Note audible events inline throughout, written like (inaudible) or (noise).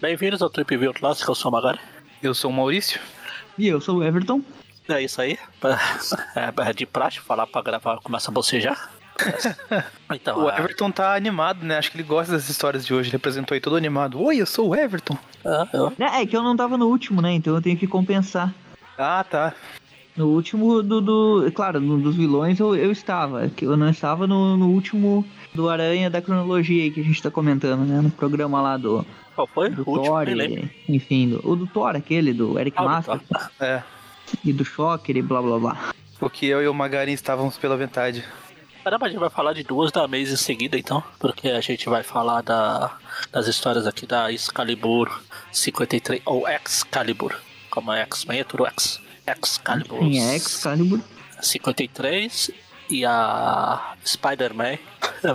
Bem-vindos ao Trip View Clássico, eu sou o Magari. Eu sou o Maurício. E eu sou o Everton. É isso aí. (laughs) É de praxe falar pra gravar, começa a bocejar. (laughs) Então, o Everton tá animado, né? Acho que ele gosta das histórias de hoje. Ele apresentou aí todo animado. Oi, eu sou o Everton. Ah, eu... É, é que eu não tava no último, né? Então eu tenho que compensar. Ah, tá. No último do. do claro, no, dos vilões eu, eu estava. Eu não estava no, no último do Aranha da cronologia aí que a gente tá comentando, né? No programa lá do. Qual foi? Do o Thor, e, enfim, do, o do Thor, aquele, do Eric ah, Master. É. E do Shocker e blá blá blá. Porque eu e o Magarin estávamos pela vontade. Caramba, a gente vai falar de duas da mês em seguida, então. Porque a gente vai falar da, das histórias aqui da Excalibur 53, ou Excalibur. Como é X-Men, é tudo X. Excalibur. Sim, é Excalibur. 53 e a Spider-Man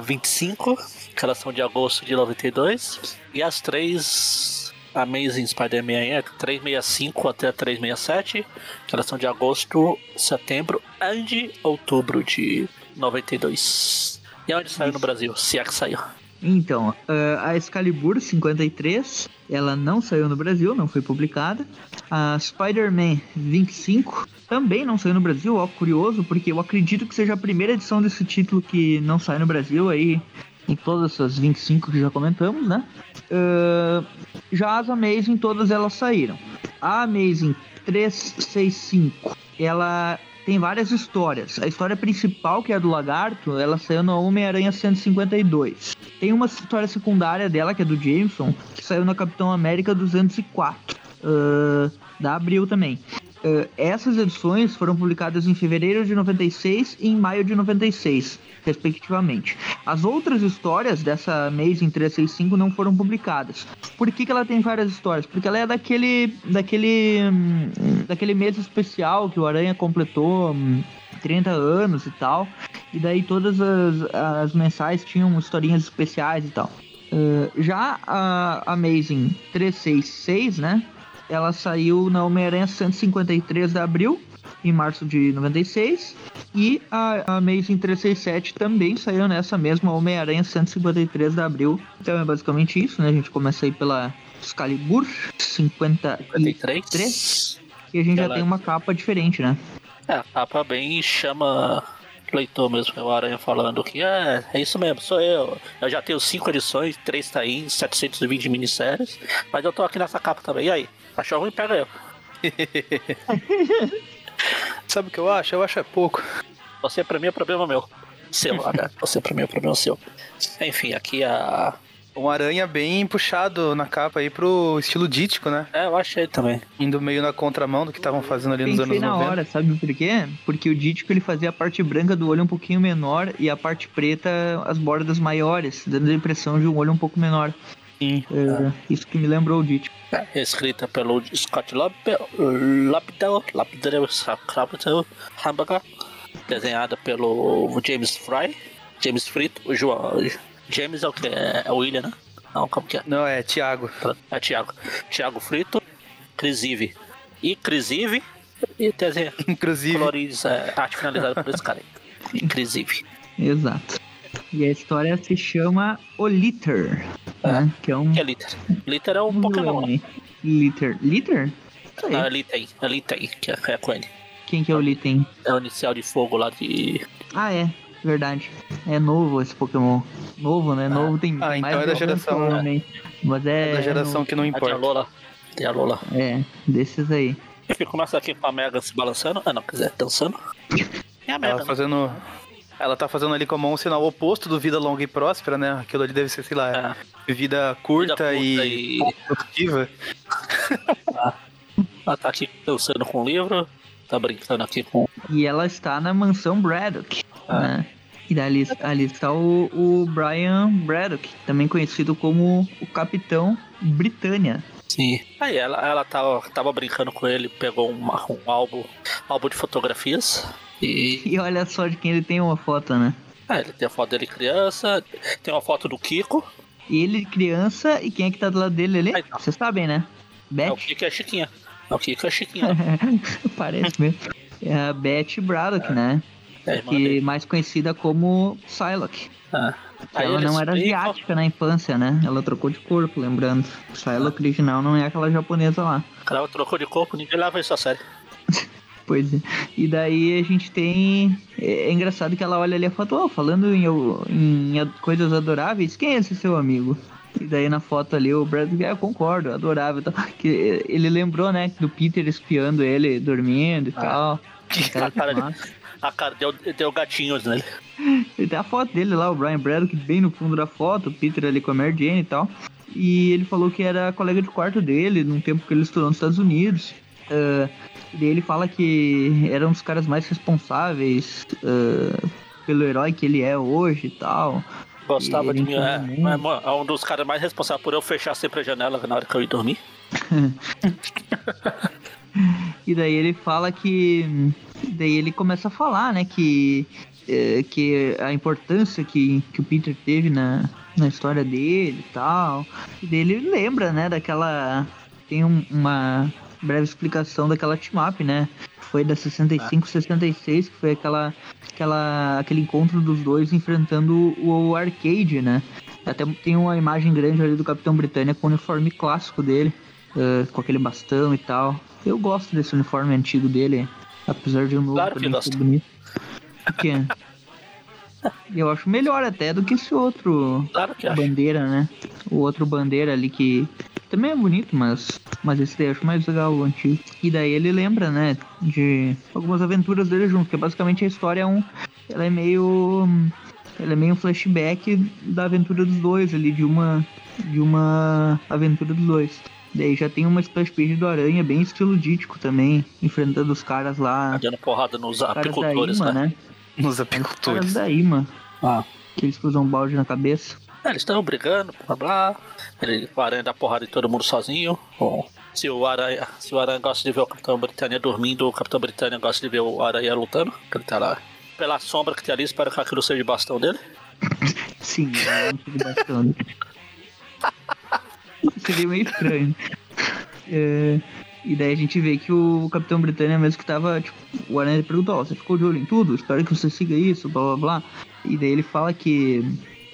25, que elas são de agosto de 92. E as três Amazing Spider-Man é 365 até 367, que elas são de agosto, setembro e outubro de 92. E onde saiu no Brasil? Se é que saiu. Então, uh, a Excalibur 53, ela não saiu no Brasil, não foi publicada. A Spider-Man 25 também não saiu no Brasil, ó, curioso, porque eu acredito que seja a primeira edição desse título que não sai no Brasil aí, em todas essas 25 que já comentamos, né? Uh, já as Amazing, todas elas saíram. A Amazing 365, ela tem várias histórias. A história principal, que é a do Lagarto, ela saiu no Homem-Aranha 152. Tem uma história secundária dela, que é do Jameson, que saiu na Capitão América 204. Uh, da Abril também. Uh, essas edições foram publicadas em fevereiro de 96 e em maio de 96, respectivamente. As outras histórias dessa Amazing 365 não foram publicadas. Por que, que ela tem várias histórias? Porque ela é daquele, daquele, hum, daquele mês especial que o Aranha completou hum, 30 anos e tal. E daí todas as, as mensais tinham historinhas especiais e tal. Uh, já a Amazing 366, né? Ela saiu na Homem-Aranha 153 de abril, em março de 96. E a, Amazing 367 também saiu nessa mesma Homem-Aranha 153 de abril. Então é basicamente isso, né? A gente começa aí pela Excalibur 53. E a gente ela... já tem uma capa diferente, né? É, a capa bem chama leitor mesmo, é o Aranha falando que é, é isso mesmo, sou eu. Eu já tenho cinco edições, três tá aí, 720 minisséries, mas eu tô aqui nessa capa também. E aí? Achou ruim, pega eu. (laughs) Sabe o que eu acho? Eu acho é pouco. Você pra mim é problema meu. Seu, (laughs) né? Você pra mim é problema seu. Enfim, aqui a. Um aranha bem puxado na capa aí pro estilo dítico, né? É, eu achei também. Indo meio na contramão do que estavam fazendo ali nos anos na 90. hora, sabe por quê? Porque o dítico ele fazia a parte branca do olho um pouquinho menor e a parte preta as bordas maiores, dando a impressão de um olho um pouco menor. Sim. É, isso que me lembrou o Ditch. É, escrita pelo Scott Lapidel, Lapidel Capital Hamburger, desenhada pelo James Fry, James Frito, o João. James é o que? É, é o William, né? Não, como que é? Não, é Thiago. É Thiago. Thiago Frito, Crisive. Inclusive, e desenho. (laughs) Inclusive. Coloridos, é, arte finalizada por esse cara aí. (laughs) Inclusive. Exato. E a história se chama O Litter. É. Né? Que é um. Que é Litter? Litter é um, um Pokémon. Né? Litter. Litter? É Litten. É Litten, que é, é com ele. Quem que é o Litten? É o inicial de fogo lá de. Ah, é. Verdade. É novo esse Pokémon. Novo, né? Ah. Novo tem ah, então é da geração. Né? Mas é. É da geração que não importa. Tem a Lola. Tem a Lola. É, desses aí. Começa aqui com a Mega se balançando. Ah, não, quiser, dançando. É a Mega. Ela fazendo. Ela tá fazendo ali como um sinal oposto do vida longa e próspera, né? Aquilo ali deve ser, sei lá, é. vida curta, vida curta e, e... produtiva. (laughs) ela tá aqui pensando com o livro, tá brincando aqui com. E ela está na mansão Braddock, é. né? E ali, ali está o, o Brian Braddock, também conhecido como o Capitão Britânia. Sim. Aí ela, ela tava, tava brincando com ele, pegou um, um álbum, álbum de fotografias e... e olha só de quem ele tem uma foto, né? Ah, ele tem a foto dele criança, tem uma foto do Kiko. Ele criança e quem é que tá do lado dele ali? Tá. Vocês sabem, né? Beth? É o Kiko e a Chiquinha. É o Kiko e a Chiquinha. (laughs) Parece mesmo. É a Beth Braddock, é. né? É, que mais conhecida como Psylocke. Ah. Ela não era asiática na infância, né? Ela trocou de corpo, lembrando. Psylocke original não é aquela japonesa lá. Ela trocou de corpo, ninguém leva isso a sério. (laughs) Pois é. E daí a gente tem. É, é engraçado que ela olha ali a foto, oh, falando em, em, coisas adoráveis, quem é esse seu amigo? E daí na foto ali o Brad, ah, eu concordo, adorável. Que ele lembrou, né, do Peter espiando ele dormindo e ah. tal. (laughs) A cara, de, a cara deu, deu gatinhos nele. E tem a foto dele lá, o Brian Braddock, bem no fundo da foto, o Peter ali com a Mary Jane e tal. E ele falou que era colega de quarto dele, num tempo que ele estudou nos Estados Unidos. Uh, e ele fala que era um dos caras mais responsáveis uh, pelo herói que ele é hoje e tal. Gostava de mim, é, é, um dos caras mais responsáveis por eu fechar sempre a janela na hora que eu ia dormir. (laughs) e daí ele fala que. Daí ele começa a falar, né, que. É, que a importância que, que o Peter teve na, na história dele e tal. E daí ele lembra, né, daquela. Tem um, uma breve explicação daquela team-up, né? Foi da 65 66, que foi aquela, aquela, aquele encontro dos dois enfrentando o arcade, né? Até tem uma imagem grande ali do Capitão Britânia com o uniforme clássico dele, uh, com aquele bastão e tal. Eu gosto desse uniforme antigo dele, apesar de um novo claro bonito. Porque eu acho melhor até do que esse outro claro que bandeira, acho. né? O outro bandeira ali que também é bonito, mas, mas esse daí eu acho mais legal o antigo. E daí ele lembra, né, de algumas aventuras dele junto, que basicamente a história é um. Ela é meio. Ela é meio um flashback da aventura dos dois ali, de uma. De uma aventura dos dois. Daí já tem uma splash page do Aranha, bem estilo dítico também, enfrentando os caras lá. Dando porrada nos apicultores, né? né? Nos apicultores. Os caras da Ima. Ah. Que eles usam um balde na cabeça. É, eles estão brigando, blá blá. Ele, o Aranha dá porrada em todo mundo sozinho. Bom, se o Aranha, se o Aranha gosta de ver o Capitão Britânia dormindo, o Capitão Britânia gosta de ver o Aranha lutando. Que ele tá lá pela sombra que tem ali, espero que aquilo seja de bastão dele. (laughs) Sim, é um de bastão. (laughs) Seria meio estranho. É, e daí a gente vê que o Capitão Britânia mesmo que tava, tipo, o Aranha perguntou, oh, você ficou de olho em tudo? Espero que você siga isso, blá blá blá. E daí ele fala que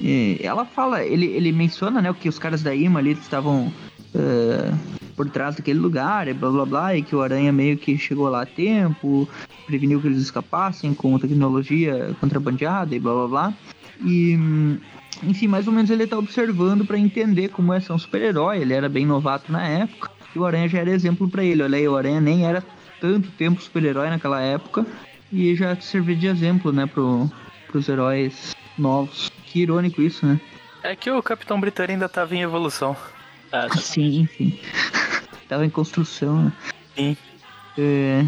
é, ela fala, ele, ele menciona, né, que os caras da IMA ali estavam uh, por trás daquele lugar, e blá blá blá, e que o Aranha meio que chegou lá a tempo, preveniu que eles escapassem com tecnologia contrabandeada e blá blá blá. E, enfim, mais ou menos ele tá observando para entender como é ser um super-herói, ele era bem novato na época, e o Aranha já era exemplo para ele. Olha aí, o Aranha nem era tanto tempo super-herói naquela época, e já serviu de exemplo, né, pro, pros heróis novos. Que irônico isso, né? É que o Capitão Britânia ainda tava em evolução. Ah, (laughs) sim, sim. (laughs) tava em construção, né? Sim. É,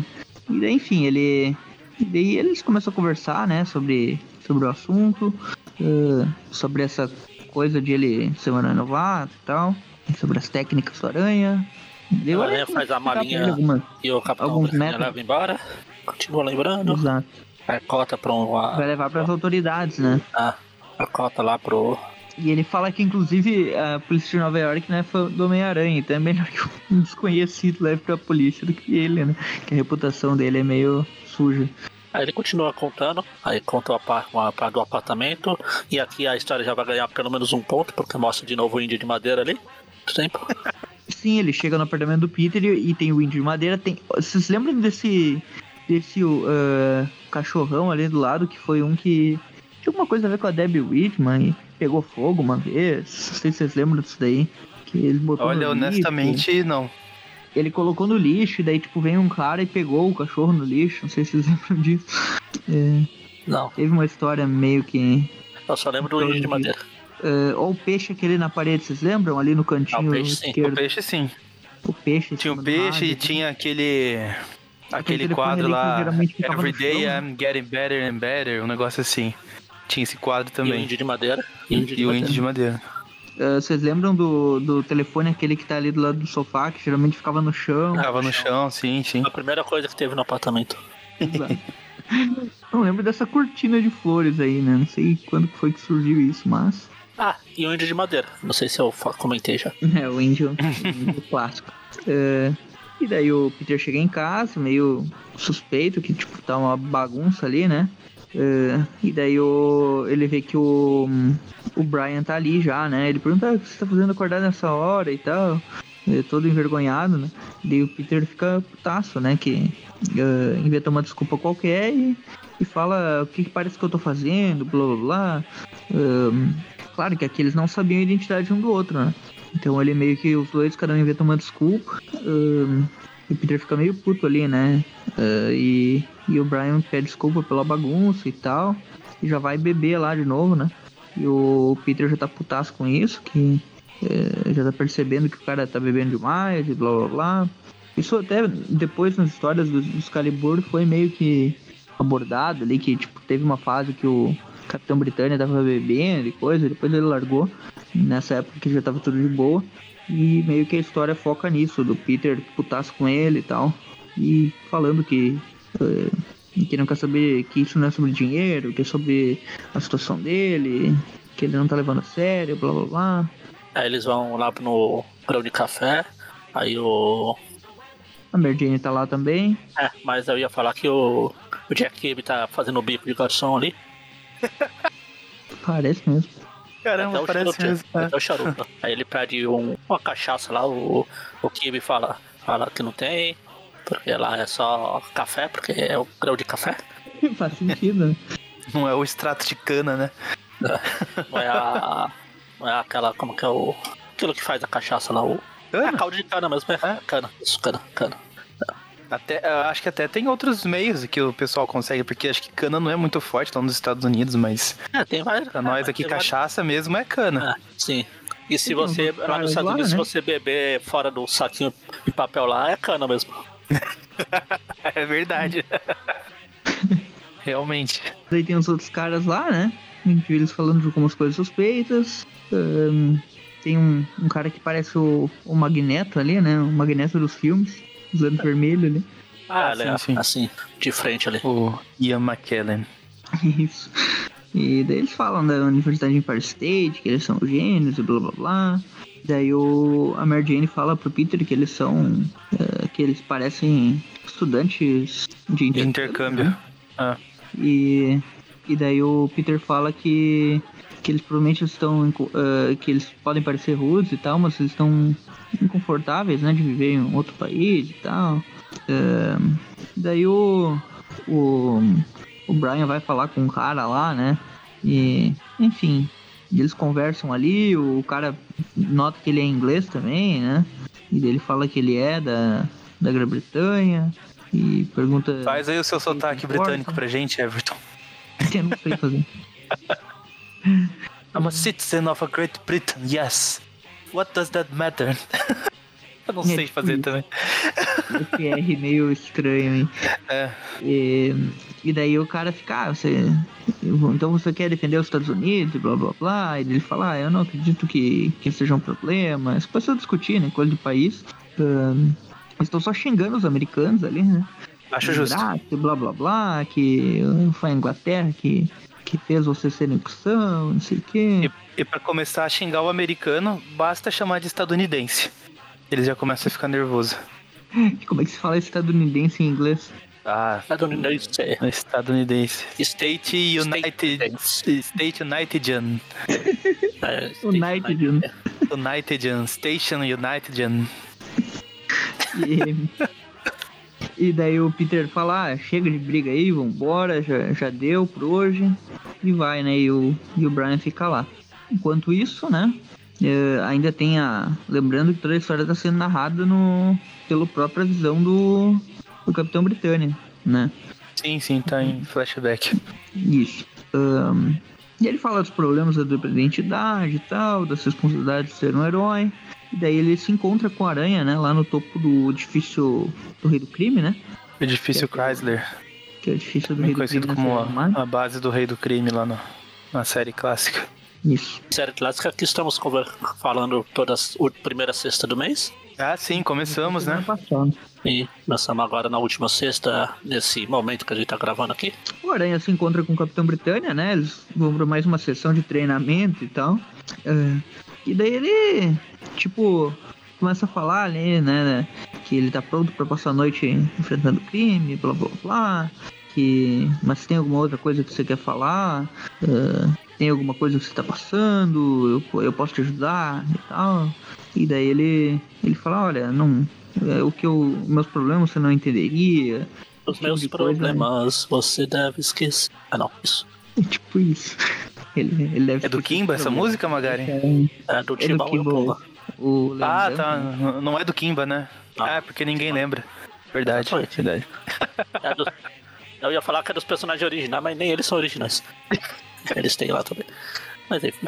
e daí, enfim, ele. E daí eles começam a conversar, né, sobre, sobre o assunto, uh, sobre essa coisa de ele ser um aranha novato e tal, sobre as técnicas do aranha. Deu, aranha faz a malinha alguma, e o capitão leva embora, continua lembrando. Exato. Aí cota pra um. Vai levar para as autoridades, né? Ah a cota lá pro. E ele fala que, inclusive, a polícia de Nova York né, foi do Homem-Aranha, então é melhor que um desconhecido leve pra polícia do que ele, né? Que a reputação dele é meio suja. Aí ele continua contando, aí conta uma parte do apartamento, e aqui a história já vai ganhar pelo menos um ponto, porque mostra de novo o índio de madeira ali. Tempo. (laughs) Sim, ele chega no apartamento do Peter e, tem o índio de madeira. Tem... Vocês lembram desse. desse uh, cachorrão ali do lado, que foi um que tinha alguma coisa a ver com a Debbie Whitman e pegou fogo uma vez. Não sei se vocês lembram disso daí. Que ele botou Olha, honestamente, lixo. não. Ele colocou no lixo e daí, tipo, vem um cara e pegou o cachorro no lixo. Não sei se vocês (laughs) lembram disso. É, não. Teve uma história meio que. Eu só lembro do índio de madeira. Uh, ou o peixe aquele na parede, vocês lembram? Ali no cantinho ah, o peixe, esquerdo. Sim. O peixe sim. O peixe. Tinha o peixe e tinha aquele. Aquele quadro lá. Every day I'm getting better and better. Um negócio assim. Tinha esse quadro também. E o índio de madeira. E, e o índio de madeira. Uh, vocês lembram do, do telefone, aquele que tá ali do lado do sofá, que geralmente ficava no chão? Ficava no chão, sim, sim. A primeira coisa que teve no apartamento. Exato. (laughs) Não lembro dessa cortina de flores aí, né? Não sei quando foi que surgiu isso, mas. Ah, e o índio de madeira. Não sei se eu comentei já. (laughs) É, o índio, o índio (laughs) clássico. Uh, e daí o Peter chega em casa, meio suspeito, que tipo, tá uma bagunça ali, né? Uh, e daí o, ele vê que o, o Brian tá ali já, né? Ele pergunta ah, o que você tá fazendo acordar nessa hora e tal. É, todo envergonhado, né? E daí o Peter fica putaço, né? Que uh, inventa uma desculpa qualquer e, e fala o que, que, parece que eu tô fazendo, blá blá blá. Claro que aqui eles não sabiam a identidade um do outro, né? Então ele meio que os dois, cada um inventa uma desculpa. E o Peter fica meio puto ali, né? Uh, e, e o Brian pede desculpa pela bagunça e tal. E já vai beber lá de novo, né? E o Peter já tá putaço com isso, que é, já tá percebendo que o cara tá bebendo demais e blá blá blá. Isso até depois nas histórias dos, dos Calibur foi meio que abordado ali, que tipo, teve uma fase que o Capitão Britânia tava bebendo e coisa, depois ele largou. Nessa época que já tava tudo de boa. E meio que a história foca nisso, do Peter putasse com ele e tal. E falando que. Uh, que não quer saber que isso não é sobre dinheiro, que é sobre a situação dele, que ele não tá levando a sério, blá blá blá. Aí eles vão lá no grão de café, aí o. A Merdine tá lá também. É, mas eu ia falar que o, o Jack Kirby tá fazendo o bico de garçom ali. (laughs) Parece mesmo. Caramba, até parece charuto, mesmo. Até o charuto. Aí ele pede um, uma cachaça lá, o, o Kibe fala, fala que não tem, porque lá é só café, porque é o grão de café. (laughs) Faz sentido. Não é o extrato de cana, né? É, não é a. Não é aquela. Como que é o. Aquilo que faz a cachaça lá, o. Cana? É caldo de cana mesmo, é. é. Cana, isso, cana, cana. Até, acho que até tem outros meios que o pessoal consegue, porque acho que cana não é muito forte lá nos Estados Unidos, mas. É, tem vários. Pra nós aqui, cachaça vários... mesmo é cana. É, sim. E se você. Lá nos Estados Unidos, se né? você beber fora do saquinho de papel lá, é cana mesmo. (laughs) é verdade. (laughs) Realmente. Daí tem os outros caras lá, né? A gente viu eles falando de algumas coisas suspeitas. Um, tem um, um, cara que parece o, o Magneto ali, né? O Magneto dos filmes usando vermelho ali. Ah, ah sim, sim. assim, de frente ali. O Ian McKellen. (laughs) Isso. E daí eles falam da Universidade de Empire State, que eles são gênios e blá blá blá. Daí o, a Mary Jane fala pro Peter que eles são. Uh, que eles parecem estudantes de intercâmbio. De intercâmbio. Né? Ah. E, e daí o Peter fala que que eles provavelmente estão uh, que eles podem parecer rudes e tal, mas eles estão inconfortáveis, né, de viver em outro país e tal. Uh, daí o, o o Brian vai falar com um cara lá, né? E enfim, eles conversam ali, o cara nota que ele é inglês também, né? E ele fala que ele é da, da Grã-Bretanha e pergunta. Faz aí o seu sotaque britânico pra gente, Everton. (laughs) Eu não sei fazer. (laughs) I'm a citizen of a Great Britain, yes. What does that matter? (laughs) Eu não é, sei fazer tipo, também. Esse R meio estranho, hein? É. E, e daí o cara fica, ah, você. Então você quer defender os Estados Unidos, blá blá blá. E ele fala, ah, eu não acredito que, que seja um problema. Isso pode ser discutir, né? Coisa do país. Uh, estão só xingando os americanos ali, né? Acho justo. Blá blá blá, que foi a Inglaterra que que fez você ser opção, não sei o quê. E, e para começar a xingar o americano, basta chamar de estadunidense. Eles já começam a ficar nervoso. (laughs) Como é que se fala estadunidense em inglês? Ah, estadunidense. Estadunidense. State United. State Unitedian. (laughs) É, Unitedian. Unitedian. Station Unitedian. (laughs) E, daí o Peter fala, ah, chega de briga aí, vambora, já, já deu por hoje. E vai, né? E o, e o Brian fica lá. Enquanto isso, né? É, ainda tem a. Lembrando que toda a história está sendo narrada no, pela própria visão do, do Capitão Britânia, né? Sim, sim, tá em flashback. Isso. Um, e ele fala dos problemas da dupla identidade e tal, das responsabilidades de ser um herói. E daí ele se encontra com a aranha, né? Lá no topo do edifício do Rei do Crime, né? Edifício que é, Chrysler. Que é o edifício do Rei do Crime. conhecido como a, a, base do Rei do Crime lá no, na série clássica. Isso. Série clássica que estamos falando toda a primeira sexta do mês. Ah, sim, começamos, né? E começamos agora na última sexta, nesse momento que a gente tá gravando aqui. O Aranha se encontra com o Capitão Britânia, né? Eles vão pra mais uma sessão de treinamento e tal. Uh, e daí ele, tipo, começa a falar ali, né? Que ele tá pronto para passar a noite enfrentando crime, blá blá blá. que. Mas tem alguma outra coisa que você quer falar? Uh, tem alguma coisa que você tá passando? Eu, eu posso te ajudar e tal. E daí ele, ele fala, olha, não. É, o que eu. Meus problemas você não entenderia. Os tipo meus problemas coisa, você deve esquecer. Ah não, isso. (laughs) tipo isso. Ele, ele deve é do Kimba essa música, Magari? É, é do é do Kimba, o, Ah, tá. Não é do Kimba, né? Ah, é porque ninguém lembra. Verdade, verdade. É do... Eu ia falar que é dos personagens originais, mas nem eles são originais. Eles têm lá também. Mas enfim.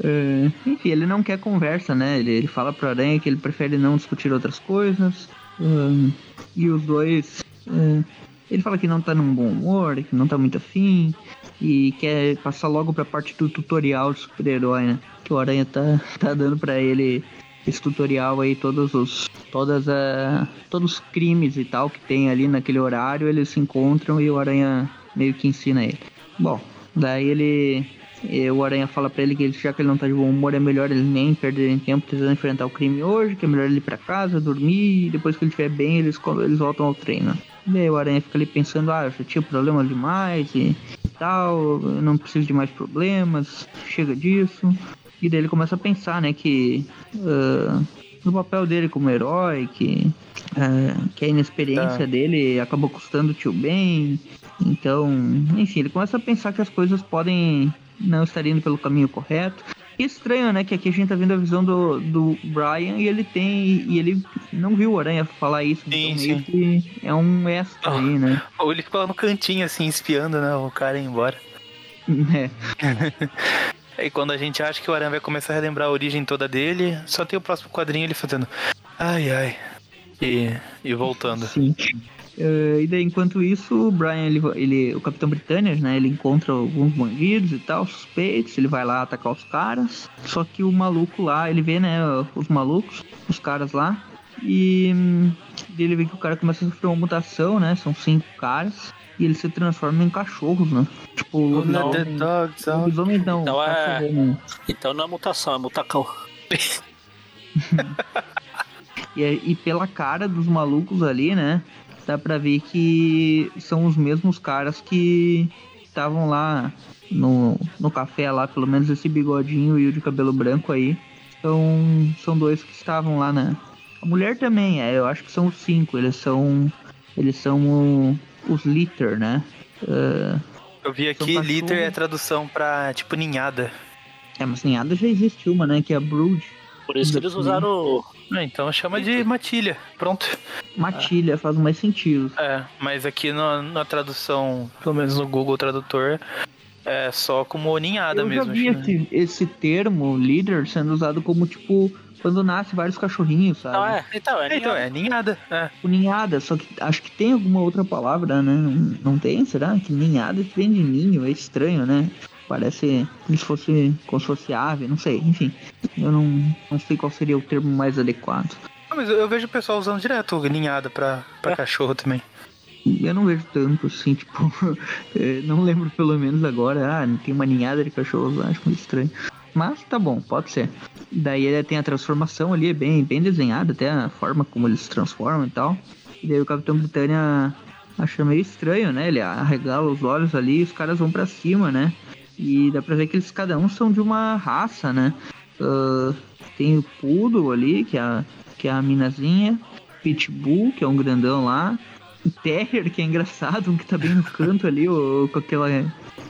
Uh, (laughs) enfim, ele não quer conversa, né? Ele, ele fala pro Aranha que ele prefere não discutir outras coisas. Uh, e os dois. Uh, ele fala que não tá num bom humor, que não tá muito afim. E quer passar logo pra parte do tutorial de super-herói, né? Que o Aranha tá, tá dando pra ele esse tutorial aí, todos os. Todas a, todos os crimes e tal que tem ali naquele horário, eles se encontram e o Aranha meio que ensina ele. Bom, daí ele e o Aranha fala para ele que já que ele não tá de bom humor, é melhor ele nem perder tempo tentando enfrentar o crime hoje, que é melhor ele ir pra casa, dormir, e depois que ele estiver bem, eles, eles voltam ao treino. E aí o Aranha fica ali pensando, ah, eu já tinha problema demais e tal, eu não preciso de mais problemas, chega disso. E daí ele começa a pensar, né, que uh, no papel dele como herói, que, uh, que a inexperiência tá. dele acabou custando o tio Ben. Então, enfim, ele começa a pensar que as coisas podem não estaria indo pelo caminho correto. E estranho, né? Que aqui a gente tá vendo a visão do, do Brian e ele tem. E ele não viu o Aranha falar isso. Sim, então sim. que é um extra oh, aí, né? Ou ele fica lá no cantinho, assim, espiando, né? O cara ir embora. (laughs) É. (laughs) Aí quando a gente acha que o Aranha vai começar a relembrar a origem toda dele, só tem o próximo quadrinho ele fazendo. Ai ai. E, e voltando. Sim. Uh, e daí, enquanto isso, o Brian, ele, ele, o Capitão Britânia, né? Ele encontra alguns bandidos e tal, suspeitos, ele vai lá atacar os caras. Só que o maluco lá, ele vê, né, os malucos, os caras lá. E hum, ele vê que o cara começa a sofrer uma mutação, né? São cinco caras. E ele se transforma em cachorros, né? Tipo, o lobisomem, lobisomem não. Então é... Né? Então não é mutação, é mutacão. (laughs) e, e pela cara dos malucos ali, né? dá pra ver que são os mesmos caras que estavam lá no, no café lá, pelo menos esse bigodinho e o de cabelo branco aí. São, são dois que estavam lá na. A mulher também, é, eu acho que são os cinco, eles são. Eles são o, os litter, né? Uh, eu vi aqui, litter é tradução pra tipo ninhada. É, mas ninhada já existe uma, né? Que é a Brood. Por isso que eles usaram. Ah, então chama de matilha. Pronto. Matilha é. faz mais sentido. É, mas aqui na, na, tradução, pelo menos no Google Tradutor, é só como ninhada Eu mesmo. Eu já vi esse, esse termo, líder, sendo usado como tipo quando nasce vários cachorrinhos, sabe? Não, é, então, é, então, é ninhada. É. O ninhada, só que acho que tem alguma outra palavra, né? Não, não tem, será? Que ninhada vem de ninho, é estranho, né? Parece como se fosse, como se fosse ave, não sei, enfim. Eu não, não sei qual seria o termo mais adequado. Ah, mas eu vejo o pessoal usando direto ninhada pra, pra é. cachorro também. Eu não vejo tanto, assim, (laughs) tipo, é, não lembro pelo menos agora, ah, tem uma ninhada de cachorros acho muito estranho. Mas tá bom, pode ser. Daí ele tem a transformação ali, bem, bem desenhada, até a forma como eles se transformam e tal. E daí o Capitão Britânia acha meio estranho, né? Ele arregala os olhos ali e os caras vão para cima, né? E dá pra ver que eles cada um são de uma raça, né? Uh, tem o Poodle ali, que é, a, que é a minazinha. Pitbull, que é um grandão lá. Terrier, que é engraçado, um que tá bem no canto ali, o, com aquela,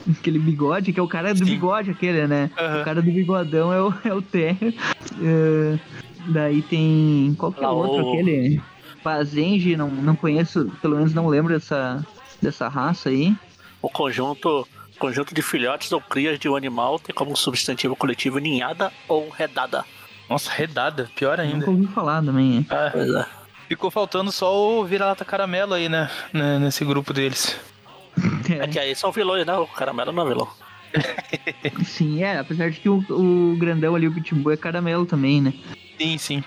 aquele bigode, que é o cara do Sim. bigode aquele, né? Uhum. O cara do bigodão é o, é o Terrier. Uh, daí tem. Qual que é o outro? Aquele. Fazenge, não, não conheço, pelo menos não lembro dessa, dessa raça aí. O conjunto Conjunto de filhotes ou crias de um animal tem como substantivo coletivo ninhada ou redada. Nossa, redada, pior ainda. Nunca ouvi falar também. É. é. Ficou faltando só o vira-lata caramelo aí, né? Nesse grupo deles. É. é que aí são vilões, né? O caramelo não é vilão. (laughs) sim, é. Apesar de que o, o grandão ali, o pitbull, é caramelo também, né? Sim, sim.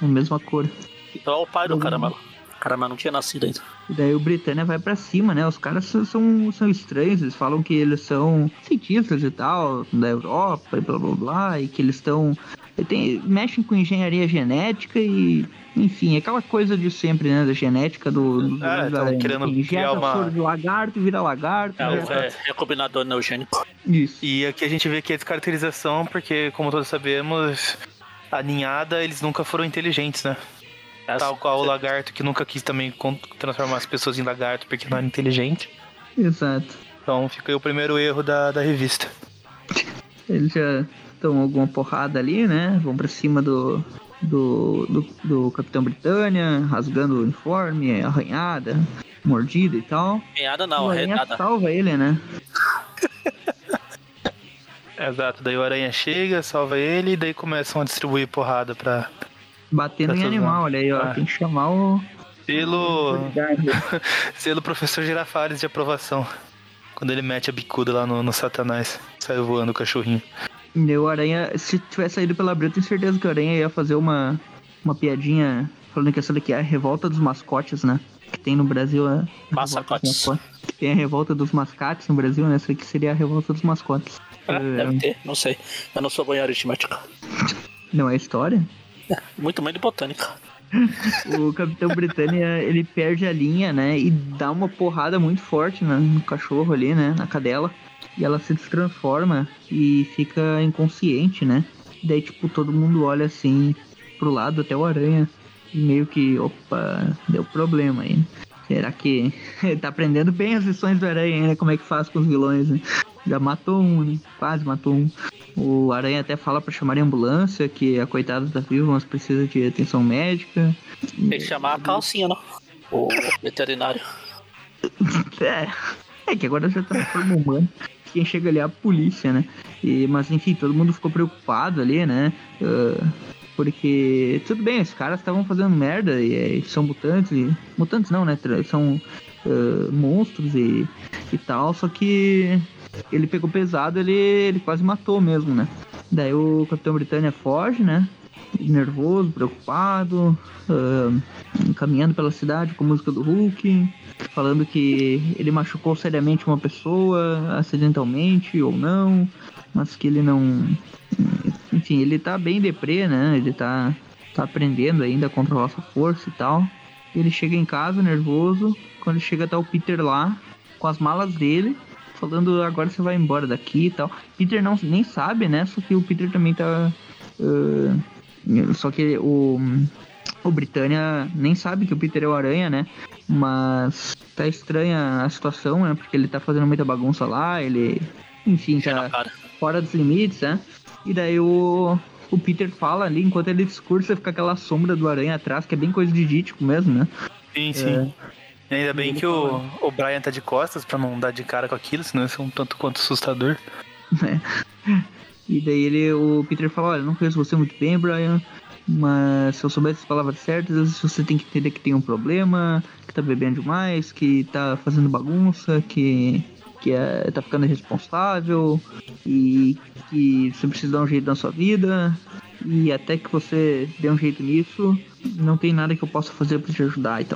É a mesma cor. Então é o pai do caramelo. Caramba, não tinha nascido ainda. E daí o Britânia vai pra cima, né? Os caras são, são, estranhos, eles falam que eles são cientistas e tal, da Europa e blá blá blá, e que eles estão. Mexem com engenharia genética e. Enfim, aquela coisa de sempre, né? Da genética do. do Ah, do- tão da- querendo injeta criar uma- soro de lagarto, vira lagarto. É o injeta- é, recombinador neogênico. Isso. E aqui a gente vê que é descaracterização, porque, como todos sabemos, a ninhada, eles nunca foram inteligentes, né? É Tal qual o (laughs) lagarto, que nunca quis também transformar as pessoas em lagarto, porque não era inteligente. Exato. Então fica aí o primeiro erro da, da revista. (laughs) Eles já estão alguma porrada ali, né? Vão pra cima do, do, do, do Capitão Britânia, rasgando o uniforme, arranhada, mordida e tal. O não, Aranha redada. salva ele, né? (laughs) Exato, daí o aranha chega, salva ele, e daí começam a distribuir porrada pra. Batendo Tá em animal, olha aí, ó. Ah. Tem que chamar o. Selo. (laughs) Selo professor Girafales de aprovação. Quando ele mete a bicuda lá no, no Satanás. Saiu voando o cachorrinho. O Aranha, se tivesse saído pela abril, eu tenho certeza que o Aranha ia fazer uma, uma piadinha falando que essa daqui é a revolta dos mascotes, né? Que tem no Brasil a. dos Massacotes. mascotes. Tem a revolta dos mascates no Brasil, né? Essa aqui seria a revolta dos mascotes. Ah, É, deve ter, não sei. Eu não sou em aritmética. Não é história? Muito bem de botânica. (laughs) O Capitão Britânia, ele perde a linha, né? E dá uma porrada muito forte né, no cachorro ali, né? Na cadela. E ela se transforma e fica inconsciente, né? Daí, tipo, todo mundo olha assim pro lado, até o aranha. E meio que, opa, deu problema aí. Será que tá aprendendo bem as lições do aranha, né? Como é que faz com os vilões, né? Já matou um, né? Quase matou um. O Aranha até fala pra chamar a ambulância, que a coitada tá viva, mas precisa de atenção médica. Tem que chamar a calcinha, não? O veterinário. (laughs) É, é que agora já tá na forma humana. Quem chega ali é a polícia, né? E, mas enfim, todo mundo ficou preocupado ali, né? Ah, porque, tudo bem, os caras estavam fazendo merda e, e são mutantes. E, mutantes não, né? São ah, monstros e, e tal, só que ele pegou pesado, ele, ele quase matou mesmo, né? Daí o Capitão Britânia foge, né? Nervoso, preocupado, ah, caminhando pela cidade com a música do Hulk, falando que ele machucou seriamente uma pessoa, acidentalmente ou não, mas que ele não. Enfim, ele tá bem deprê, né? Ele tá, tá aprendendo ainda a controlar sua força e tal. Ele chega em casa nervoso, quando chega tá o Peter lá, com as malas dele, falando agora você vai embora daqui e tal. Peter não nem sabe, né? Só que o Peter também tá. ah, só que o, o Britânia nem sabe que o Peter é o Aranha, né? Mas tá estranha a situação, né? Porque ele tá fazendo muita bagunça lá, ele. Enfim, tá fora dos limites, né? E daí o, o Peter fala ali, enquanto ele discursa, fica aquela sombra do aranha atrás, que é bem coisa de dítico mesmo, né? Sim, sim. E ainda bem que o, o Brian tá de costas pra não dar de cara com aquilo, senão isso é um tanto quanto assustador. (laughs) E daí ele, o Peter fala, olha, não conheço você muito bem, Brian, mas se eu soubesse as palavras certas, você tem que entender que tem um problema, que tá bebendo demais, que tá fazendo bagunça, que, que é, tá ficando irresponsável, e que você precisa dar um jeito na sua vida, e até que você dê um jeito nisso, não tem nada que eu possa fazer pra te ajudar e.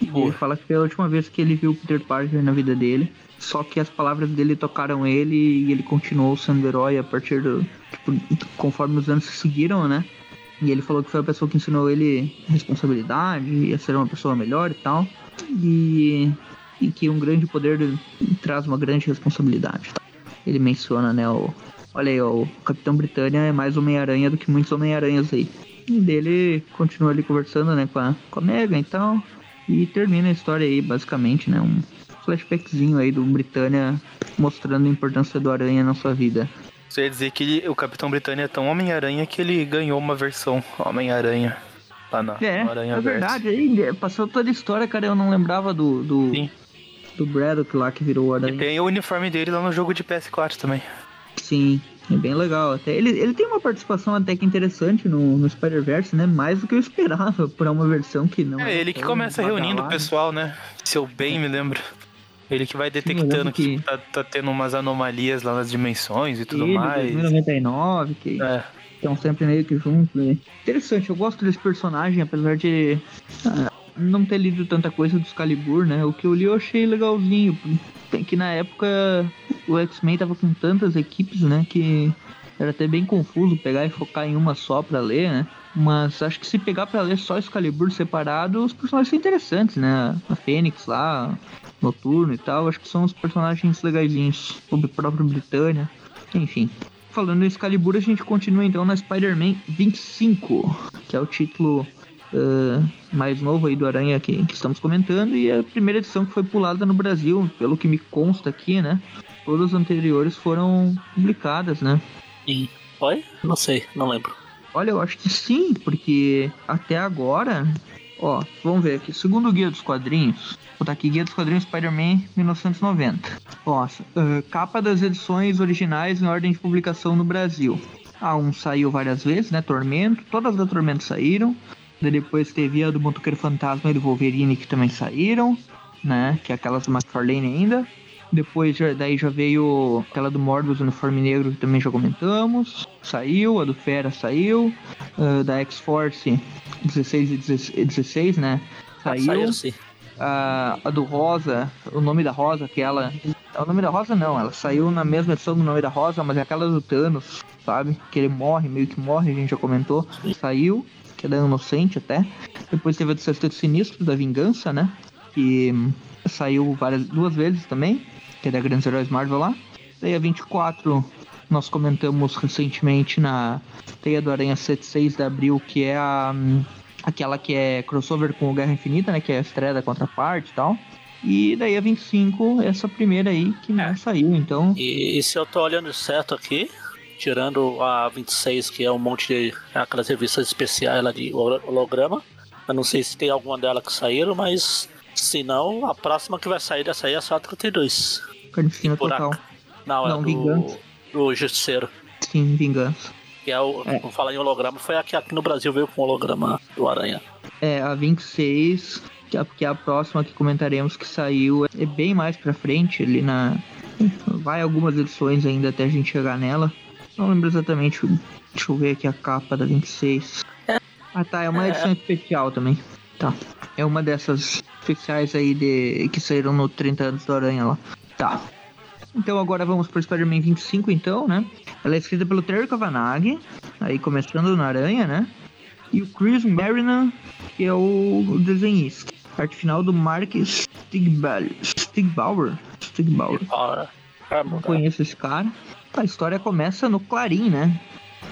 E Boa. ele fala que foi a última vez que ele viu o Peter Parker na vida dele. Só que as palavras dele tocaram ele e ele continuou sendo herói a partir do. Tipo, conforme os anos se seguiram, né? E ele falou que foi a pessoa que ensinou ele responsabilidade, a ser uma pessoa melhor e tal. E, e que um grande poder traz uma grande responsabilidade. Ele menciona, né? O, olha aí, ó, o Capitão Britânia é mais Homem-Aranha do que muitos Homem-Aranhas aí. E dele continua ali conversando, né, com a, com a Megan e tal. E termina a história aí, basicamente, né? Um flashbackzinho aí do Britânia mostrando a importância do Aranha na sua vida. Você ia dizer que ele- o Capitão Britânia é tão Homem-Aranha que ele ganhou uma versão Homem-Aranha lá na É, Aranha é verdade. Aí, passou toda a história, cara. Eu não lembrava do, do, Sim. Do Braddock lá que virou o E tem o uniforme dele lá no jogo de PS4 também. Sim, é bem legal. Até ele, ele tem uma participação até que interessante no, no Spider-Verse, né? Mais do que eu esperava para uma versão que não. É ele que começa reunindo o pessoal, né? Se eu bem me lembro. Ele que vai detectando que, que- tá, tá tendo umas anomalias lá nas dimensões e tudo Ele, mais. 2099, que É, estão sempre meio que juntos. Né? Interessante, eu gosto desse personagem, apesar de. ah, não ter lido tanta coisa do Excalibur, né? O que eu li eu achei legalzinho. Tem que na época o X-Men tava com tantas equipes, né? Que era até bem confuso pegar e focar em uma só pra ler, né? Mas acho que se pegar pra ler só Excalibur separado, os personagens são interessantes, né? A Fênix lá, Noturno e tal, acho que são os personagens legaisinhos. O próprio Britânia, enfim. Falando em Excalibur, a gente continua então na Spider-Man 25, que é o título uh, mais novo aí do Aranha que, que, estamos comentando, e a primeira edição que foi pulada no Brasil, pelo que me consta aqui, né? Todas as anteriores foram publicadas, né? E foi? Não sei, não lembro. Olha, eu acho que sim, porque até agora, ó, vamos ver aqui, segundo o Guia dos Quadrinhos, vou botar aqui Guia dos Quadrinhos Spider-Man 1990. Nossa, uh, capa das edições originais em ordem de publicação no Brasil. A 1 saiu várias vezes, né? Tormento, todas as Tormento saíram. Depois teve a do Motoqueiro Fantasma e do Wolverine que também saíram, né? Que é aquelas do McFarlane ainda. Depois já, daí já veio aquela do Morbius Uniforme Negro que também já comentamos. Saiu, a do Fera saiu. Uh, da X-Force 16 e 16, né? Saiu. Saiu sim. Uh, a do Rosa, o nome da Rosa, aquela. O nome da Rosa não, ela saiu na mesma edição do nome da Rosa, mas é aquela do Thanos, sabe? Que ele morre, meio que morre, a gente já comentou. Saiu, que é da Inocente até. Depois teve a do Sexteto Sinistro, da Vingança, né? Que saiu várias, duas vezes também que é da Grandes Heróis Marvel lá. Teia 24, nós comentamos recentemente na Teia do Aranha 76 de abril, que é a, aquela que é crossover com o Guerra Infinita, né? Que é a estreia da contraparte e tal. E daí a 25, essa primeira aí que não é. saiu, então. E, e, se eu tô olhando certo aqui, tirando a 26, que é um monte de aquelas revistas especiais lá de holograma, eu não sei se tem alguma delas que saíram, mas se não, a próxima que vai sair dessa aí é só a 32. Carnificina total. Não, não, é vingança. Do, do Justiceiro. Sim, vingança. Que é o. É. Falar em holograma, foi a que aqui no Brasil veio com holograma do Aranha. É, a 26, que é, que é a próxima que comentaremos que saiu, é bem mais pra frente, ali na. Vai algumas edições ainda até a gente chegar nela. Não lembro exatamente. Deixa eu ver aqui a capa da 26. É. Ah tá, é uma é. edição especial também. Tá. É uma dessas especiais aí de que saíram no 30 anos do Aranha lá. Tá. Então agora vamos para o Spider-Man 25 então, né? Ela é escrita pelo Terry Kavanagh, aí começando na Aranha, né? E o Chris Marinan, que é o desenhista. Arte final do Mark Stigbauer. Stigbauer? Stigbauer. Não conheço esse cara. A história começa no Clarim, né?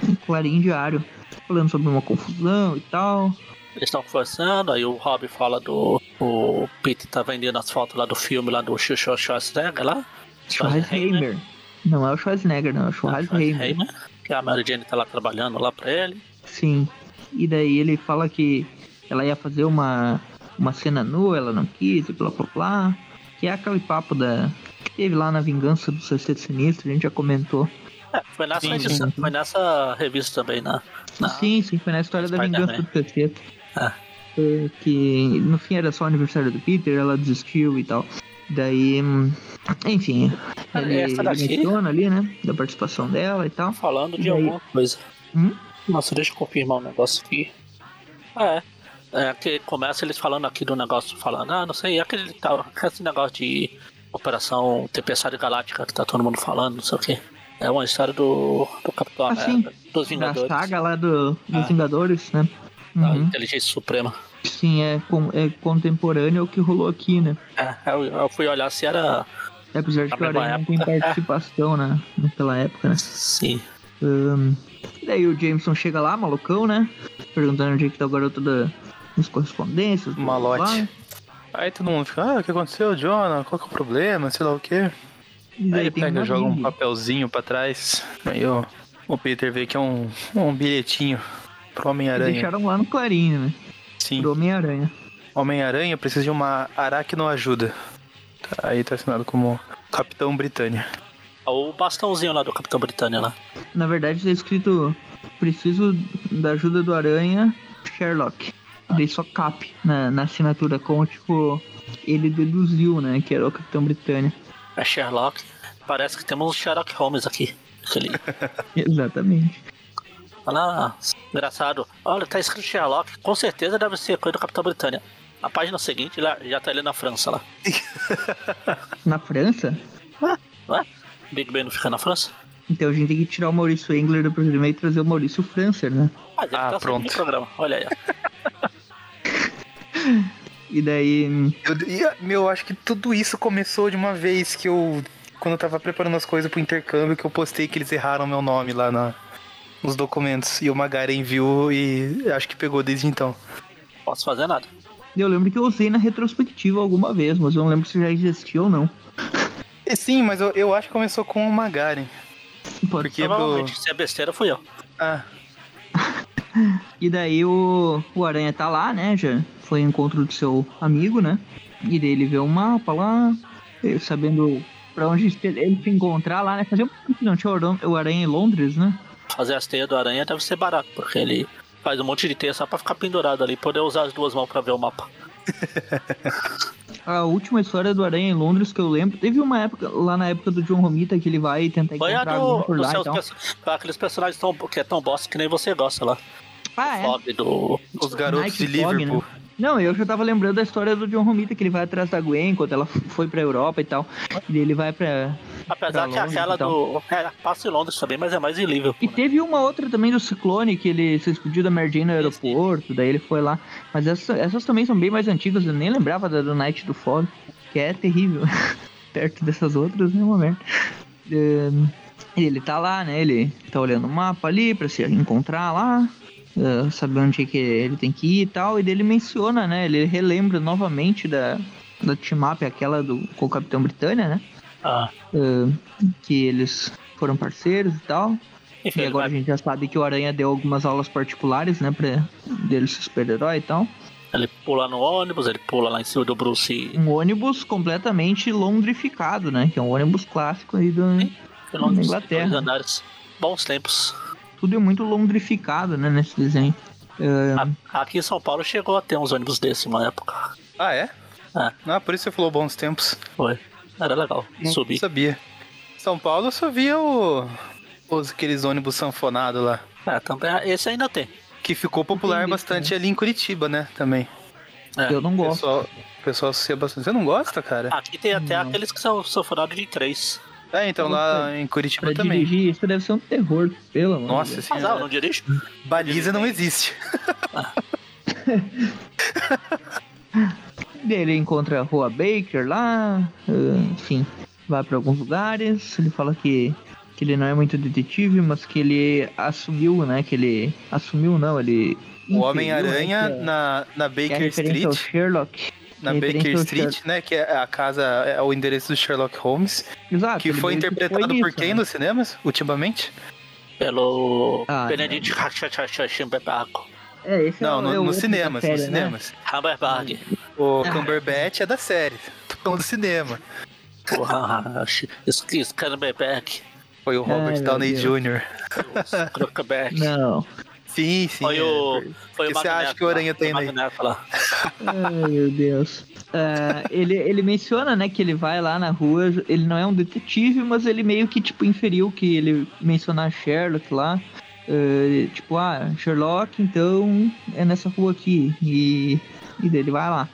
No Clarim diário. Falando sobre uma confusão e tal. Eles estão conversando, aí o Rob fala do. O Pete tá vendendo as fotos lá do filme lá do Xuxa Schwarzenegger lá. Schwarzenegger. Não é o Schwarzenegger, não, é o Schwarzenegger. Que a Mary Jane tá lá trabalhando lá pra ele. Sim. E daí ele fala que ela ia fazer uma, uma cena nua, ela não quis, e blá blá blá. Que é aquele papo da. Que teve lá na Vingança do Sexteto Sinistro, a gente já comentou. É, foi nessa, sim, edição, sim. foi nessa revista também, né? Na... Sim, sim, foi na história da Vingança do Sexteto. Ah. Que no fim era só o aniversário do Peter, ela desistiu e tal. Daí, enfim, ele, ele menciona ali, né? Da participação dela e tal. Falando de Daí... alguma coisa. Hum? Nossa, deixa eu confirmar um negócio aqui. É. É que começa eles falando aqui do negócio, falando, ah, não sei, aquele, esse negócio de Operação Tempestade Galáctica que tá todo mundo falando, não sei o que. É uma história do, do Capitão ah, América, dos Vingadores. Da saga lá do, dos ah. Vingadores, né? da uhum. inteligência suprema. Sim, é, com, é contemporâneo ao que rolou aqui, né? É, eu, eu fui olhar se era. É, apesar de que o Aranha não tem participação, né? Naquela época, né? Sim. Um, daí o Jameson chega lá, malucão, né? Perguntando onde é que tá o garoto da, das correspondências. Malote. Aí todo mundo fica, ah, o que aconteceu, Jonah? Qual que é o problema? Sei lá o quê. E aí ele pega, joga um papelzinho pra trás. Aí o, o Peter vê que é um, um bilhetinho Pro Homem-Aranha. Deixaram lá no Clarinho, né? Sim. Pro Homem-Aranha. Homem-Aranha precisa de uma aracnoajuda. Tá, aí tá assinado como Capitão Britânia. O bastãozinho lá do Capitão Britânia lá. Na verdade tá escrito preciso da ajuda do Aranha Sherlock. Dei só cap na, na assinatura, como tipo, ele deduziu, né, que era o Capitão Britânia. É Sherlock. Parece que temos um Sherlock Holmes aqui. (laughs) Exatamente. Olha lá, engraçado. Olha, tá escrito Sherlock. Com certeza deve ser coisa do Capitão Britânia. Na página seguinte, lá, já tá ele na França lá. (laughs) Na França? Ué? Big Ben não fica na França? Então a gente tem que tirar o Maurício Engler do programa e trazer o Maurício Francer, né? Ah, Ah, tá pronto. pronto. no programa. Olha aí. (laughs) E daí. Eu, meu, acho que tudo isso começou de uma vez que eu. Quando eu tava preparando as coisas pro intercâmbio, que eu postei que eles erraram meu nome lá na, nos documentos. E o Magaren viu e acho que pegou desde então. Posso fazer nada. Eu lembro que eu usei na retrospectiva alguma vez, mas eu não lembro se já existia ou não. E sim, mas eu, eu acho que começou com o Magaren. Pode Porque-. Provavelmente, se é besteira, fui eu. Ah, (laughs) E daí o, o Aranha tá lá, né? Já foi ao encontro do seu amigo, né? E daí ele vê o mapa lá, sabendo pra onde ele se encontrar lá, né? Fazer um que não tinha o Aran- o Aranha em Londres, né? Fazer as teias do aranha deve ser barato, porque ele faz um monte de teia só pra ficar pendurado ali, poder usar as duas mãos pra ver o mapa. (laughs) A última história do Aranha em Londres que eu lembro, teve uma época, lá na época do John Romita, que ele vai tentar Foi encontrar do, por lá e seus perso- aqueles personagens tão, que é tão bosta que nem você gosta lá. Ah, é? Fog do. os garotos Night de Fog, Liverpool. né? Não, eu já tava lembrando da história do John Romita, que ele vai atrás da Gwen quando ela foi pra Europa e tal. E ele vai pra. Apesar pra que Londres aquela do. É, passa em Londres também, mas é mais em Liverpool. E teve uma outra também do Ciclone, que ele se explodiu da Mary Jane no aeroporto, daí ele foi lá. Mas essas, essas também são bem mais antigas, eu nem lembrava da do Night do Fog, que é terrível. (laughs) Perto dessas outras, é. Ahn, e ele tá lá, né? Ele tá olhando o mapa ali pra se encontrar lá, ah, saber onde é que ele tem que ir e tal. E daí ele menciona, né? Ele relembra novamente da, da team-up, aquela do, com o Capitão Britânia, né? Ah, Ah, que eles foram parceiros e tal. E agora a gente já sabe que o Aranha deu algumas aulas particulares, né, pra dele ser super-herói e tal. ele pula no ônibus, ele pula lá em cima do Bruce. Um ônibus completamente londrificado, né, que é um ônibus clássico aí do... Londres, Inglaterra. andares. Bons tempos. Tudo é muito londrificado, né, nesse desenho. A- Aqui em São Paulo chegou a ter uns ônibus desses uma época. Ah, é? É. Ah, por isso você falou bons tempos. Foi. Era legal. Não Subir. sabia. São Paulo eu só via o, os, aqueles ônibus sanfonados lá. É, também. Esse ainda tem. Que ficou popular Entendi, bastante ali em Curitiba, né? Também. É. eu não O gosto. pessoal, o pessoal associa bastante. Você não gosta, cara? Aqui tem até Não. aqueles que são sanfonados de três. É, então lá em Curitiba Pra também. dirigir isso deve ser um terror, pelo amor de Nossa Deus. Mas ah, senhora. não dirijo. Baliza não existe. Daí (laughs) Ele encontra a Rua Baker lá, ah, enfim, vai pra alguns lugares. Ele fala que, que ele não é muito detetive, mas que ele assumiu, né? Que ele assumiu, não, ele. O Homem-Aranha né, é- na, na que é Baker ao Street. Sherlock. Na é Baker Street, né? Que é a casa, é o endereço do Sherlock Holmes. Exato. Que foi interpretado foi por nisso, quem né? nos cinemas, ultimamente? Pelo Ah, Benedict Cumberbatch. É, esse Não, é, o- no- é o nos cinemas, série, nos né? cinemas. Cumberbatch. O Ah. Cumberbatch é da série. Tô falando do cinema. Porra, isso que isso, Cumberbatch. Foi o Robert Ai, meu Downey. Jr. Cumberbatch. Não. Sim, sim. Foi é. o. Foi que o você acha que o Aranha foi tem lá. Ai, meu Deus. Ah, ele, ele menciona, né, que ele vai lá na rua, ele não é um detetive, mas ele meio que, tipo, inferiu que ele mencionar Sherlock lá. Ah, tipo, ah, Sherlock, então é nessa rua aqui. E, e daí ele vai lá.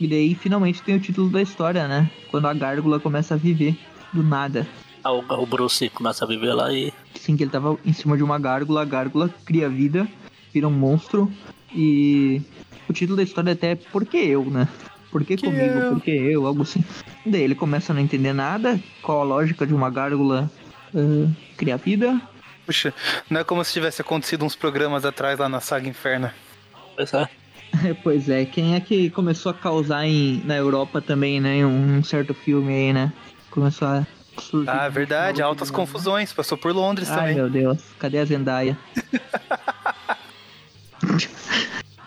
E daí finalmente tem o título da história, né? Quando a gárgula começa a viver do nada. O, o Bruce começa a viver lá e. Assim que ele tava em cima de uma gárgula, a gárgula cria vida, vira um monstro. E o título da história é até Por que eu, né? Por que, Que comigo? eu? Por que eu? Algo assim. Daí ele começa a não entender nada, qual a lógica de uma gárgula ah, criar vida. Puxa, não é como se tivesse acontecido uns programas atrás lá na Saga Inferna. Pois é. (laughs) pois é, quem é que começou a causar em, na Europa também, né? em Um certo filme aí, né? Começou a surgir. Ah, verdade, altas confusões. Passou por Londres Ai, também. meu Deus, cadê a Zendaya? (laughs)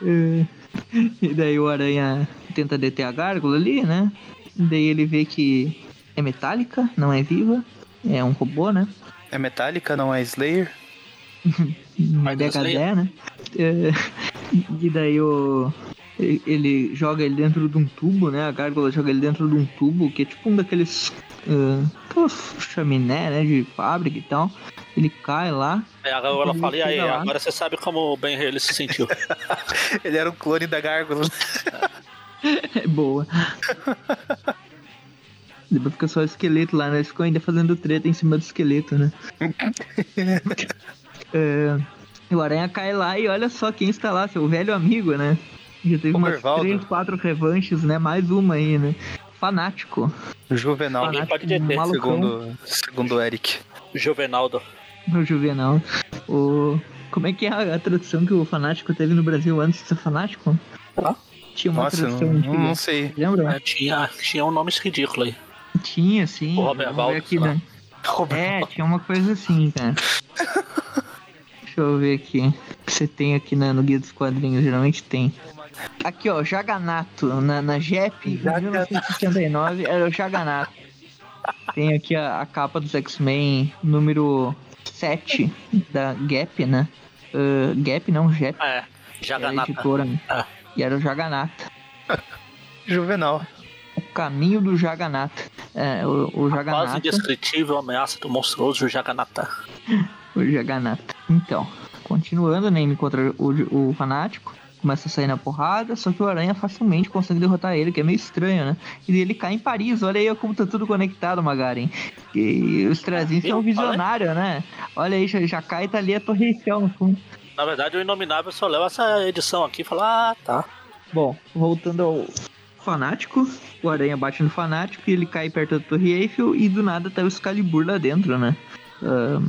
(laughs) E daí o Aranha tenta deter a gárgula ali, né? Daí ele vê que é metálica, não é viva. É um robô, né? É metálica, não é Slayer? (laughs) DHD, né? É, e daí o. Ele joga ele dentro de um tubo, né? A gárgula joga ele dentro de um tubo, que é tipo um daqueles. Uh, chaminé, né? De fábrica e tal. Ele cai lá. Aí agora ela fala, e aí, lá. agora você sabe como o Ben ele se sentiu. (laughs) Ele era um clone da Gárgula. É (laughs) boa. Depois fica só o esqueleto lá, né? Eles ficam ainda fazendo treta em cima do esqueleto, né? (laughs) é, o Aranha cai lá e olha só quem está lá, seu velho amigo, né? Já teve O umas Mervaldo. três, quatro revanches, né? Mais uma aí, né? Fanático. Juvenal, Alguém pode malucão. segundo, segundo o Eric. Juvenaldo. No Juvenal. O... Como é que é a, a tradução que o Fanático teve no Brasil antes de ser Fanático? Ah. Tinha uma Nossa, tradução não, não sei. Lembra? É, tinha, tinha um nome ridículo aí. Tinha, sim. O Robert Valdo, aqui, né? É, tinha uma coisa assim, cara. (laughs) Deixa eu ver aqui. O que você tem aqui na- no Guia dos Quadrinhos? Geralmente tem. Aqui, ó, Jaganato. Na, na JEP, de 1969, era o Jaganato. Tem aqui a, a capa dos X-Men número 7 da Gap, né? Ah, Gap não, JEP. É, Era a Jaganata. editora. né? Ah. E era o Jaganata. Juvenal. O caminho do Jaganata. É, o, o Quase Jaganata. indescritível ameaça do monstruoso Jaganata. (laughs) O Jaganata. Então, continuando, né? Ele encontra o, o fanático, começa a sair na porrada, só que o Aranha facilmente consegue derrotar ele, que é meio estranho, né? E ele cai em Paris, olha aí como tá tudo conectado, Magaren. E os Trazinhos são um visionário, né? Olha aí, já, já cai e tá ali a Torre Eiffel no fundo. Na verdade, o Inominável só leu essa edição aqui e fala: Ah, tá. Bom, voltando ao fanático, o Aranha bate no fanático e ele cai perto da Torre Eiffel e do nada tá o Excalibur lá dentro, né? Ahn,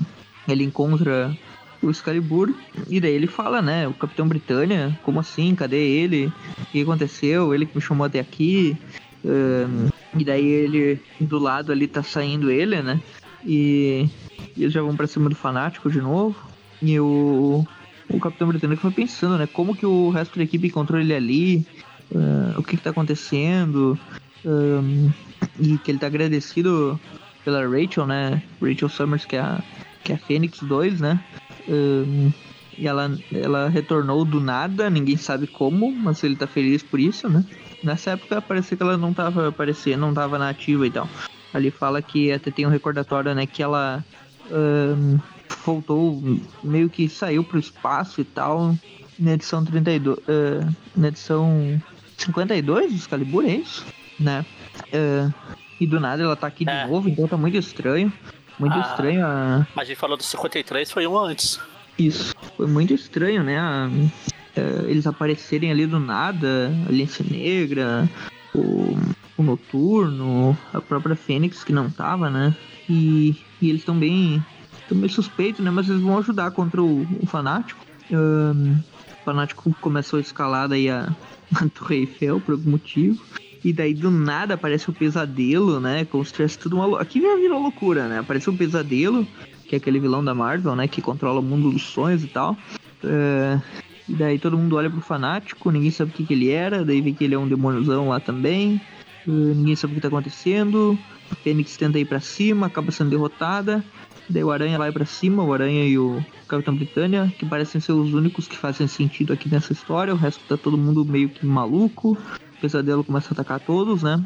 ele encontra o Excalibur e daí ele fala, né? O Capitão Britânia, como assim? Cadê ele? O que aconteceu? Ele que me chamou até aqui. Ahn, e daí ele, do lado ali tá saindo ele, né? E, e eles já vão pra cima do fanático de novo. E o, o Capitão Britânico foi pensando, né? Como que o resto da equipe encontrou ele ali? ah, o que que tá acontecendo? Ahn, e que ele tá agradecido pela Rachel, né? Rachel Summers, que é a, que é a Fênix 2, né? Ahn, e ela, ela retornou do nada, ninguém sabe como, mas ele tá feliz por isso, né? Nessa época parecia que ela não tava aparecendo, não tava na ativa e tal. Ali fala que até tem um recordatório, né? Que ela ahn, voltou, meio que saiu pro espaço e tal, na edição 32, ah, na edição 52 do Excalibur, é isso? Né? Ah, e do nada ela tá aqui É. de novo, então tá muito estranho. Muito Ah. estranho a, A gente falou do 53, foi um antes. isso. Foi muito estranho, né? a- é, eles aparecerem ali do nada, a Lince Negra, o, o Noturno, a própria Fênix que não tava, né? E, e eles estão bem. Estão meio suspeitos, né? Mas eles vão ajudar contra o, o Fanático. Ahn, o Fanático começou a escalada aí a, (laughs) a Torre Eiffel por algum motivo. E daí do nada aparece o pesadelo, né? Como se tivesse tudo uma lou- Aqui já virou loucura, né? Apareceu o pesadelo, que é aquele vilão da Marvel, né? Que controla o mundo dos sonhos e tal. É, E daí todo mundo olha pro fanático, ninguém sabe o que, que ele era, daí vê que ele é um demôniozão lá também. É, ninguém sabe o que tá acontecendo. A Fênix tenta ir pra cima, acaba sendo derrotada. Daí o Aranha vai pra cima, o Aranha e o Capitão Britânia, que parecem ser os únicos que fazem sentido aqui nessa história. O resto tá todo mundo meio que maluco. O pesadelo começa a atacar todos, né?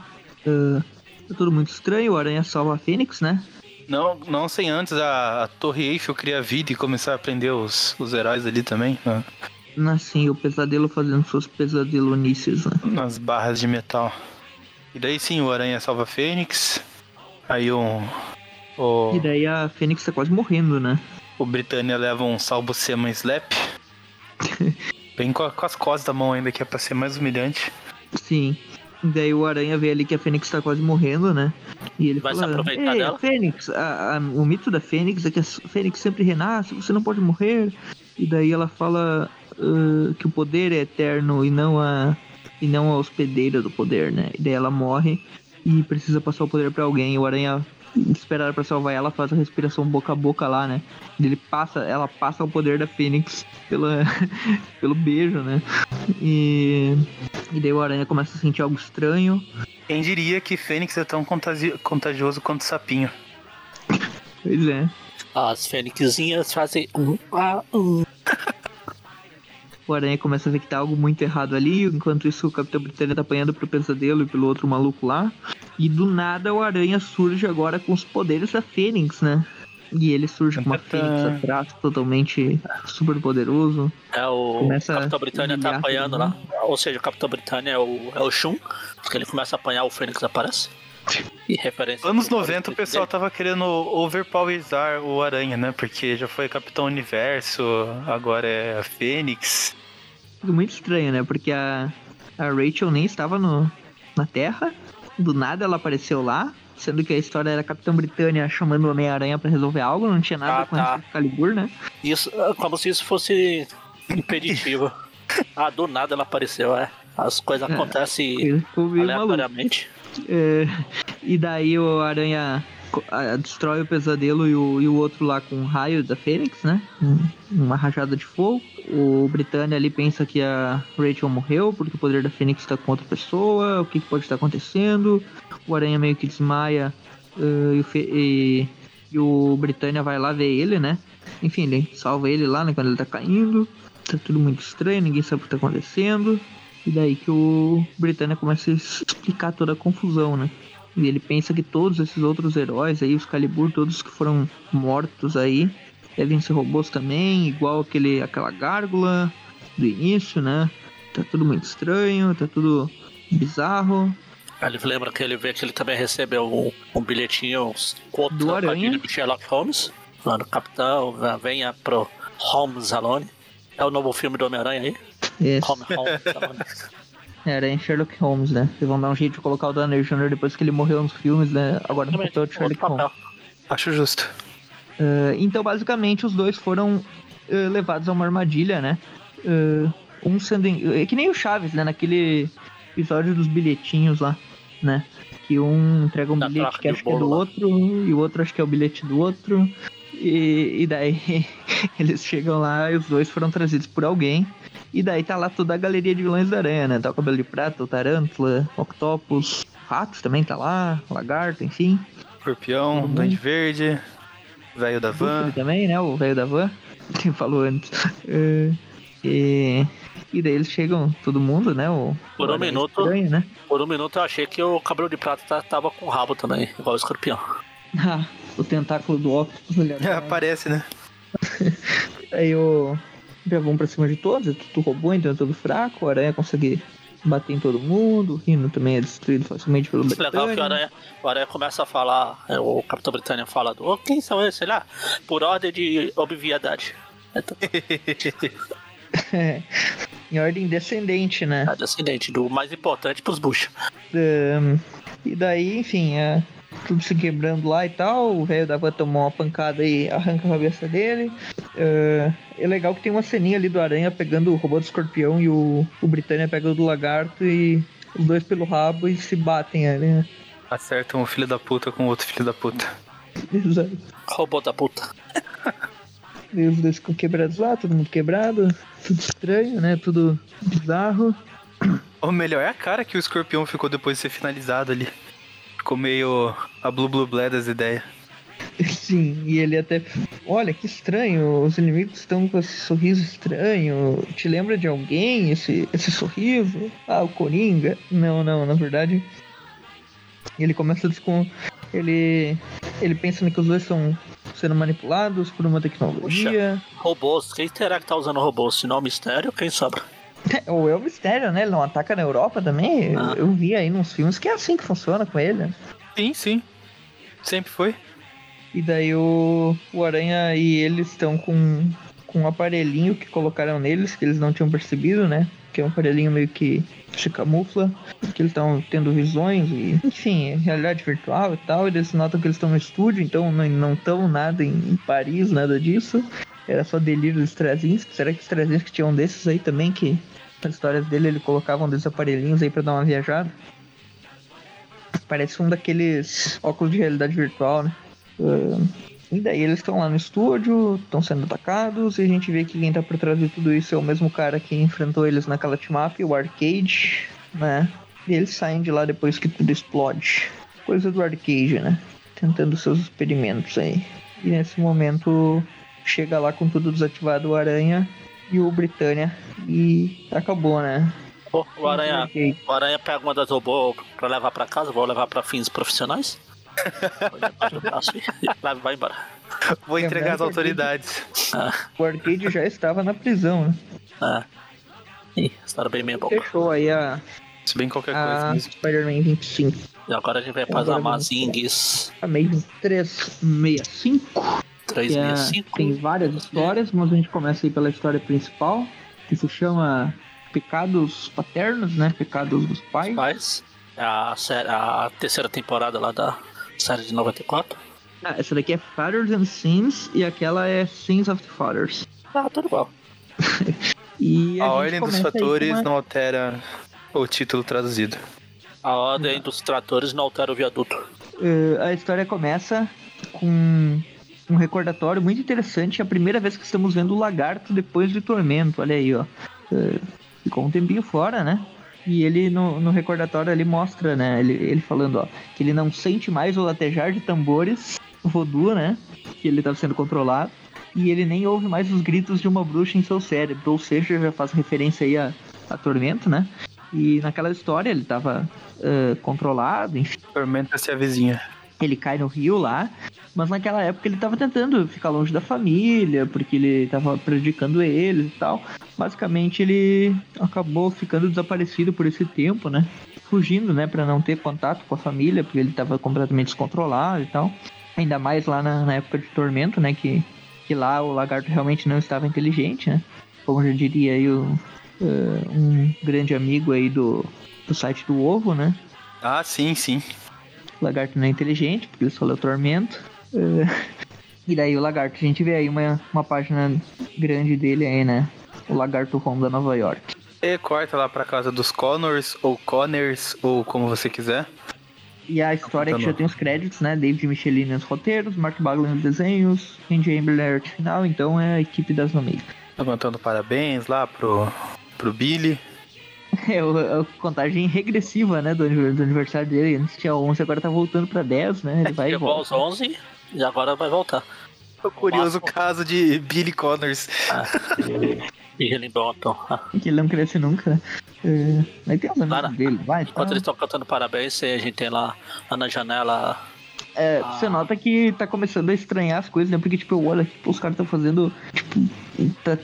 É, Tá tudo muito estranho, o Aranha salva a Fênix, né? Não, não sem antes a, a Torre Eiffel criar vida e começar a prender os, os heróis ali também, né? Assim, o pesadelo fazendo suas pesadelonices, né? nas barras de metal. E daí sim, o Aranha salva a Fênix. Aí o. O, E daí a Fênix tá quase morrendo, né? o Britânia leva um salvo Sema Slap. (laughs) Bem com, com as costas da mão ainda, que é pra ser mais humilhante. Sim. Daí o Aranha vê ali que a Fênix tá quase morrendo, né? E ele Vai se fala, aproveitar Ei, dela?" Fênix, a- a- o mito da Fênix é que a Fênix sempre renasce, você não pode morrer. E daí ela fala ah, que o poder é eterno e não a e não a hospedeira do poder, né? E daí ela morre e precisa passar o poder pra alguém. E o Aranha esperar pra salvar ela faz a respiração boca a boca lá, né? E ele passa, ela passa o poder da Fênix pela (laughs) pelo beijo, né? E e daí o Aranha começa a sentir algo estranho. Quem diria que Fênix é tão contagi- contagioso quanto sapinho? Pois é. As fênixinhas fazem um, um. (laughs) O Aranha começa a ver que tá algo muito errado ali, enquanto isso o Capitão Britânia tá apanhando pro pesadelo e pelo outro maluco lá. E do nada o Aranha surge agora com os poderes da Fênix, né? E ele surge com uma fênix atrás, totalmente super poderoso. É o Começa Capitão Britânia tá apanhando lá. Ou seja, o Capitão Britânia é o, é o Shun, porque ele começa a apanhar, o Fênix aparece. Referência. Anos pro 90 o dele. pessoal tava querendo overpowerizar o Aranha, né? Porque já foi Capitão Universo, agora é a Fênix. Muito estranho, né? Porque a, a Rachel nem estava no, na Terra. Do nada ela apareceu lá. Sendo que a história era Capitão Britânia chamando o Homem-Aranha pra resolver algo. Não tinha nada Ah, com tá. esse Excalibur, né? Isso, é como se isso fosse impeditivo. (laughs) ah, do nada ela apareceu, é. As coisas É. acontecem meio maluco. É, (laughs) e daí o Aranha a- destrói o pesadelo e o, e o outro lá com um raio da Fênix, né? Um- Uma rajada de fogo. O Britânia ali pensa que a Rachel morreu porque o poder da Fênix está com outra pessoa. O que, que pode estar acontecendo? O Aranha meio que desmaia eh, e, e- e o Britânia vai lá ver ele, né? Enfim, ele salva ele lá né, quando ele tá caindo. Tá tudo muito estranho, ninguém sabe o que tá acontecendo. E daí que o Britânia começa a explicar toda a confusão, né? E ele pensa que todos esses outros heróis aí, os Calibur, todos que foram mortos aí, devem ser robôs também, igual aquele, aquela gárgula do início, né? Tá tudo muito estranho, tá tudo bizarro. Aí Ele lembra que ele vê que ele também recebeu um, um bilhetinho com outra Do Aranha. do Sherlock Holmes. Falando, capitão, venha pro Holmes Alone. É o novo filme do Homem-Aranha aí? Esse. Home Holmes Alone. Era em Sherlock Holmes, né? Eles vão dar um jeito de colocar o Danner Jr. depois que ele morreu nos filmes, né? Agora no papel de Sherlock Holmes. Acho justo. Uh, então, basicamente, os dois foram uh, levados a uma armadilha, né? Uh, um sendo. em- É que nem o Chaves, né? Naquele episódio dos bilhetinhos lá, né? Que um entrega um Da bilhete que de acha que é do lá. outro, e o outro acha que é o bilhete do outro. E, e daí (laughs) eles chegam lá e os dois foram trazidos por alguém. E daí tá lá toda a galeria de vilões da aranha, né? Tá o cabelo de prata, o tarântula, octopus, ratos também tá lá, lagarto, enfim. Escorpião, Uhum. Duende Verde, Velho da Van. também, né? O velho da van. (laughs) Quem falou antes. É, e, e daí eles chegam, todo mundo, né? O, Por um minuto. Estranho, né? Por um minuto eu achei que o cabelo de prata tá- tava com rabo também, igual o escorpião. Ah, (laughs) o tentáculo do Octopus ali (laughs) É, aparece, né? Aí o. Já vão pra cima de todos, é tudo robô, então é tudo fraco. O Aranha consegue bater em todo mundo. O Rino também é destruído facilmente pelo Legal que o Britânia. Aranha, o Aranha começa a falar, é, o Capitão Britânia fala do "Oh, quem são esses? Sei lá, por ordem de obviedade. É (laughs) É, em ordem descendente, né? é descendente do mais importante pros buchos. Ahn, e daí, enfim, é, tudo se quebrando lá e tal. O velho da van tomou uma pancada e arranca a cabeça dele. É, é legal que tem uma ceninha ali do Aranha pegando o robô do escorpião e o, o Britânia pega o do lagarto e os dois pelo rabo e se batem ali, né? Acerta um filho da puta com outro filho da puta. Exato. Robô da puta. E os dois ficam quebrados lá, todo mundo quebrado, tudo estranho, né? Tudo bizarro. Ou melhor, é a cara que o escorpião ficou depois de ser finalizado ali. Ficou meio a Blue Blue Blé das ideias. (laughs) Sim, e ele até. Olha que estranho, os inimigos estão com esse sorriso estranho. Te lembra de alguém esse, esse sorriso? Ah, o Coringa? Não, não, na verdade. Ele começa a descon. Ele. Ele pensa que os dois estão sendo manipulados por uma tecnologia. Robôs, quem será que tá usando robôs? Se não é o mistério, quem sobra? Ou (laughs) é o mistério, né? Ele não ataca na Europa também. Ah. Eu vi aí nos filmes que é assim que funciona com ele. Sim, sim. Sempre foi. E daí o, o Aranha e eles estão com, com um aparelhinho que colocaram neles, que eles não tinham percebido, né? Que é um aparelhinho meio que se camufla, que eles estão tendo visões e, enfim, é realidade virtual e tal. Eles notam que eles estão no estúdio, então não- não estão nada em, em Paris, nada disso. Era só delírio dos Strazinski. Será que os Strazinski tinham um desses aí também que nas histórias dele ele colocava um desses aparelhinhos aí pra dar uma viajada? Parece um daqueles óculos de realidade virtual, né? Ah, e daí eles estão lá no estúdio, estão sendo atacados, e a gente vê que quem tá por trás de tudo isso é o mesmo cara que enfrentou eles naquela team-up, o Arcade, né? E eles saem de lá depois que tudo explode. Coisa do Arcade, né? Tentando seus experimentos aí. E nesse momento chega lá com tudo desativado o Aranha e o Britânia. E acabou, né? Pô, o Aranha, o Aranha pega uma das robôs pra levar pra casa, vou levar pra fins profissionais. (laughs) Vai embora. Vou entregar que autoridades. O Arcade já estava na prisão, né? Ah. Ih, história bem meia boca. Fechou aí a, Se bem qualquer coisa a mesmo. Spider-Man 25. E agora a gente vai para as Amazing 365. Que é, 365. tem várias histórias, mas a gente começa aí pela história principal, que se chama Pecados Paternos, né? Pecados dos Pais. Pais. É A, série, a terceira temporada lá da série de 94. Ah, essa daqui é Fathers and Sins e aquela é Sins of the Fathers. Ah, tudo igual. (laughs) E A gente ordem dos fatores uma- não altera o título traduzido. A ordem dos tratores não altera o viaduto. Eh, a história começa com um recordatório muito interessante. É a primeira vez que estamos vendo o lagarto depois do tormento. Olha aí, ó. Eh, ficou um tempinho fora, né? E ele no, no recordatório ele mostra, né? Ele, ele falando, ó, que ele não sente mais o latejar de tambores, voodoo, né? Que ele tá sendo controlado. E ele nem ouve mais os gritos de uma bruxa em seu cérebro. Ou seja, já faz referência aí a, a tormento, né? E naquela história ele tava eh, controlado, enfim Tormenta-se a vizinha. Ele cai no rio lá, mas naquela época ele tava tentando ficar longe da família, porque ele tava prejudicando eles e tal. Basicamente ele acabou ficando desaparecido por esse tempo, né? Fugindo, né, Pra não ter contato com a família, porque ele tava completamente descontrolado e tal. Ainda mais lá na, na época de tormento, né, que, que lá o lagarto realmente não estava inteligente, né? Como já diria aí o, eh, um grande amigo aí do, do site do ovo, né? Ah, sim, sim. O lagarto não é inteligente, porque ele só lê o tormento. É, E daí o lagarto, a gente vê aí uma, uma página grande dele aí, né? O lagarto Home da Nova York. E corta lá pra casa dos Connors, ou Connors, ou como você quiser. E a história Tá que já bom. tem os créditos, né? David Michelin nos roteiros, Mark Bagley nos desenhos, Andy Amber na arte final, então é a equipe das no meio. Levantando parabéns lá pro, pro Billy. (laughs) É o- a contagem regressiva, né? Do, do aniversário dele. Antes tinha 11, agora tá voltando pra 10, né? Ele vai e Chegou aos volta. 11 e agora vai voltar. O curioso máximo. caso de Billy Connors. (laughs) E ele Bonton. Ah, Que ele não cresce nunca, né? É, Mas tem os amigos dele, vai. Enquanto tá. eles estão cantando parabéns, a gente tem lá, lá na janela. É, Ah. você nota que tá começando a estranhar as coisas, né? Porque, tipo, eu olho aqui, pô, os caras estão fazendo, tipo, tá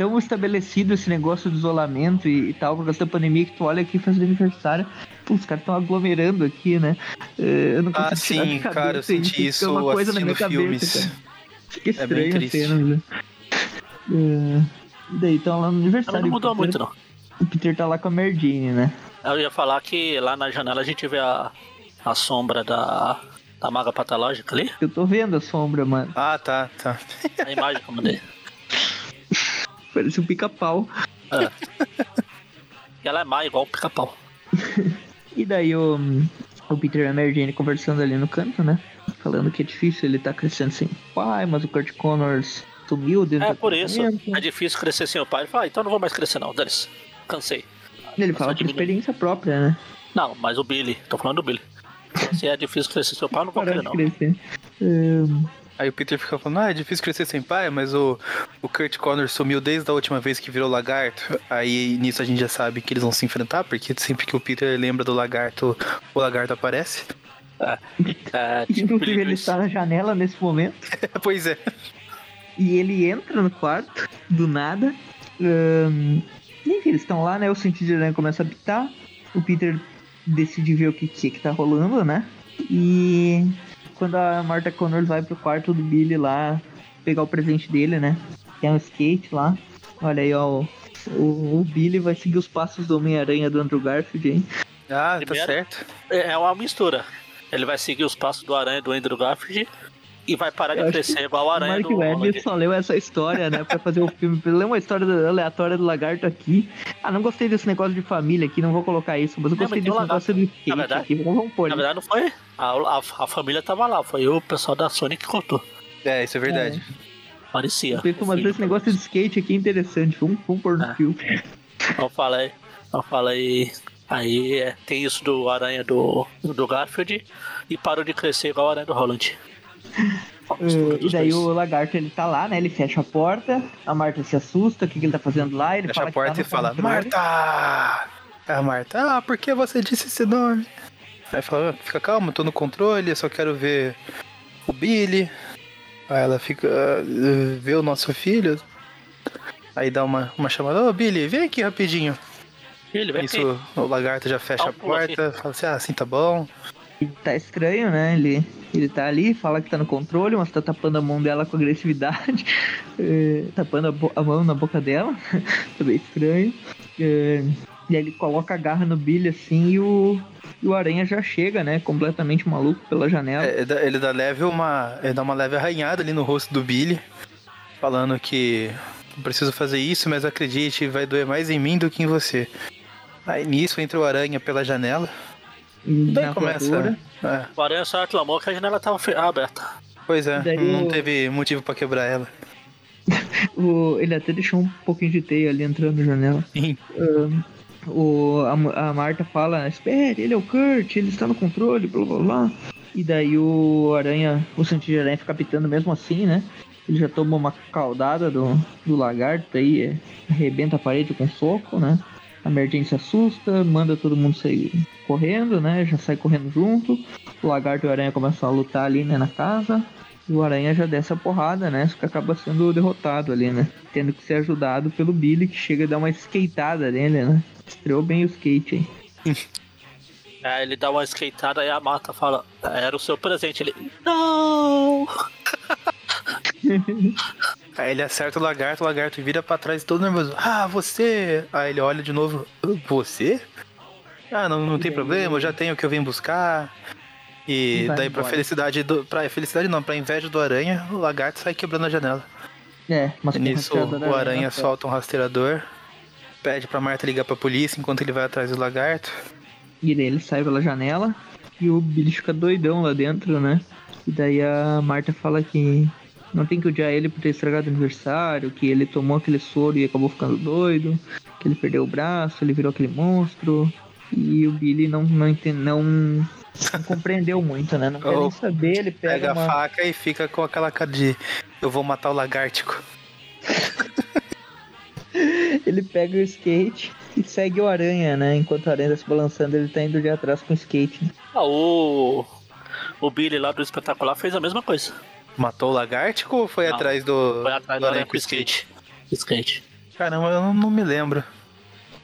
tão estabelecido esse negócio de isolamento e, e tal, por causa da pandemia, que tu olha aqui fazendo aniversário, pô, os caras estão aglomerando aqui, né? É, eu não Ah, consigo tirar de sim, cabeça cara, eu senti fica isso uma coisa na minha filmes. cabeça. Fica É bem estranho a triste. cena, né? É, e daí, então, lá no Ela aniversário. não mudou o Peter- muito, não. O Peter tá lá com a Mary Jane, né? Eu ia falar que lá na janela a gente vê a, a sombra da, da maga patológica ali. Eu tô vendo a sombra, mano. Ah, tá, tá. A imagem que eu mandei. (laughs) Parece um pica-pau. E ela é má, igual o pica-pau. (laughs) E daí o, o Peter e a Mary Jane conversando ali no canto, né? Falando que é difícil ele tá crescendo sem pai, mas o Kurt Connors sumiu dentro É por isso. É difícil crescer sem o pai. Ele fala, ah, então não vou mais crescer não, dane Cansei. Ele fala por diminui. experiência própria, né? Não, mas o Billy, tô falando do Billy. (laughs) Se é difícil crescer sem o pai, não vou querer de não. crescer. Aí o Peter fica falando, ah, é difícil crescer sem pai, mas o, o Kurt Connors sumiu desde a última vez que virou lagarto. Aí nisso a gente já sabe que eles vão se enfrentar, porque sempre que o Peter lembra do lagarto, o lagarto aparece. É, (laughs) tipo, Inclusive ele está na janela nesse momento. (laughs) pois é. E ele entra no quarto, do nada. Ahn, enfim, eles estão lá, né? O sentido de aranha começa a habitar. O Peter decide ver o que, que, que tá rolando, né? E quando a Martha Connors vai pro quarto do Billy lá pegar o presente dele, né? Que é um skate lá. Olha aí, ó. O, o, o Billy vai seguir os passos do Homem-Aranha do Andrew Garfield, hein? Ah, Primeiro- tá certo. É é uma mistura. Ele vai seguir os passos do Aranha do Andrew Garfield e vai parar de crescer igual o O Aranha Mark do Webb só leu essa história, né, pra fazer o filme. Leu uma história aleatória do lagarto aqui. Ah, não gostei desse negócio de família aqui, não vou colocar isso, mas eu Não, gostei mas tem desse o negócio do skate Na verdade- aqui. Vamos, vamos pôr Na verdade não foi. A, a, a família tava lá, foi o pessoal da Sony que contou. É, isso é verdade. Parecia. Eu pensei, mas esse negócio de skate aqui é interessante. Vamos, vamos pôr no Ah. filme. Eu falei, eu falei. Aí é, tem isso do Aranha do, do Garfield e parou de crescer igual o Aranha do Holland. (laughs) Uh, e daí dois. o lagarto ele tá lá, né? Ele fecha a porta, a Marta se assusta, o que, que ele tá fazendo lá? Ele Fecha fala a porta que e tá no fala. Marta! A Marta, ah, por que você disse esse nome? Aí fala, "Ah, fica calmo, tô no controle, eu só quero ver o Billy. Aí ela fica. "Ah, vê o nosso filho. Aí dá uma, uma chamada, ô Billy, vem aqui rapidinho. Ele vem aqui. Isso, o lagarto já fecha Dá um a aqui. porta, fala assim, ah, assim tá bom. Tá estranho, né? Ele, ele tá ali, fala que tá no controle, mas tá tapando a mão dela com agressividade, eh, (laughs) tapando a, a mão na boca dela, (laughs) tá bem estranho. Eh, e aí ele coloca a garra no Billy assim e o, e o Aranha já chega, né? Completamente maluco pela janela. É, ele dá- leve uma. Ele dá uma leve arranhada ali no rosto do Billy, falando que preciso fazer isso, mas acredite, vai doer mais em mim do que em você. Aí nisso entra o aranha pela janela. Daí na começa. voadora. é, O Aranha só reclamou que a janela tava fe- aberta. pois é, Daí não o- teve motivo pra quebrar ela. (laughs) O, ele até deixou um pouquinho de teia ali entrando na janela. Sim. O, a, a Marta fala, espere, ele é o Kurt, ele está no controle, blá blá blá. E daí o Aranha, o Santinho de Aranha fica pitando mesmo assim, né? Ele já toma uma caudada do, do lagarto aí, arrebenta a parede com soco, né? A se assusta, manda todo mundo sair correndo, né? Já sai correndo junto. O lagarto e o aranha começam a lutar ali, né, na casa. E o aranha já desce a porrada, né? Só que acaba sendo derrotado ali, né? Tendo que ser ajudado pelo Billy, que chega a dar uma skateada nele, né? Estreou bem o skate aí. (laughs) Aí ele dá uma skateada e a Marta fala, era o seu presente. Ele, não! (laughs) (laughs) Aí ele acerta o lagarto, o lagarto vira pra trás todo nervoso. Ah, você! Aí ele olha de novo. Você? Ah, não, não tem problema, eu já tenho o que eu vim buscar. E vai daí pra embora. felicidade do. Pra felicidade não, pra inveja do aranha, o lagarto sai quebrando a janela. É, mas nisso o da aranha na solta um rastreador, pede pra Marta ligar pra polícia enquanto ele vai atrás do lagarto. E daí ele sai pela janela e o Billy fica doidão lá dentro, né? E daí a Marta fala que não tem que odiar ele por ter estragado o aniversário, que ele tomou aquele soro e acabou ficando doido, que ele perdeu o braço, ele virou aquele monstro. E o Billy não, não, entende, não, não compreendeu muito, né? Não quer nem saber, ele Pega, pega, a uma. faca e fica com aquela cara de eu vou matar o lagártico. (laughs) Ele pega o skate e segue o aranha, né? Enquanto o aranha tá se balançando, ele tá indo de atrás com o skate. né? Ah, o, o Billy lá do espetacular fez a mesma coisa. Matou o lagártico ou foi Não, atrás do, Foi atrás do do aranha com skate. Skate. Caramba, eu não, me lembro.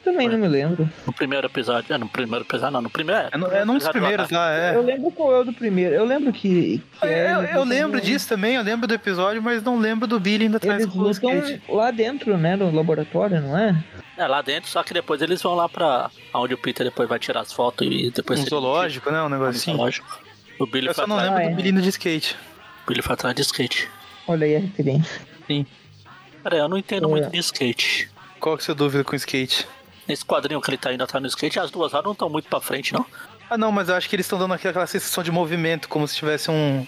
Também não me lembro. No primeiro episódio. É, no primeiro episódio, não. No primeiro. É, no- é num dos primeiros lá. lá, é. Eu lembro qual é o do primeiro. Eu lembro que. que É, é, eu, eu lembro disso também, eu lembro do episódio, mas não lembro do Billy ainda atrás Eles com o lutam skate. lá dentro, né? No laboratório, não é? É, lá dentro, só que depois eles vão lá pra onde o Peter depois vai tirar as fotos e depois. Um zoológico, né? Um Um negocinho. zoológico. O Billy Eu foi só não atrás, lembro Ah, do é. Billy de skate. O Billy foi atrás de skate. Olha aí a referência. Cara, eu não entendo É. muito de skate. Qual que é a sua dúvida com skate? Nesse quadrinho que ele tá indo atrás no skate, as duas rodas não estão muito pra frente, não. Ah não, mas eu acho que eles estão dando aquela sensação de movimento, como se tivesse um.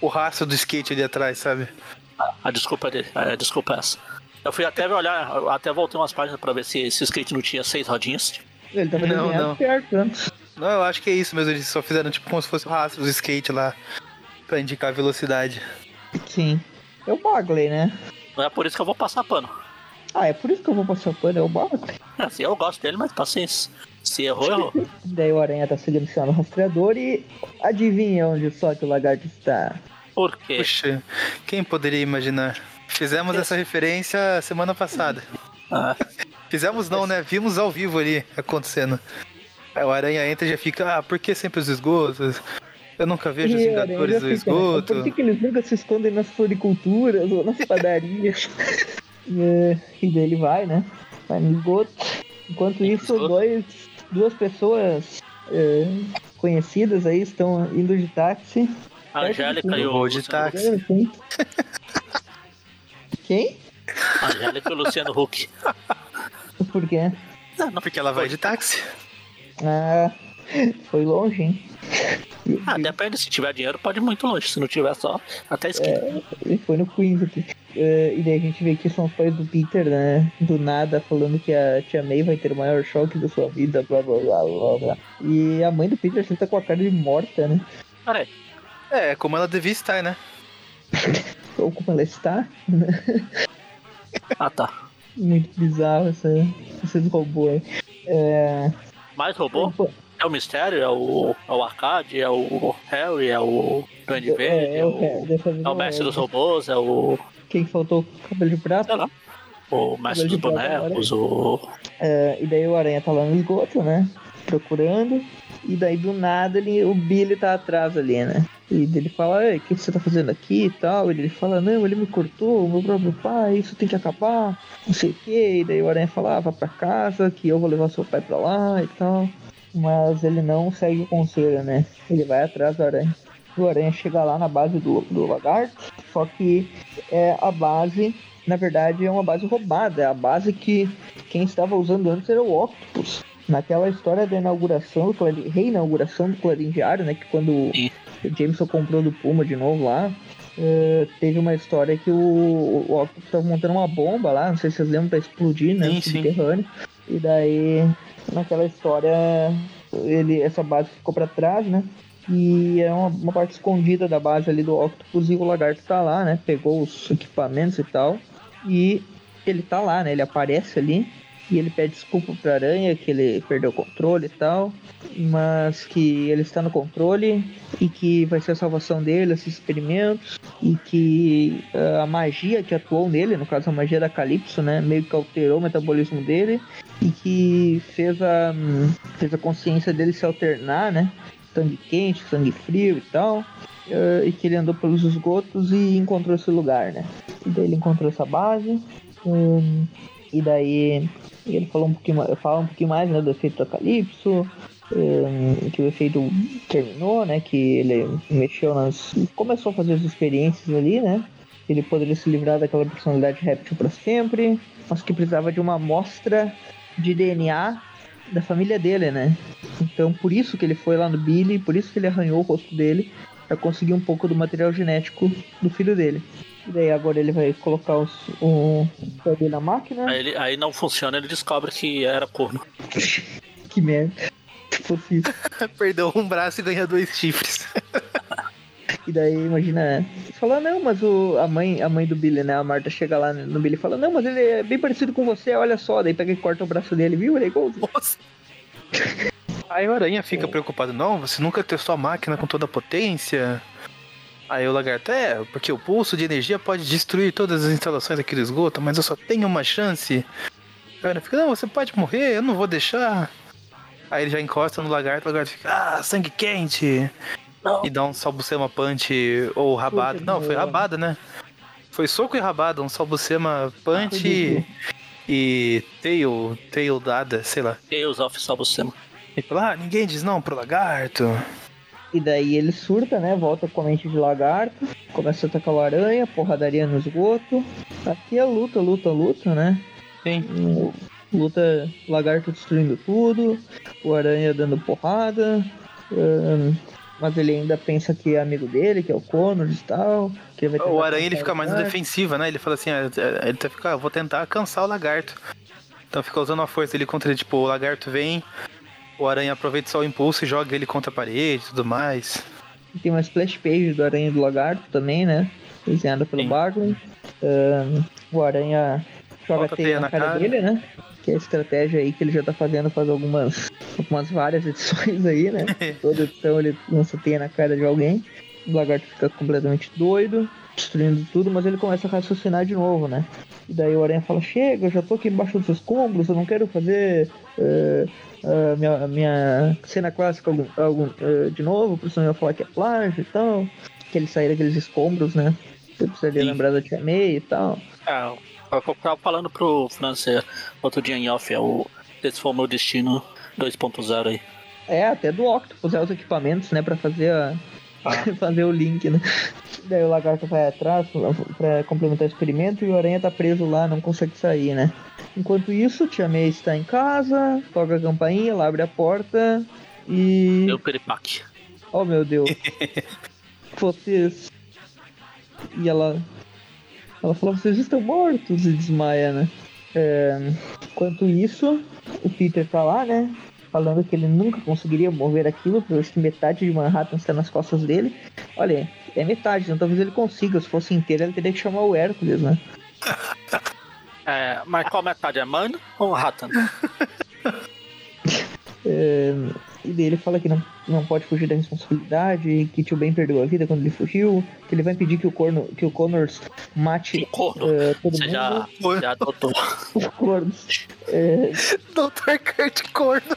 O rastro do skate ali atrás, sabe? A desculpa dele, a desculpa é essa. Eu fui até olhar, até voltei umas páginas pra ver se esse skate não tinha seis rodinhas. Ele tava Não, não. certo antes. Não, eu acho que é isso mesmo, eles só fizeram tipo como se fosse o rastro do skate lá. Pra indicar a velocidade. Sim. É o Bagley, né? Não é por isso que eu vou passar pano. Ah, é por isso que eu vou passar pano, é o Bagley. Assim, eu gosto dele, mas paciência. Se errou, errou. (laughs) Daí o Aranha tá silenciando o rastreador e adivinha onde só que o lagarto está. Por quê? Puxa, quem poderia imaginar? Fizemos essa referência semana passada. Ah, (laughs) Fizemos não, né? Vimos ao vivo ali acontecendo. Aí o Aranha entra e já fica, ah, por que sempre os esgotos? Eu nunca vejo os Vingadores do esgoto. Por que, que eles nunca se escondem nas floriculturas ou nas padarias? e, (laughs) é, e daí ele vai, né? Vai no esgoto. Enquanto isso, esgoto. dois, duas pessoas é, conhecidas aí estão indo de táxi. a Angélica e Eu o. vou de táxi. Assim. (laughs) Quem? A Angélica e o Luciano Huck. Por quê? Não, não, Porque ela vai de táxi. Ah, foi longe, hein? Ah, depende, se tiver dinheiro pode ir muito longe. Se não tiver só, até a esquina. Ele foi no Queens aqui. É, e daí a gente vê que são os pais do Peter, né? Do nada, falando que a tia May vai ter o maior choque da sua vida, blá blá blá blá blá. E a mãe do Peter sempre tá com a cara de morta, né? Peraí. É, como ela devia estar, né? (laughs) Ou como ela está. Ah, tá. Muito bizarro essa, esses robôs aí. É, Mais robô? pô, É o Mistério, é o, é o Arcade, é o Harry, é o Duende É, Verde, é é o vez é o Mestre é. dos Robôs, é o. Quem faltou cabelo de prata. sei lá. O Mestre dos Bonecos, o. É, e daí o Aranha tá lá no esgoto, né? Procurando. E daí do nada ele, o Billy tá atrás ali, né? E ele fala, o que você tá fazendo aqui e tal? E ele fala, não, ele me cortou, o meu próprio pai, isso tem que acabar, não sei o que. E daí o Aranha fala, ah, vá pra casa, que eu vou levar seu pai pra lá e tal. Mas ele não segue o conselho, né? Ele vai atrás do Aranha. O Aranha chega lá na base do, do lagarto, só que é a base, na verdade, é uma base roubada. É a base que quem estava usando antes era o Octopus. Naquela história da inauguração, do reinauguração do Clarim Diário, né? Que quando o Jameson comprou do Puma de novo lá, eh, teve uma história que o, o Octopus estava montando uma bomba lá, não sei se vocês lembram, pra explodir, né? Sim, no sim. E daí, naquela história, ele, essa base ficou pra trás, né? E é uma, uma parte escondida da base ali do Octopus e o Lagarto tá lá, né? Pegou os equipamentos e tal. E ele tá lá, né? Ele aparece ali. E ele pede desculpa pra Aranha, que ele perdeu o controle e tal. Mas que ele está no controle e que vai ser a salvação dele, esses experimentos. E que ah, a magia que atuou nele, no caso a magia da Calypso, né? Meio que alterou o metabolismo dele. E que fez a, fez a consciência dele se alternar, né? Sangue quente, sangue frio e tal. Ah, e que ele andou pelos esgotos e encontrou esse lugar, né? E daí ele encontrou essa base. hum, e daí ele falou um pouquinho, fala um pouquinho mais né, do efeito da Calypso. hum, que o efeito terminou, né? Que ele mexeu nas. começou a fazer as experiências ali, né? Ele poderia se livrar daquela personalidade réptil para sempre, mas que precisava de uma amostra de DNA da família dele, né? Então por isso que ele foi lá no Billy, por isso que ele arranhou o rosto dele, para conseguir um pouco do material genético do filho dele. E daí agora ele vai colocar os, o o dele na máquina. Aí, ele, aí não funciona, ele descobre que era corno. (laughs) Que merda. Se fosse isso. Perdeu um braço e ganha dois chifres. E daí, imagina, né? Fala, não, mas o, a, mãe, a mãe do Billy, né? A Marta chega lá no Billy e fala, não, mas ele é bem parecido com você, olha só. Daí pega e corta o braço dele, viu? Ele é. Nossa. Aí o Aranha fica preocupado, não, você nunca testou a máquina com toda a potência? Aí o lagarto, é, porque o pulso de energia pode destruir todas as instalações aqui do esgoto, mas eu só tenho uma chance. O cara fica, não, você pode morrer, eu não vou deixar. Aí ele já encosta no lagarto, o lagarto fica, ah, sangue quente. Não. E dá um salbucema punch ou rabada. Não, foi rabada, né? Foi soco e rabada, um salbucema punch Ridículo. e tail, tail dada, sei lá. Tales of Salbucema. E fala, ah, ninguém diz não pro lagarto. E daí ele surta, né? Volta com a mente de lagarto. Começa a atacar o aranha, porradaria no esgoto. Aqui é luta, luta, luta, né? Sim. Um, Luta lagarto destruindo tudo. O aranha dando porrada. ahn, mas ele ainda pensa que é amigo dele, que é o Connor e tal. Que ele vai O aranha ele fica mais na defensiva, né? Ele fala assim, ah, é, ele tá fica, ah, vou tentar cansar o lagarto. Então fica usando a força dele contra ele, tipo, o lagarto vem, o aranha aproveita só o impulso e joga ele contra a parede e tudo mais. Tem uma splash page do Aranha e do Lagarto também, né? Desenhada pelo Sim. Bagley. Ahn, o Aranha joga Bota a teia na cara, dele, né? Que é a estratégia aí que ele já tá fazendo faz algumas, algumas várias edições (laughs) aí, né? (laughs) Toda edição ele lança teia na cara de alguém. O Lagarto fica completamente doido, destruindo tudo, mas ele começa a raciocinar de novo, né? E daí o Aranha fala, chega, eu já tô aqui embaixo dos escombros, eu não quero fazer eh, eh, minha, minha cena clássica algum, algum, eh, de novo, porque senão eu ia falar que é plágio e tal. Que ele sair daqueles escombros, né? Você precisaria Sim. Ah, lembrar da Tia May e tal. É, eu tava falando pro França outro dia em off, é o Esse foi o meu destino 2.0 aí. É, até do Octopus, é os equipamentos, né, pra fazer a... (laughs) fazer o link, né? Daí o lagarto vai atrás pra complementar o experimento e o aranha tá preso lá, não consegue sair, né? Enquanto isso, Tia May está em casa, toca a campainha, ela abre a porta e... Deu peripaque. Oh meu Deus. (laughs) Vocês. E ela. Ela fala, vocês estão mortos e desmaia, né? É, Enquanto isso, o Peter tá lá, né? Falando que ele nunca conseguiria mover aquilo, porque metade de Manhattan está nas costas dele. Olha, é metade, então talvez ele consiga. Se fosse inteiro, ele teria que chamar o Hércules, né? (laughs) É, mas qual metade é Man ou Ratan? (laughs) É, E daí ele fala que não, não pode fugir da responsabilidade, que tio Ben perdeu a vida quando ele fugiu, que ele vai impedir que o, corno, que o Connors mate Corno. eh, todo Você mundo. já, já adotou. Os cornos. É, Dr. Kurt Corno.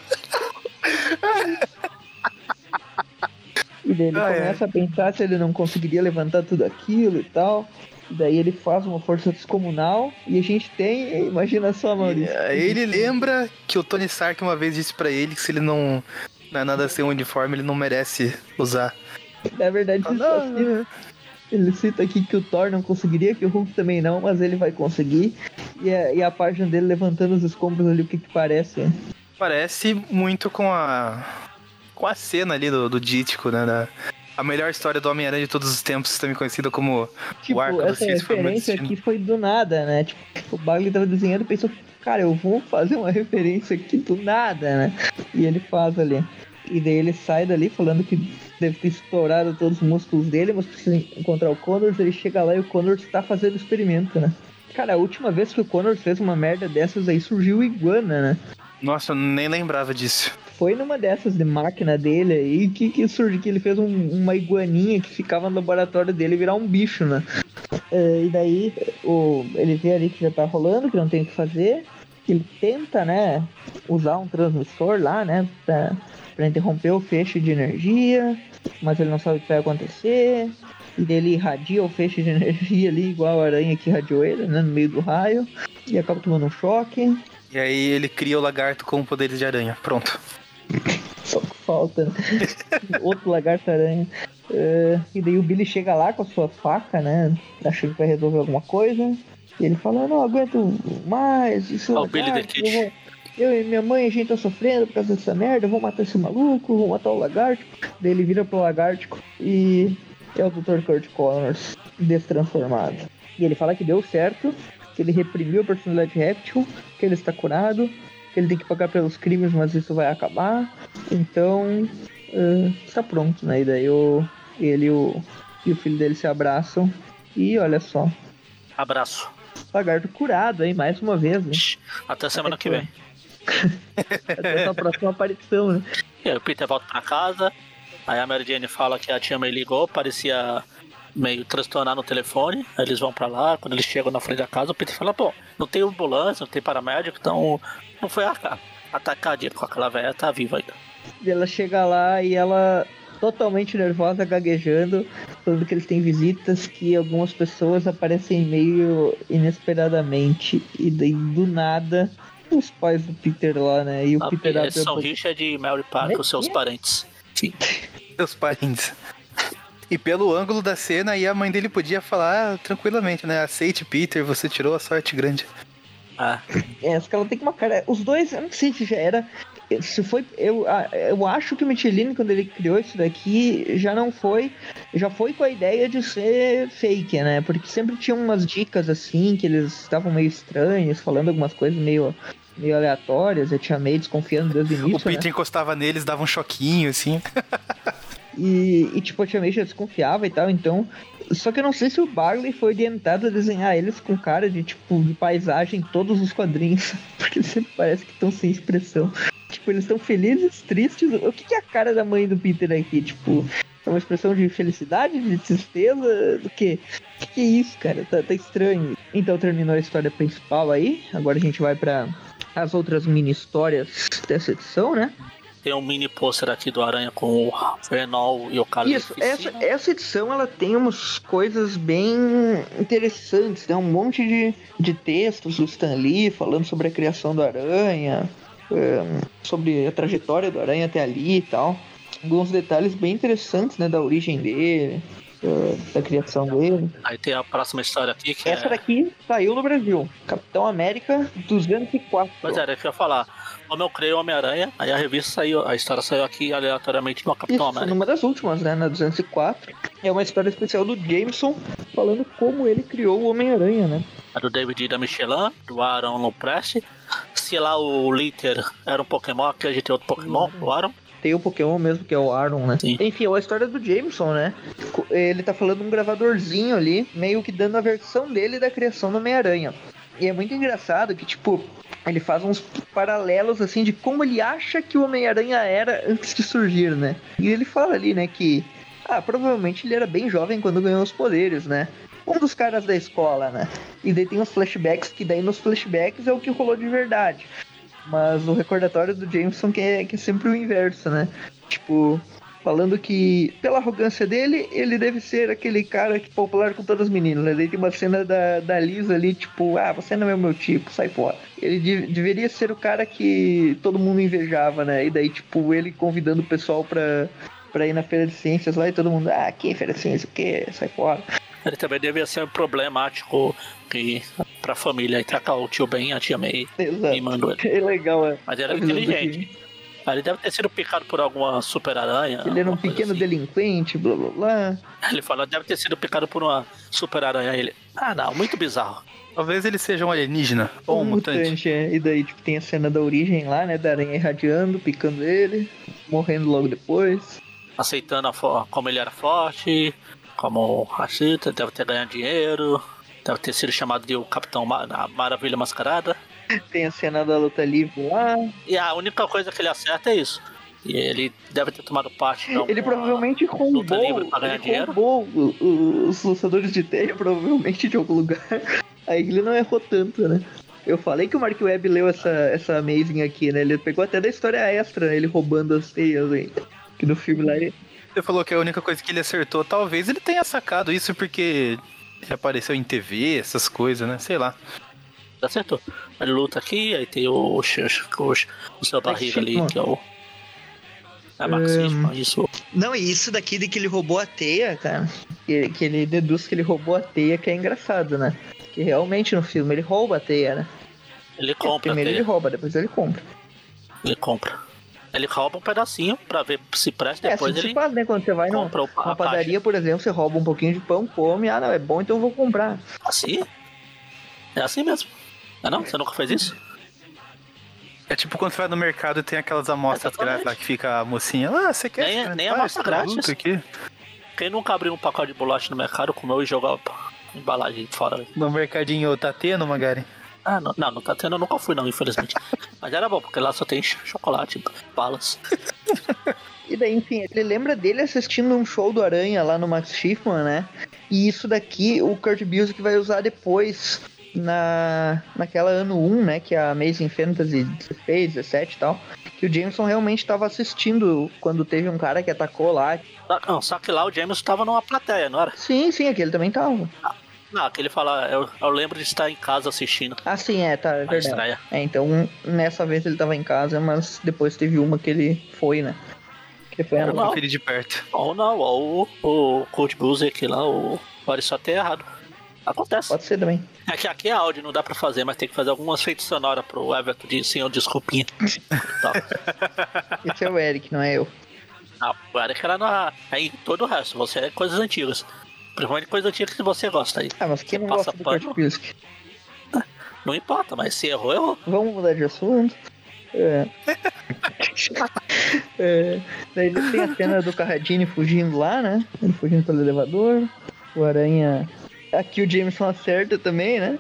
E daí ele Ah, é. começa a pensar se ele não conseguiria levantar tudo aquilo e tal. E daí ele faz uma força descomunal e a gente tem, imagina só, Maurício. E aí ele lembra que o Tony Stark uma vez disse pra ele que se ele não, não é nada sem um uniforme, ele não merece usar. Na verdade, Ah, ele, só cita, não, ele cita aqui que o Thor não conseguiria, que o Hulk também não, mas ele vai conseguir. E a, e a página dele levantando os escombros ali, o que que parece? né? Parece muito com a com a cena ali do, do Dítico, né? da- a melhor história do Homem-Aranha de todos os tempos, também conhecida como Tipo, arco do essa meu referência aqui foi do nada, né? Tipo, o Bagley tava desenhando e pensou, cara, eu vou fazer uma (laughs) referência aqui do nada, né? E ele faz ali. E daí ele sai dali falando que deve ter estourado todos os músculos dele, mas precisa encontrar o Connors. Ele chega lá e o Connors tá fazendo o experimento, né? Cara, a última vez que o Connors fez uma merda dessas aí surgiu o Iguana, né? Nossa, eu nem lembrava disso. Foi numa dessas de máquina dele aí que, que surgiu, que ele fez um- uma iguaninha que ficava no laboratório dele virar um bicho, né? É, e daí o, ele vê ali que já tá rolando, que não tem o que fazer. Ele tenta, né, usar um transmissor lá, né, pra, pra interromper o feixe de energia, mas ele não sabe o que vai acontecer. E daí ele irradia o feixe de (laughs) energia ali, igual a aranha que irradiou ele, né, no meio do raio. E acaba tomando um choque. E aí ele cria o lagarto com poderes de aranha. Pronto. Só que falta, né? (laughs) Outro lagarto-aranha. É, e daí o Billy chega lá com a sua faca, né? Achando que vai resolver alguma coisa. E ele fala, "Eu não aguento mais, isso é Ó, o Billy the lagarto, Kid. Eu, e minha mãe, a gente tá sofrendo por causa dessa merda, vou matar esse maluco, vou matar o lagartico. Daí ele vira pro lagartico e é o Dr. Kurt Connors, destransformado. E ele fala que deu certo, que ele reprimiu a personalidade réptil, que ele está curado, que ele tem que pagar pelos crimes, mas isso vai acabar. Então, eh, está pronto, né? E daí o, ele e o, e o filho dele se abraçam. E olha só, Abraço. lagarto curado, hein? Mais uma vez, né? Até semana que vem. Até a próxima aparição, né? E aí o Peter volta pra casa. Aí a Mary Jane fala que a tia May ligou, parecia meio transtornar no telefone. Aí eles vão pra lá, quando eles chegam na frente da casa, o Peter fala, pô, não tem ambulância, não tem paramédico, então não foi atacadinha com aquela velha, tá viva ainda. E ela chega lá e ela totalmente nervosa, gaguejando, falando que eles têm visitas, que algumas pessoas aparecem meio inesperadamente. E daí, do nada, os pais do Peter lá, né? E o A- Peter a são. Richard e Mary Parker, os seus parentes. Sim. Seus parentes. E pelo ângulo da cena, aí a mãe dele podia falar ah, tranquilamente, né? Aceite, Peter, você tirou a sorte grande. Ah, É, ela tem que uma cara. Os dois, eu não sei se já era. Se foi. Eu, eu acho que o Michelin, quando ele criou isso daqui, já não foi. Já foi com a ideia de ser fake, né? Porque sempre tinha umas dicas assim, que eles estavam meio estranhos, falando algumas coisas meio, meio aleatórias. Eu tinha meio desconfiando desde (laughs) o o início. Peter né? encostava neles, dava um choquinho, assim. (laughs) E, e tipo, May já desconfiava e tal, então. Só que eu não sei se o Barley foi orientado a desenhar eles com cara de, tipo, de paisagem em todos os quadrinhos. (laughs) Porque sempre parece que estão sem expressão. Tipo, eles estão felizes, tristes. O que, que é a cara da mãe do Peter aqui? Tipo, é uma expressão de felicidade, de tristeza, do quê? O que, que é isso, cara? Tá, tá estranho. Então terminou a história principal aí. Agora a gente vai para as outras mini histórias dessa edição, né? Tem um mini pôster aqui do Aranha com o Renol e o Isso, essa, essa edição ela tem umas coisas bem interessantes, né? Um monte de, de textos do Stan Lee falando sobre a criação do Aranha, eh, sobre a trajetória do Aranha até ali e tal. Alguns detalhes bem interessantes, né? Da origem dele, eh, da criação dele. Aí tem a próxima história aqui que Essa é. daqui saiu no Brasil. Capitão América 204. Pois é, eu ia falar. Como eu criei o Homem-Aranha, aí a revista saiu, a história saiu aqui aleatoriamente no Capitão Isso, América. numa das últimas, né? Na 204. É uma história especial do Jameson falando como ele criou o Homem-Aranha, né? A do David e da Michelin, do Aaron Lopresti. Se lá o Litter era um Pokémon, aqui a gente tem outro Pokémon, o Aaron. Tem o Pokémon mesmo, que é o Aaron, né? Sim. Enfim, é a história do Jameson, né? Ele tá falando um gravadorzinho ali, meio que dando a versão dele da criação do Homem-Aranha. E é muito engraçado que, tipo, ele faz uns paralelos, assim, de como ele acha que o Homem-Aranha era antes de surgir, né? E ele fala ali, né, que. Ah, provavelmente ele era bem jovem quando ganhou os poderes, né? Um dos caras da escola, né? E daí tem os flashbacks, que daí nos flashbacks é o que rolou de verdade. Mas o recordatório do Jameson que é, que é sempre o inverso, né? Tipo, falando que, pela arrogância dele, ele deve ser aquele cara que popular com todas as meninas. Né? Daí tem uma cena da, da Lisa ali, tipo, ah, você não é o meu tipo, sai fora. Ele de, deveria ser o cara que todo mundo invejava, né? E daí, tipo, ele convidando o pessoal pra, pra ir na feira de ciências lá e todo mundo, ah, que feira de ciências, o que? Sai fora. Ele também devia ser problemático que, pra família, e tacar o tio Ben, a tia May, Exato. e. É legal, é. Mas era Avisando inteligente. Ele deve ter sido picado por alguma super-aranha. Ele era um pequeno assim. delinquente, blá blá blá. (laughs) Ele falou, deve ter sido picado por uma super-aranha. Ele, ah não, muito bizarro. Talvez ele seja um alienígena ou um mutante. é. E daí, tipo, tem a cena da origem lá, né? Da aranha irradiando, picando ele, morrendo logo depois. Aceitando como ele era forte, como racista, deve ter ganhado dinheiro, deve ter sido chamado de o Capitão Ma- a Maravilha Mascarada. Tem a cena da luta livre lá. E a única coisa que ele acerta é isso. E ele deve ter tomado parte. de Ele provavelmente roubou, pra ganhar ele roubou os lançadores de teia, provavelmente, de algum lugar. (laughs) Aí ele não errou tanto, né? Eu falei que o Mark Webb leu essa, essa Amazing aqui, né? Ele pegou até da história extra, né? ele roubando as teias aí. Que no filme lá ele... Você falou que a única coisa que ele acertou, talvez ele tenha sacado isso porque ele apareceu em TV, essas coisas, né? Sei lá. Acertou. Ele luta aqui, aí tem o, o, o, o seu barriga ali, que é o. É marxismo, isso. Não, e isso daqui de que ele roubou a teia, cara. Que, que ele deduz que ele roubou a teia, que é engraçado, né? Que realmente no filme ele rouba a teia, né? Ele compra, Primeiro ele rouba, depois ele compra. ele compra. Ele rouba um pedacinho pra ver se presta, É, depois assim ele faz, né? Quando você vai numa a padaria, por exemplo, você rouba um pouquinho de pão, come, ah, não, é bom, então eu vou comprar. caixa. Assim? É assim mesmo. É não? Você nunca fez isso? É tipo quando você vai no mercado e tem aquelas amostras grátis lá que fica a mocinha. Ah, você quer Nem- experimentar nem amostra esse produto grátis. aqui? Quem nunca abriu um pacote de bolacha no mercado, comeu e jogou a embalagem fora? No mercadinho tá tendo, Magari? Ah, não, não, não tá tendo, eu nunca fui não, infelizmente. (laughs) Mas era bom, porque lá só tem ch- chocolate, balas. E daí, enfim, ele lembra dele assistindo um show do Aranha lá no Max Schiffman, né? E isso daqui o Kurt Busiek vai usar depois na naquela ano 1, né? Que é a Amazing Fantasy 16, 17 e tal. Que o Jameson realmente estava assistindo quando teve um cara que atacou lá. Só- Não, só que lá o James tava numa plateia, não era? Sim, sim, aquele também tava. Não, que ele fala, eu, eu lembro de estar em casa assistindo Ah, sim, é, tá, é verdade. estreia. É, então nessa vez ele tava em casa, mas depois teve uma que ele foi, né? Que foi a Não. De perto. Ou não, ou o, o Kurt Busiek lá, o, pode só ter errado. Acontece. Pode ser também. É que aqui é áudio, não dá pra fazer, mas tem que fazer algumas feitos sonoras pro Everton de senhor desculpinha. Tá. (laughs) Esse é o Eric, não é eu. Não, o Eric era na. Aí todo o resto, você é coisas antigas. Principalmente coisas antigas que você gosta aí. Ah, mas quem não Passa gosta do pano. Kurt Busiek? Não importa, mas se errou, errou. Vamos mudar de assunto. É. (laughs) É, Daí ele tem a cena do Carradine fugindo lá, né? Ele fugindo pelo elevador. O Aranha. Aqui o Jameson acerta também, né?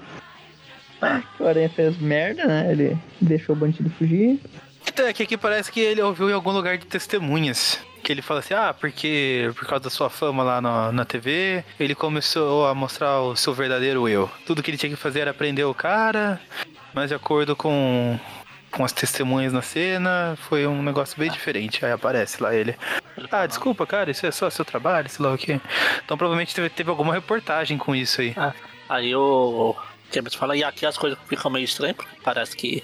O Aranha fez merda, né? Ele deixou o bandido fugir. Então, é que aqui parece que ele ouviu em algum lugar de testemunhas. Que ele fala assim, ah, porque por causa da sua fama lá na, na TV, ele começou a mostrar o seu verdadeiro eu. Tudo que ele tinha que fazer era prender o cara, mas de acordo com, com as testemunhas na cena, foi um negócio bem diferente. Aí aparece lá ele. Ah, desculpa, cara, isso é só seu trabalho, sei lá o quê. Então provavelmente teve, teve alguma reportagem com isso aí. Aí o James fala, e aqui as coisas ficam meio estranhas, porque parece que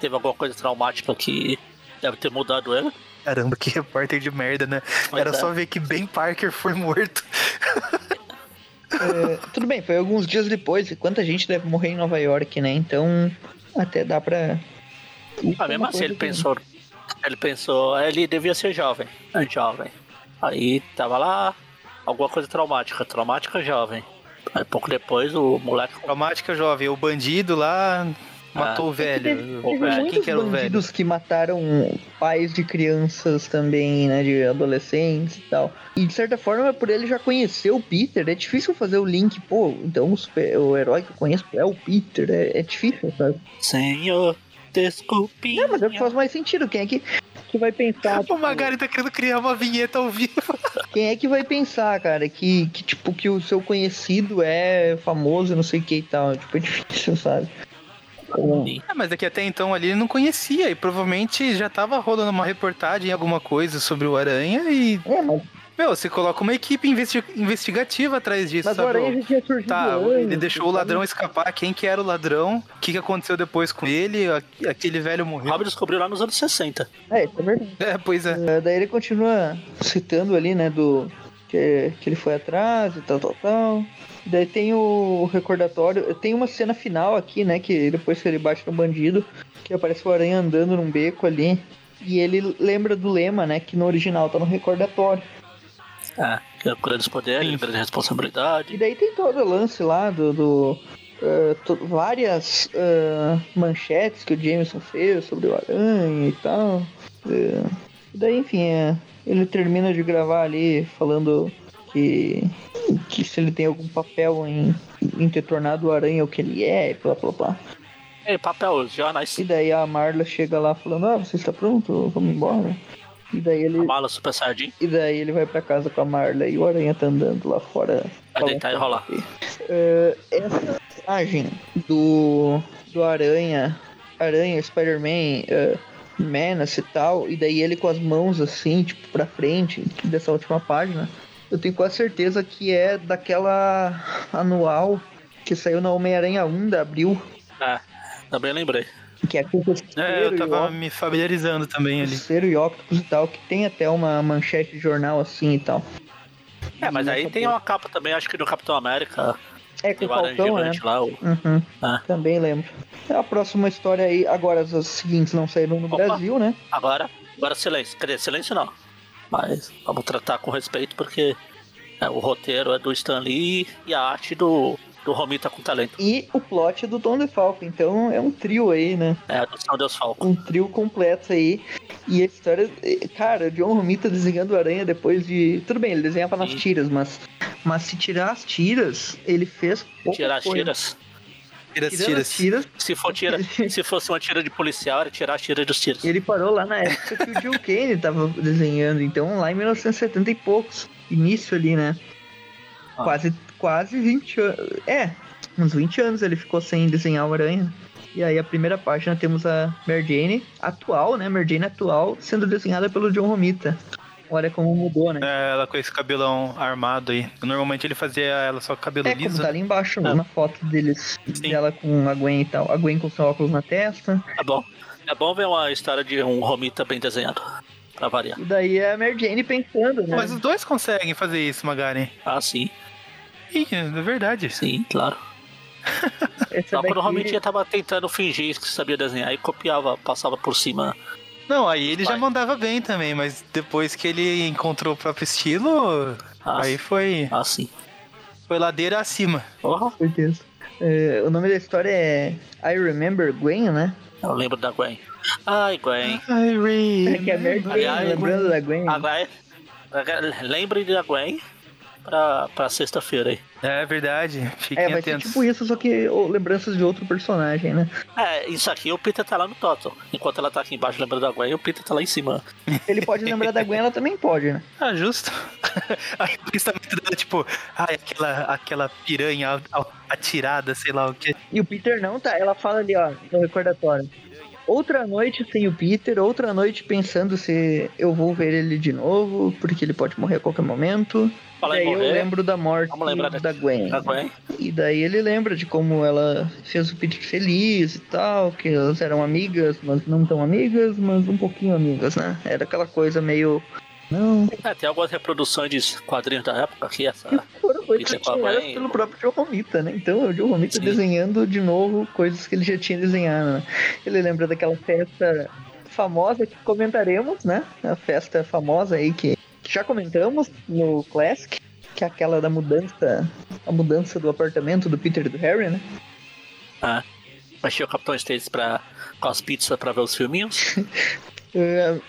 teve alguma coisa traumática que deve ter mudado ele. Caramba, que repórter de merda, né? Pois Era é. só ver que Ben Parker foi morto. É, tudo bem, foi alguns dias depois. E quanta gente deve morrer em Nova York, né? Então até dá pra. Ah, mesmo assim, ele pensou. Ele pensou, ele devia ser jovem. É jovem. Aí tava lá, alguma coisa traumática, traumática jovem. Aí pouco depois o moleque. Traumática jovem, o bandido lá Matou o velho. Teve, O teve velho. Quem que era o velho? bandidos que mataram pais de crianças também, né? De adolescentes e tal. E de certa forma, por ele já conhecer o Peter, é difícil fazer o link. Pô, então o, super- o herói que eu conheço é o Peter. É, é difícil, sabe? Senhor, desculpinha. Não, mas é o que faz mais sentido. Quem é que, que vai pensar? O Magari tá querendo criar uma vinheta ao vivo. Quem é que vai pensar, cara, que, que tipo, que o seu conhecido é famoso, não sei o que e tal. Tipo, é difícil, sabe? Ah, mas é que até então ali ele não conhecia e provavelmente já tava rolando uma reportagem, alguma coisa sobre o Aranha e. É, mas, Meu, você coloca uma equipe investi- investigativa atrás disso, mas o sabe? Aranha já tinha surgido Tá, antes, ele deixou o ladrão escapar. Quem que era o ladrão? O que, que aconteceu depois com ele? Aquele velho O morreu. Robin descobriu lá nos anos 60. É, isso é verdade. É, pois é. É, daí ele continua citando ali, né, do que, que ele foi atrás e tal, tal, tal. Daí tem o recordatório, tem uma cena final aqui, né, que depois que ele bate no bandido, que aparece o Aranha andando num beco ali, e ele lembra do lema, né, que no original tá no recordatório. É, é grandes poderes, Sim. grande E responsabilidade. daí tem todo o lance lá do... do eh, to- várias eh, manchetes que o Jameson fez sobre o Aranha e tal. Eh, e daí, enfim, é, ele termina de gravar ali falando que, que se ele tem algum papel em, em ter tornado o Aranha o que ele é, e blá blá blá. Ei, papel, jornais. E daí a Marla chega lá falando, ah, você está pronto? Vamos embora. E daí ele, A mala super sardinha. e daí ele vai pra casa com a Marla e o Aranha tá andando lá fora. Vai deitar e rolar. Eh, essa imagem do, do Aranha, Aranha, Spider-Man, eh, Menace e tal, e daí ele com as mãos assim, tipo, pra frente, dessa última página, eu tenho quase certeza que é daquela anual que saiu na Homem-Aranha 1 da Abril, É, também lembrei. Que é com o É, eu e tava me familiarizando também ali. Cero e Octopus e tal, que tem até uma manchete de jornal assim e tal. É, mas aí tem uma capa também, acho que do Capitão América. É com o Falcão, né? Lá. O... Uhum, Ah. também lembro. A próxima história aí, agora as seguintes não saíram no Opa. Brasil, né? Agora, agora silêncio. Quer dizer, silêncio não. Mas vamos tratar com respeito porque é, o roteiro é do Stan Lee e a arte do, do Romita com talento. E o plot do Tom DeFalco, então é um trio aí, né? É, do São Deus Falco. Um trio completo aí. E a história, cara, o John Romita desenhando o Aranha depois de. Tudo bem, ele desenhava nas Sim. tiras, mas. Mas se tirar as tiras, ele fez. Tirar as coisa. tiras. Tira tiras. as tiras, Se, for tira, (laughs) se fosse uma tira de policial, era tirar as tiras dos tiros. ele parou lá na época que o Jill Kane tava desenhando, então lá em 1970 e poucos. Início ali, né? Ah. Quase, quase 20 anos. É, uns 20 anos ele ficou sem desenhar o Aranha. E aí a primeira página temos a Mary Jane atual, né? Mary Jane atual sendo desenhada pelo John Romita. Olha como mudou, né? É, ela com esse cabelão armado aí. Normalmente ele fazia ela só com cabelo É, como liso. tá ali embaixo, É. na foto deles, Sim. dela com a Gwen e tal. A Gwen com seu óculos na testa. É bom. É bom ver uma história de um Romita bem desenhado. Pra variar. E daí é a Mary Jane pensando, né? Mas os dois conseguem fazer isso, Magari. Ah, sim. Ih, é verdade. Sim, claro. (laughs) Só daqui- Romitinha tava tentando fingir que sabia desenhar e copiava, passava por cima. Não, aí ele já mandava bem também, mas depois que ele encontrou o próprio estilo, Ah, aí foi, ah sim. foi ladeira acima. Porra, Com certeza. É, o nome da história é I Remember Gwen, né? eu lembro da Gwen. Ai, Gwen. É que é Mary Aliás, lembrando da Gwen. A Gwen. Lembre da Gwen pra, pra sexta-feira aí. É verdade, fiquem É, vai ser atentos. tipo isso, só que ô, lembranças de outro personagem, né? É, isso aqui o Peter tá lá no Total. Enquanto ela tá aqui embaixo lembrando da Gwen, o Peter tá lá em cima. Ele pode lembrar da Gwen, ela também pode, né? (laughs) Ah, justo. (laughs) Aí o pensamento dela, tipo, ai, aquela, aquela piranha atirada, sei lá o que. E o Peter não, tá? Ela fala ali, ó, no recordatório. Outra noite sem o Peter, outra noite pensando se eu vou ver ele de novo, porque ele pode morrer a qualquer momento. E aí eu morrer. lembro da morte da Gwen. Da Gwen. E daí ele lembra de como ela fez o Peter feliz e tal, que elas eram amigas, mas não tão amigas, mas um pouquinho amigas, né? Era aquela coisa meio. Não, É, tem algumas reproduções de quadrinhos da época aqui, essa. foram criadas Gwen. pelo próprio John Romita, né? Então o John Romita Sim. desenhando de novo coisas que ele já tinha desenhado, né? Ele lembra daquela festa famosa que comentaremos, né? A festa famosa aí que, que já comentamos no Classic, que é aquela da mudança, a mudança do apartamento do Peter e do Harry, né? Ah. Baixei o Capitão Stacy pra, com as pizzas pra ver os filminhos. (laughs)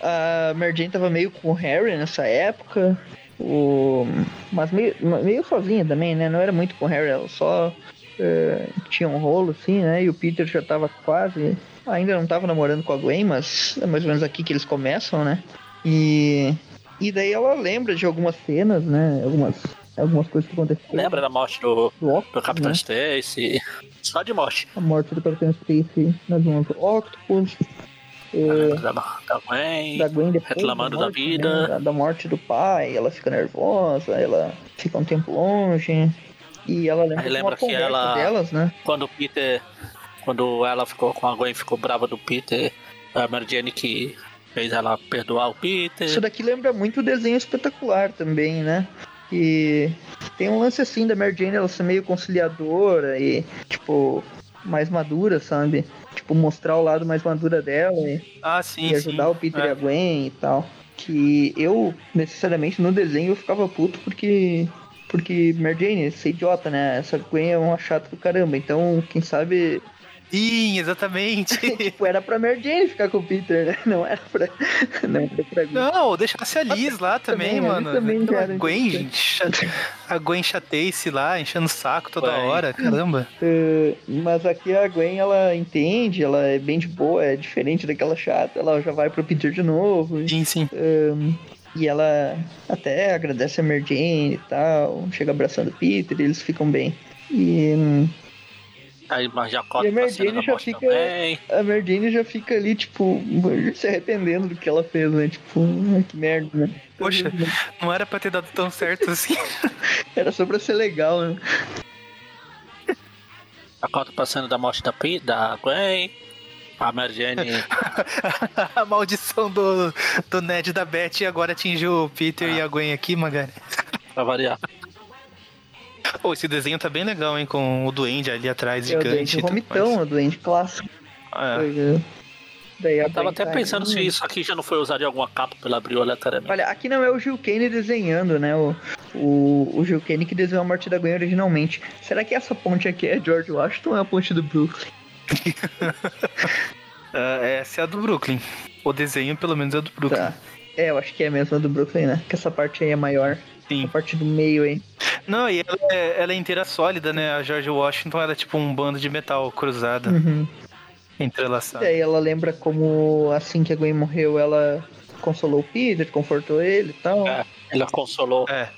A Mary Jane tava meio com o Harry nessa época. O... Mas meio, meio sozinha também, né? Não era muito com o Harry, ela só uh, tinha um rolo assim, né? E o Peter já tava quase. Ainda não tava namorando com a Gwen, mas é mais ou menos aqui que eles começam, né? E. E daí ela lembra de algumas cenas, né? Algumas, algumas coisas que aconteceram. Lembra da morte do, do, Octopus, do Capitão né? Stacy? Só de morte. A morte do Capitão Stacy nas mãos do Octopus. Da, da, Gwen, da Gwen depois reclamando da, morte, da vida. Né? Da, morte do pai, ela fica nervosa, ela fica um tempo longe. E ela lembra, lembra que ela, delas, né? Quando o Peter. Quando ela ficou com a Gwen ficou brava do Peter, a Mary Jane que fez ela perdoar o Peter. Isso daqui lembra muito o desenho espetacular também, né? E tem um lance assim da Mary Jane ela ser meio conciliadora e, tipo, mais madura, sabe? Tipo, mostrar o lado mais madura dela e, ah, sim, e ajudar sim. o Peter é. e a Gwen e tal. Que eu, necessariamente, no desenho eu ficava puto porque. Porque Mary Jane, ser idiota, né? Essa Gwen é uma chata do caramba. Então, quem sabe Sim, exatamente. (laughs) tipo, era pra Mary Jane ficar com o Peter, né? Não era pra. (laughs) Não era pra Gwen. Não, deixasse a Liz lá também, Também, mano. também Então, eram a Gwen, gente. A Gwen chateia-se lá, enchendo o saco toda hora, caramba. Uh, mas aqui a Gwen, ela entende, ela é bem de boa, é diferente daquela chata, ela já vai pro Peter de novo. Sim, sim. um, e ela até agradece a Mary Jane e tal, chega abraçando o Peter e eles ficam bem. E hum, Aí E a da já fica- também. a Mary Jane já fica ali, tipo, (laughs) se arrependendo do que ela fez, né? Tipo, "Ah, que merda, né? Poxa, não era pra ter dado tão certo assim. (laughs) Era só pra ser legal, né? Corta pra cena da morte da, Pe- da Gwen. A Mary (laughs) Jane a maldição do, do Ned e da Beth agora atingiu o Peter e a Gwen aqui, Magari. pra variar. Pô, esse desenho tá bem legal, hein? Com o duende ali atrás, É o gigante. e tudo vomitão, o doente clássico. mais. É. Daí a Eu tava até pensando se isso aqui já não foi usado em alguma capa pela Abril aleatoriamente. Olha, aqui não é o Gil Kane desenhando, né? O, o, o Gil Kane que desenhou a morte da Gwen originalmente. Será que essa ponte aqui é George Washington ou é a ponte do Brooklyn? É, (laughs) essa é a do Brooklyn. O desenho, pelo menos, é do Brooklyn. Tá. É, eu acho que é mesmo a do Brooklyn, né? Que essa parte aí é maior. Sim. A parte do meio aí. Não, e ela é, ela é inteira sólida, né? A George Washington ela é tipo um bando de metal cruzada, Uhum. entrelaçada. E aí ela lembra como assim que a Gwen morreu, ela consolou o Peter, confortou ele e tal. É, ela consolou. É.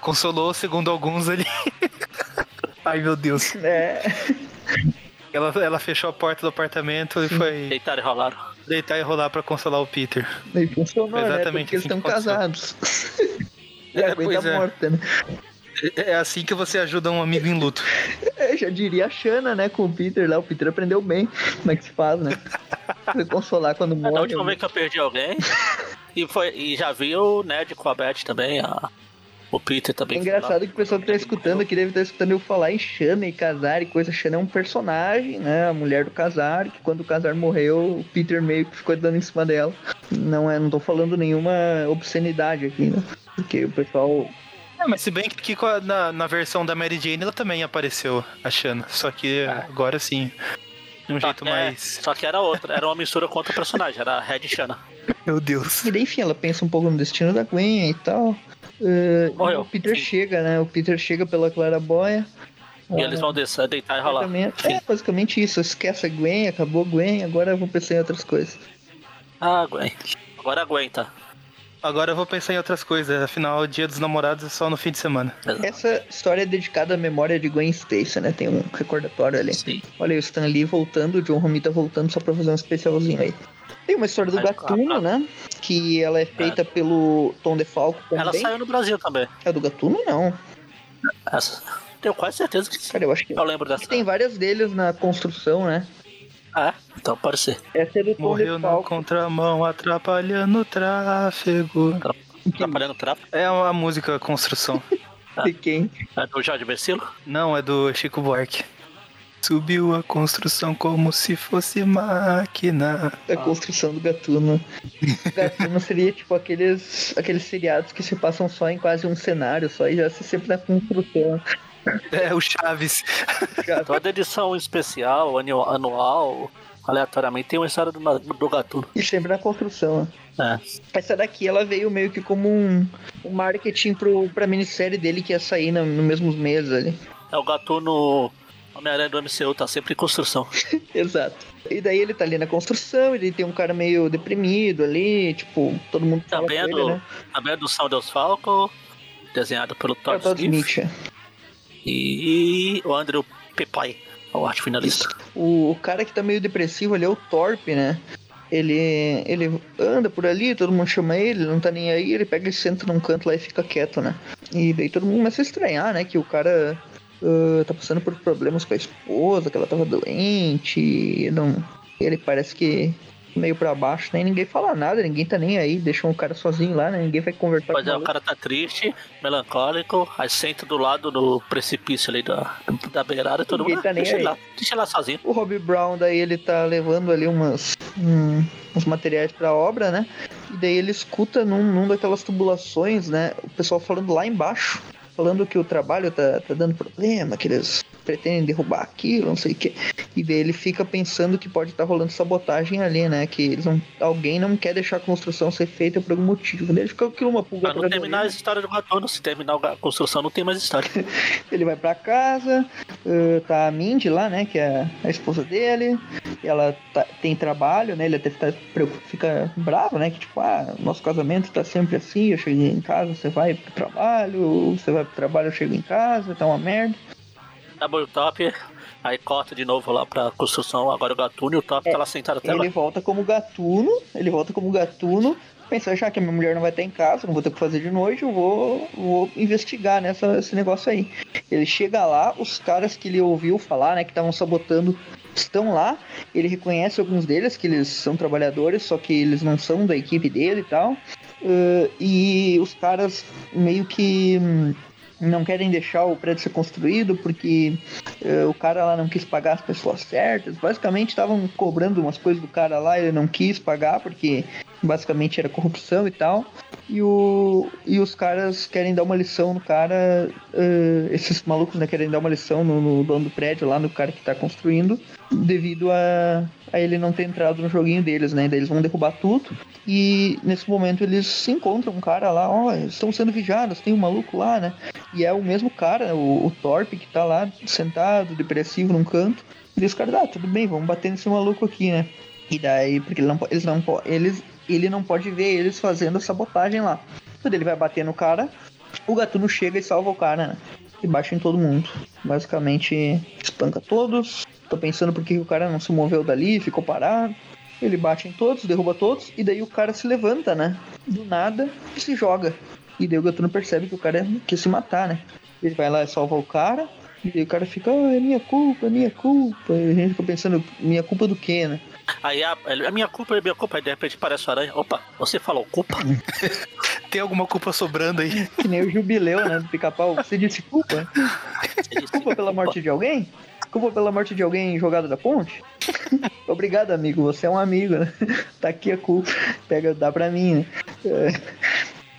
Consolou, segundo alguns ali. (laughs) Ai, meu Deus. É. Ela, ela fechou a porta do apartamento e foi Deitaram e rolaram. deitar e rolar pra consolar o Peter. E funcionou, né? Exatamente Porque eles assim estão que aconteceu. casados. (laughs) e a É, pois é. morta, né? É é assim que você ajuda um amigo em luto. É, já diria a Shanna, né, com o Peter lá. O Peter aprendeu bem como é que se faz, né? Pra consolar quando É, morre. última vez que eu perdi alguém. e, foi, e já vi o Ned com a Beth também. A, o Peter É também. engraçado que o pessoal que tá escutando aqui deve estar escutando eu falar em Shanna e Casar e coisa. Shanna é um personagem, né? A mulher do Casar, que quando o Casar morreu, o Peter meio que ficou dando em cima dela. Não é, não tô falando nenhuma obscenidade aqui, né? Porque o pessoal. É, mas se bem que na, na versão da Mary Jane ela também apareceu, a Shanna. Só que agora sim. De um Só, jeito é, mais. só que era outra, era uma mistura com outro personagem, era a Red Shanna. Meu Deus. E daí, enfim, ela pensa um pouco no destino da Gwen e tal. Uh, o Peter Sim. chega, né? O Peter chega pela Claraboia. E eles vão descer, deitar e rolar. Basicamente, é basicamente isso. Esquece a Gwen, acabou a Gwen, agora eu vou pensar em outras coisas. Ah, Gwen. Agora aguenta. Agora eu vou pensar em outras coisas. Afinal, o dia dos namorados é só no fim de semana. Essa história é dedicada à memória de Gwen Stacy, né? Tem um recordatório ali. Sim. Olha aí, o Stan Lee voltando, o John Romita voltando só pra fazer um especialzinho aí. Tem uma história do Aí, Gatuno, claro. né? Que ela é feita pelo Tom DeFalco também. Ela saiu no Brasil também. É do Gatuno, não. Essa. Tenho quase certeza que sim. Cara, eu acho que... Eu lembro dessa. Tem várias deles na construção, né? É, então pode ser. Essa é do Tom Morreu na DeFalco. contramão, atrapalhando o tráfego. Atrapalhando o tráfego. É a música Construção. (laughs) De quem? É do Jorge Versilo. Não, é do Chico Buarque. Subiu a construção como se fosse máquina. A construção do Gatuno. Gatuno (laughs) seria tipo aqueles, aqueles seriados que se passam só em quase um cenário, só e já se sempre na construção. É, o Chaves. Toda edição especial, anual, aleatoriamente, tem uma história do, do Gatuno. E sempre na construção, né? É. Essa daqui, ela veio meio que como um, um marketing pro, pra minissérie dele que ia sair no, no mesmos meses ali. É, o Gatuno Homem-Aranha do MCU tá sempre em construção. (laughs) Exato. E daí ele tá ali na construção, ele tem um cara meio deprimido ali, tipo, todo mundo tá bem do, né? Tá do Falco, desenhado pelo Todd, é, Smith. Smith. E o Andrew Pepai, o arte finalista. O, o cara que tá meio depressivo ali é o Torp, né? Ele, ele anda por ali, todo mundo chama ele, não tá nem aí, ele pega e senta num canto lá e fica quieto, né? E daí todo mundo começa a estranhar, né? Que o cara uh, tá passando por problemas com a esposa, que ela tava doente, não, ele parece que meio para baixo, nem ninguém fala nada, ninguém tá nem aí, deixa o cara sozinho lá, né? Ninguém vai conversar pois com é, o cara tá triste, melancólico, aí senta do lado do precipício ali da, da beirada e todo ninguém mundo tá nem deixa. Ele lá, deixa ele lá sozinho. O Robbie Brown, daí ele tá levando ali umas, um, uns materiais pra obra, né? E daí ele escuta num, num daquelas tubulações, né? O pessoal falando lá embaixo falando que o trabalho tá, tá dando problema, que eles pretendem derrubar aquilo, não sei o que. E daí ele fica pensando que pode estar tá rolando sabotagem ali, né? Que eles não, alguém não quer deixar a construção ser feita por algum motivo. Ele fica aquilo uma pulga Pra não terminar a história do Ratono, se terminar a construção não tem mais história. (laughs) ele vai para casa, uh, tá a Mindy lá, né? Que é a esposa dele. Ela tá, tem trabalho, né? Ele até fica, fica bravo, né? Que tipo, ah, nosso casamento tá sempre assim, eu cheguei em casa, você vai pro trabalho, você vai pro trabalho, eu chego em casa, tá uma merda double top, aí corta de novo lá pra construção, agora o gatuno e o top é, tá lá sentado até ele lá. Ele volta como gatuno, ele volta como gatuno, pensou, já que a minha mulher não vai estar em casa, não vou ter o que fazer de noite, eu vou, vou investigar nessa, esse negócio aí. Ele chega lá, os caras que ele ouviu falar, né, que estavam sabotando, estão lá, ele reconhece alguns deles, que eles são trabalhadores, só que eles não são da equipe dele e tal. Uh, e os caras meio que hum, não querem deixar o prédio ser construído porque uh, o cara lá não quis pagar as pessoas certas. Basicamente estavam cobrando umas coisas do cara lá, ele não quis pagar porque basicamente era corrupção e tal. E, o, e os caras querem dar uma lição no cara, uh, esses malucos né, querem dar uma lição no, no, dono do prédio lá, no cara que está construindo, devido a, a ele não ter entrado no joguinho deles, né? Daí eles vão derrubar tudo. E nesse momento eles se encontram um cara lá, ó, oh, estão sendo vigiados, tem um maluco lá, né? E é o mesmo cara, o, o Torpe, que tá lá sentado, depressivo num canto. E os caras, ah, tudo bem, vamos bater nesse maluco aqui, né? E daí, porque ele não, eles não, eles, ele não pode ver eles fazendo a sabotagem lá. Quando ele vai bater no cara, o gatuno chega e salva o cara, né? E baixa em todo mundo. Basicamente, espanca todos. Tô pensando por que o cara não se moveu dali, ficou parado. Ele bate em todos, derruba todos, e daí o cara se levanta, né? Do nada, e se joga. E daí o Gatuno percebe que o cara quer se matar, né? Ele vai lá e salva o cara, e o cara fica, oh, é minha culpa, é minha culpa. E a gente fica pensando, minha culpa do quê, né? Aí a, a minha culpa é minha culpa, aí de repente parece o aranha. Opa, você falou culpa? (laughs) Tem alguma culpa sobrando aí? Que nem o jubileu, né? Do pica-pau. Você disse culpa? Você disse culpa pela morte de alguém? Culpa pela morte de alguém jogado da ponte? (laughs) Obrigado, amigo. Você é um amigo, né? (laughs) Tá aqui a culpa. Pega, dá pra mim, né?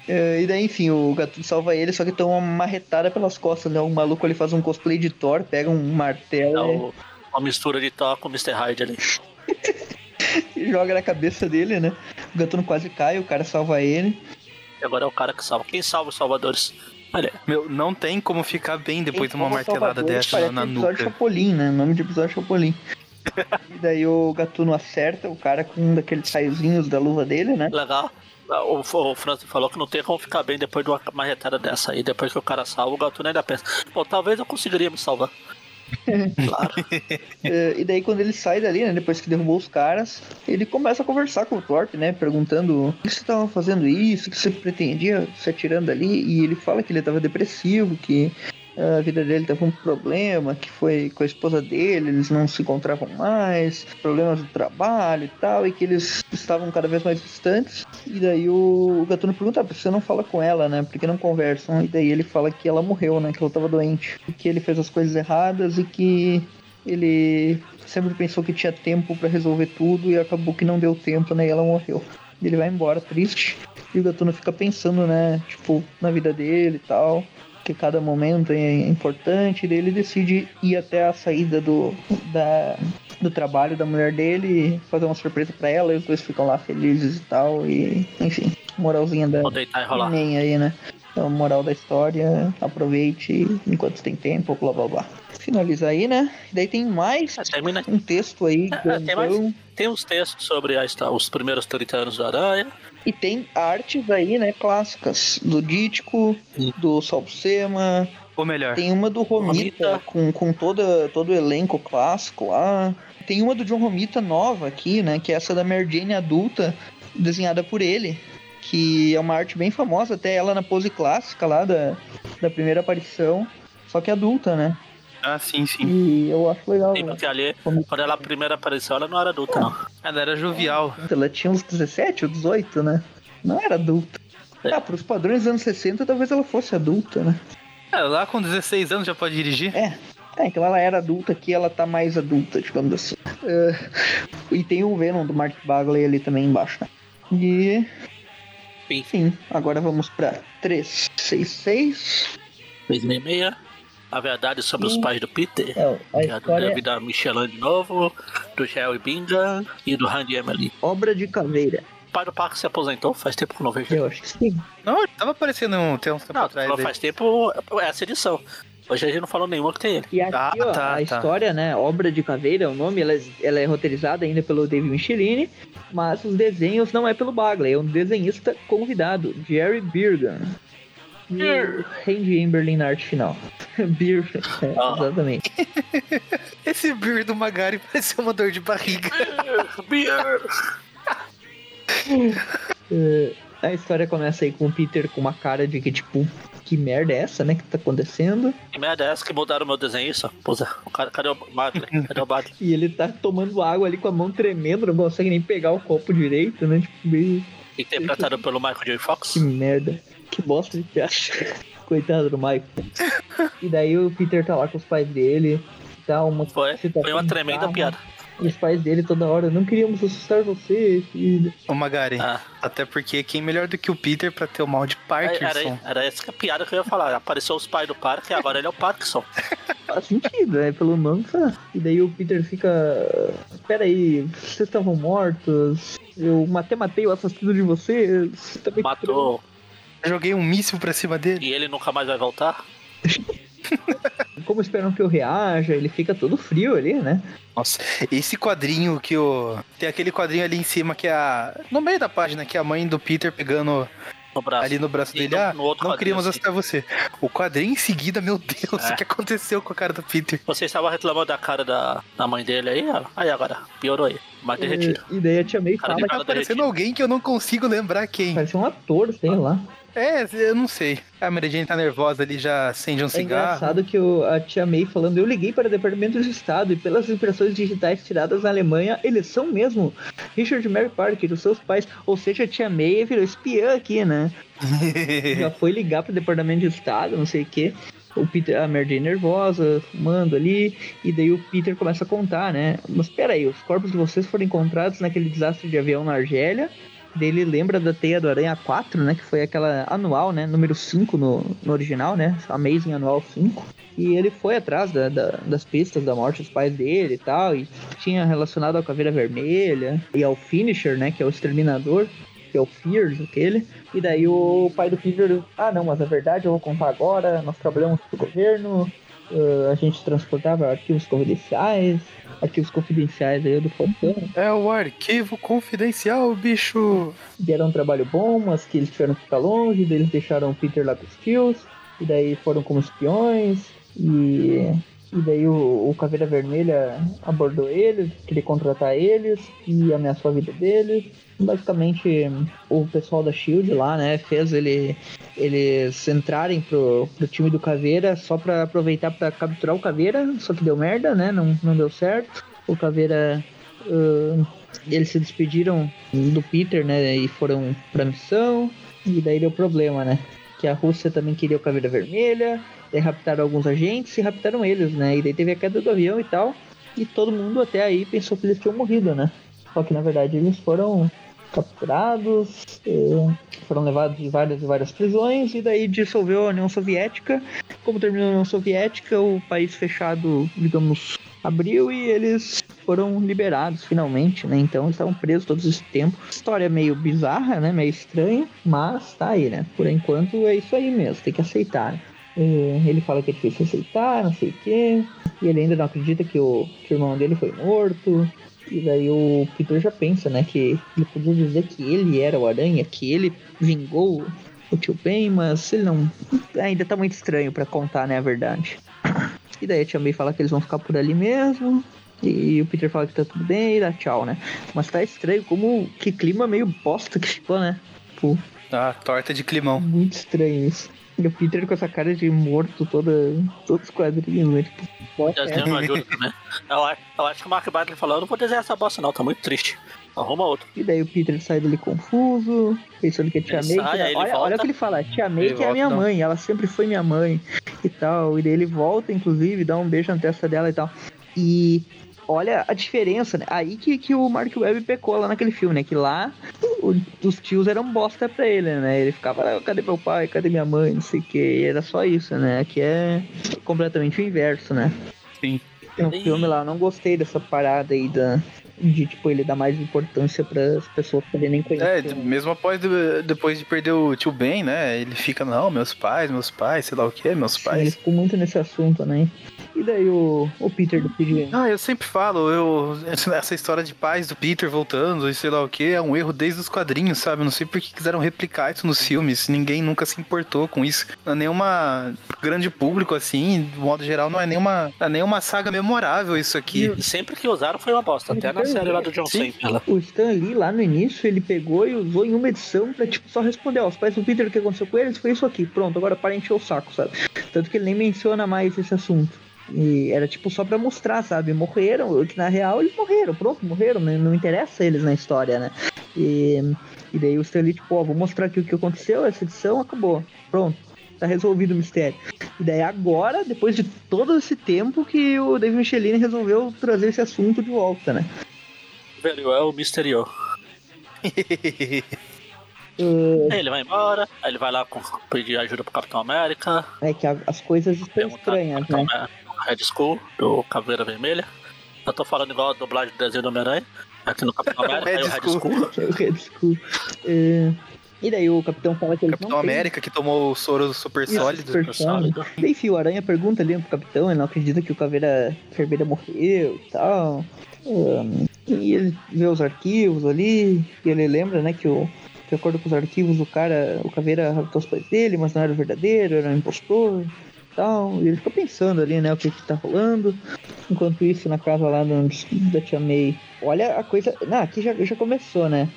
É, e daí, enfim, o Gatuno salva ele, só que toma uma marretada pelas costas, né? O maluco ali faz um cosplay de Thor, pega um martelo. É uma mistura de Thor com Mr. Hyde ali. (laughs) e joga na cabeça dele, né? O Gatuno quase cai, o cara salva ele. E agora é o cara que salva. Quem salva os salvadores? Olha, meu, não tem como ficar bem depois de uma martelada dessa na, na nuca. Chapolin, né? Nome de episódio Chapolin. (laughs) e daí o Gatuno acerta o cara com um daqueles saiozinhos da luva dele, né? Legal. O, o Francis falou que não tem como ficar bem depois de uma marretada dessa aí. Depois que o cara salva, o Gatuno ainda pensa: pô, talvez eu conseguiria me salvar. (laughs) claro. uh, e daí quando ele sai dali, né, depois que derrubou os caras, ele começa a conversar com o Torp, né, perguntando por que você estava fazendo isso, o que você pretendia se atirando ali, e ele fala que ele estava depressivo, que a vida dele teve um problema que foi com a esposa dele, eles não se encontravam mais, problemas do trabalho e tal, e que eles estavam cada vez mais distantes. E daí o, Gatuno pergunta: ah, por que você não fala com ela, né? Por que não conversam? E daí ele fala que ela morreu, né? Que ela estava doente, que ele fez as coisas erradas e que ele sempre pensou que tinha tempo para resolver tudo e acabou que não deu tempo, né? E ela morreu. Ele vai embora triste. E o Gatuno fica pensando, né? Tipo, na vida dele e tal. Que cada momento é importante, daí ele decide ir até a saída do, da, do trabalho da mulher dele, fazer uma surpresa para ela, e os dois ficam lá felizes e tal, e enfim, moralzinha da nem aí, né? Então, moral da história, aproveite enquanto tem tempo, blá blá blá. Finaliza aí, né? Daí tem mais É, termina. um texto aí, É, tem mais? Tem uns textos sobre a os primeiros 30 anos do Aranha. e tem artes aí, né, clássicas, do Dítico, Hum. do Salsema, Ou melhor, Tem uma do Romita, Romita. com, com toda, todo o elenco clássico lá. Tem uma do John Romita nova aqui, né? Que é essa da Mary Jane adulta, desenhada por ele. Que é uma arte bem famosa, até ela na pose clássica lá da, da primeira aparição. Só que adulta, né? Ah, sim, sim. E eu acho legal. Sim, porque ali, Como- quando ela primeiro apareceu, ela não era adulta, não. Ela era jovial. Ela tinha uns 17 ou 18, né? Não era adulta. É. Ah, pros padrões dos anos 60, talvez ela fosse adulta, né? É, lá com 16 anos já pode dirigir? É. É, então ela era adulta aqui, ela tá mais adulta, digamos assim. É, e tem o Venom do Mark Bagley ali também embaixo, né? E. Fim. Enfim, agora vamos pra 366. 2006. A verdade sobre os pais do Peter. É, a Que é do história David da Michelin de novo, do Jerry Bingham e do Randy Emily. Obra de Caveira. O pai do Parque se aposentou, faz tempo que não vejo. Eu acho que sim. Não, ele tava aparecendo um, tem uns tempo Não, atrás. aí. faz tempo é essa edição. Hoje a gente não falou nenhuma que tem ele. E aqui, Ah, ó, tá, a tá. história, né? Obra de Caveira é o nome, ela, é- ela é roteirizada ainda pelo David Michelini, mas os desenhos não é pelo Bagley, é um desenhista convidado, Jerry Birgan. O Randy Emberlin na arte final. (laughs) Beer, é, Ah. exatamente. (laughs) Esse beer do Magari pareceu uma dor de barriga. (laughs) É, a história começa aí com o Peter com uma cara de que, tipo, que merda é essa, né? Que tá acontecendo? Que merda é essa que mudaram meu desenho isso? Pô, Zé, o cara, cadê o Madre? Cadê o Madre? E ele tá tomando água ali com a mão tremendo, não consegue nem pegar o copo direito, né? Tipo, meio. Interpretado pelo Michael J. Fox. Que merda. Que bosta de acha. (laughs) Coitado do Michael. E daí o Peter tá lá com os pais dele. Tá uma Foi, foi uma tremenda bizarra. piada. E os pais dele toda hora, não queríamos assustar você, filho. Ô Magari, Ah, até porque quem melhor do que o Peter pra ter o mal de era, Parkinson? era essa que a piada que eu ia falar. Apareceu os pais do parque e agora ele é o Parkinson. (laughs) Faz sentido, é pelo nome faz. E daí o Peter fica. Pera aí, vocês estavam mortos. Eu matei, matei o assassino de vocês. Tá meio Matou Joguei um míssil pra cima dele. e ele nunca mais vai voltar. (laughs) Como esperam que eu reaja? Ele fica todo frio ali, né? Nossa, esse quadrinho que o. Tem aquele quadrinho ali em cima que é a. No meio da página, que é a mãe do Peter pegando No braço. ali no braço E dele. no- ah, no outro não quadrinho, queríamos assim. assustar você. O quadrinho em seguida, meu Deus, É. o que aconteceu com a cara do Peter? Você estava reclamando da cara da, da mãe dele aí, aí agora, piorou aí. Mais derretido. E daí a tia Cara fala que Tá aparecendo derretido. alguém que eu não consigo lembrar quem. parece um ator, sei lá. É, eu não sei. A Mary Jane tá nervosa ali, já acende um É cigarro. engraçado que o- a tia May falando, eu liguei para o Departamento de Estado e pelas impressões digitais tiradas na Alemanha, eles são mesmo Richard Mary Parker, os seus pais. Ou seja, a tia May virou espiã aqui, né? (laughs) Já foi ligar pro Departamento de Estado, não sei o quê. O Peter, a Mary Jane nervosa, fumando ali, e daí o Peter começa a contar, né? Mas peraí, os corpos de vocês foram encontrados naquele desastre de avião na Argélia. Daí ele lembra da Teia do Aranha 4, né? Que foi aquela anual, né? Número 5 no, no original, né? Amazing Anual 5. E ele foi atrás da- da- das pistas da morte dos pais dele e tal. E tinha relacionado ao Caveira Vermelha e ao Finisher, né? Que é o Exterminador. Que é o Fears, aquele. E daí o pai do Peter, ah não, mas a verdade eu vou contar agora. Nós trabalhamos pro governo. Eh, a gente transportava arquivos confidenciais. Arquivos confidenciais aí do Fontana. É o arquivo confidencial, bicho. Era um trabalho bom, mas que eles tiveram que ficar longe, daí eles deixaram o Peter lá com os tios, e daí foram como espiões, e, e daí o, o Caveira Vermelha abordou eles, queria contratar eles e ameaçou a vida deles. Basicamente, o pessoal da Shield lá, né, fez ele, eles entrarem pro, pro time do Caveira só pra aproveitar pra capturar o Caveira, só que deu merda, né, não, não deu certo. O Caveira ah, eles se despediram do Peter, né? E foram pra missão. E daí deu problema, né? Que a Rússia também queria o Caveira Vermelha. Raptaram alguns agentes e raptaram eles, né? E daí teve a queda do avião e tal. E todo mundo até aí pensou que eles tinham morrido, né? Só que na verdade eles foram capturados, eh, foram levados de várias e várias prisões, e daí dissolveu a União Soviética. Como terminou a União Soviética, o país fechado, digamos, abriu e eles foram liberados finalmente, né? Então estavam presos todo esse tempo. História meio bizarra, né? Meio estranha, mas tá aí, né? Por enquanto é isso aí mesmo, tem que aceitar. Ele fala que é difícil aceitar, não sei o quê. E ele ainda não acredita que o, que o irmão dele foi morto. E daí o Peter já pensa, né, que ele podia dizer que ele era o Aranha, que ele vingou o tio Ben, mas ele não. Ainda tá muito estranho para contar, né, a verdade. E daí a tia May fala que eles vão ficar por ali mesmo. E o Peter fala que tá tudo bem e dá tchau, né? Mas tá estranho, como que clima meio bosta que ficou, né? Pô. Ah, torta de climão. Muito estranho isso. E o Peter com essa cara de morto, toda, todos os quadrinhos, né? Tipo, é. não ajuda também. Eu, eu acho que o Mark Bagley falou, eu não vou desenhar essa bosta não, tá muito triste. Arruma outro. E daí o Peter sai dali confuso, pensando que a Tia May. Sai, olha, olha o que ele fala, Tia May ele que é a minha não. mãe, ela sempre foi minha mãe e tal. E daí ele volta, inclusive, dá um beijo na testa dela e tal. E olha a diferença, né? Aí que, que o Mark Webb pecou lá naquele filme, né? Que lá o, os tios eram bosta pra ele, né? Ele ficava, ah, cadê meu pai? Cadê minha mãe? Não sei o que. E era só isso, né? Aqui é completamente o inverso, né? Sim. Tem um filme lá, não gostei dessa parada aí da, de tipo ele dar mais importância para as pessoas poderem conhecer. É, mesmo após depois de perder o tio Ben, né? Ele fica não, meus pais, meus pais, sei lá o que, meus pais. Sim, ele ficou muito nesse assunto, né? E daí o, o Peter do PG? Ah, eu sempre falo, eu, (laughs) essa história de pais do Peter voltando e sei lá o que, é um erro desde os quadrinhos, sabe? Não sei por que quiseram replicar isso nos filmes. Ninguém nunca se importou com isso. Não é nenhuma grande público, assim, de modo geral, não é nenhuma, não é nenhuma saga memorável isso aqui. E sempre que usaram foi uma bosta, até na série lá do John Sim. O Stan Lee, lá no início, ele pegou e usou em uma edição pra, tipo, só responder aos pais do Peter o que aconteceu com eles, foi isso aqui, pronto, agora para encher o saco, sabe? Tanto que ele nem menciona mais esse assunto. E era tipo só pra mostrar, sabe? Morreram, que na real eles morreram, pronto, morreram, né? não interessa eles na história, né? E, e daí o Stanley, tipo, ó, vou mostrar aqui o que aconteceu, essa edição acabou, pronto, tá resolvido o mistério. E daí agora, depois de todo esse tempo, que o David Michelin resolveu trazer esse assunto de volta, né? Velho, é o Misterio. Uh, (laughs) ele vai embora, aí ele vai lá com, pedir ajuda pro Capitão América. É que as coisas estão estranhas, né? Red Skull, do Caveira Vermelha. Eu tô falando igual a dublagem do desenho do Homem-Aranha. Aqui no Capitão (laughs) América, Red, Red Skull. É (laughs) o Red Skull. É... E daí o Capitão fala que ele Capitão América tem... que tomou o soro super Isso, sólido. Super sólido. Enfim, o Aranha pergunta ali pro Capitão, ele não acredita que o Caveira Vermelha morreu e tal. E ele vê os arquivos ali, e ele lembra, né, que o, de acordo com os arquivos, o cara, o Caveira raptou os pais dele, mas não era verdadeiro, era um impostor tal. E ele fica pensando ali, né, o que que tá rolando. Enquanto isso, na casa lá do, da Tia May, olha a coisa. Não, aqui já, já começou, né?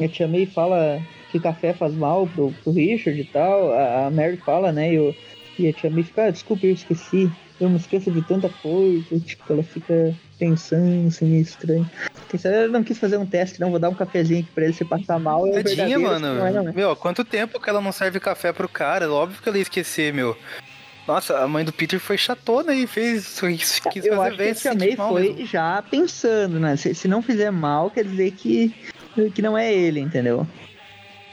A Tia May fala que café faz mal pro, pro Richard e tal. A, a Mary fala, né, e, o, e a Tia May fica, ah, desculpa, eu esqueci. Eu me esqueço de tanta coisa. Tipo, ela fica pensando, assim, meio estranho. Ela não quis fazer um teste, não. Vou dar um cafezinho aqui pra ele se passar mal. É Tadinha, mano. Não é, não é. Meu, quanto tempo que ela não serve café pro cara? Óbvio que ela ia esquecer, meu. Nossa, a mãe do Peter foi chatona e fez quis fazer Eu acho que também foi mesmo. já pensando, né? Se, se não fizer mal, quer dizer que, que não é ele, entendeu?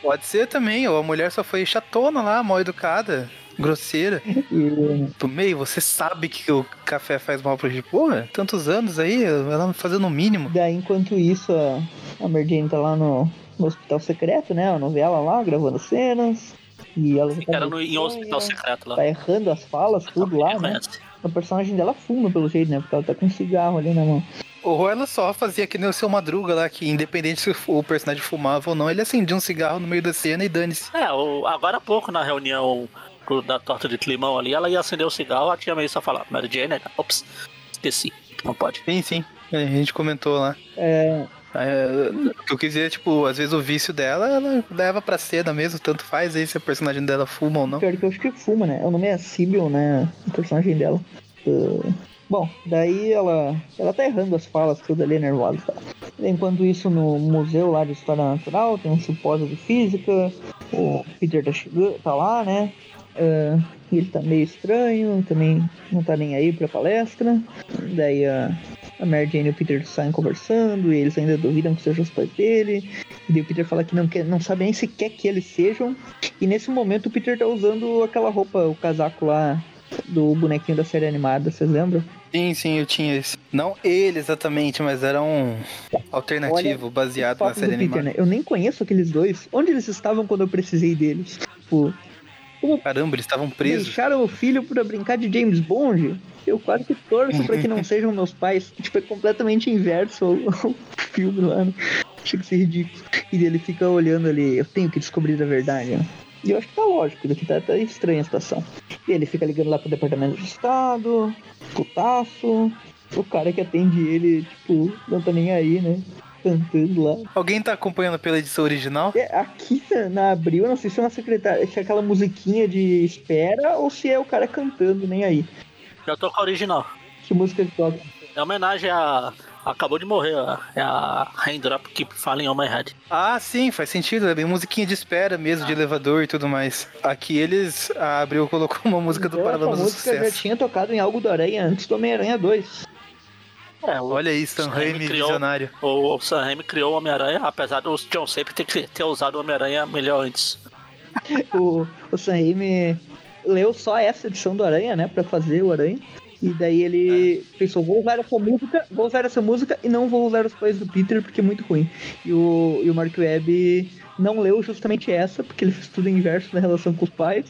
Pode ser também, ou a mulher só foi chatona lá, mal educada, grosseira. E... Do meio, você sabe que o café faz mal pra gente. Porra, tantos anos aí, ela fazendo o mínimo. Daí, enquanto isso, a, a Mary Jane tá lá no, no hospital secreto, né? A novela lá, gravando cenas. E ela tá Era no, em um hospital secreto lá. Tá errando as falas, tudo lá, né? O personagem dela fuma pelo jeito, né? Porque ela tá com um cigarro ali na mão. Ou ela só fazia que nem o seu Madruga lá, que independente se o personagem fumava ou não, ele acendia um cigarro no meio da cena e dane-se. É, agora há pouco na reunião da torta de climão ali, ela ia acender o cigarro, ela tinha meio só falar, Mary Jane, né? ops, esqueci, não pode. Sim, sim, a gente comentou lá. É, é, o que eu quis dizer, tipo, às vezes o vício dela, ela leva pra cena mesmo, tanto faz aí se a personagem dela fuma ou não. Pior que eu acho que fuma, né? O nome é Sibyl, né? O personagem dela. Uh... Bom, daí ela, ela tá errando as falas, tudo ali nervosa. Tá? Enquanto isso, no museu lá de História Natural, tem um simpósio de física, o Peter tá, chegando, tá lá, né? Uh, ele tá meio estranho, também não tá nem aí pra palestra. Daí a, a Mary Jane e o Peter saem conversando, e eles ainda duvidam que sejam os pais dele. E daí o Peter fala que não, quer, não sabe nem se quer que eles sejam. E nesse momento o Peter tá usando aquela roupa, o casaco lá do bonequinho da série animada, vocês lembram? Sim, sim, eu tinha esse. Não ele exatamente, mas era um alternativo Olha, baseado na série Peter, animada. né? Eu nem conheço aqueles dois. Onde eles estavam quando eu precisei deles? Tipo, Caramba, eles estavam presos. deixaram o filho pra brincar de James Bond? Eu quase que torço pra que não (laughs) sejam meus pais. Tipo, é completamente inverso o, filme lá. Né? Chega a ser ridículo. E ele fica olhando ali, eu tenho que descobrir a verdade. né? E eu acho que tá lógico, daqui tá, tá estranha a situação. E ele fica ligando lá pro Departamento de Estado, putaço. O cara que atende ele, tipo, não tá nem aí, né? Cantando lá. Alguém tá acompanhando pela edição original? É, aqui na, na Abril, eu não sei se é uma secretária, se é aquela musiquinha de espera ou se é o cara cantando, nem aí. Já tô com a original. Que música que toca? É homenagem a. Acabou de morrer, ó. é a Raindrop Keep Falling on My Head. Ah, sim, faz sentido. É bem musiquinha de espera mesmo, de elevador e tudo mais. Aqui eles. A Abril colocou uma música do Então, Paralamas essa do música já Sucesso. tinha tocado em algo do Aranha antes do Homem-Aranha 2. É, o, Olha aí, Sam Raimi visionário. o Sam Raimi criou o Homem-Aranha, apesar do John sempre ter, ter usado o Homem-Aranha melhor antes. (laughs) o, o Sam Raimi leu só essa edição do Aranha, né, pra fazer o Aranha. E daí ele pensou, vou usar essa música, vou usar essa música e não vou usar os pais do Peter porque é muito ruim. E o, e o Mark Webb não leu justamente essa, porque ele fez tudo inverso na relação com os pais,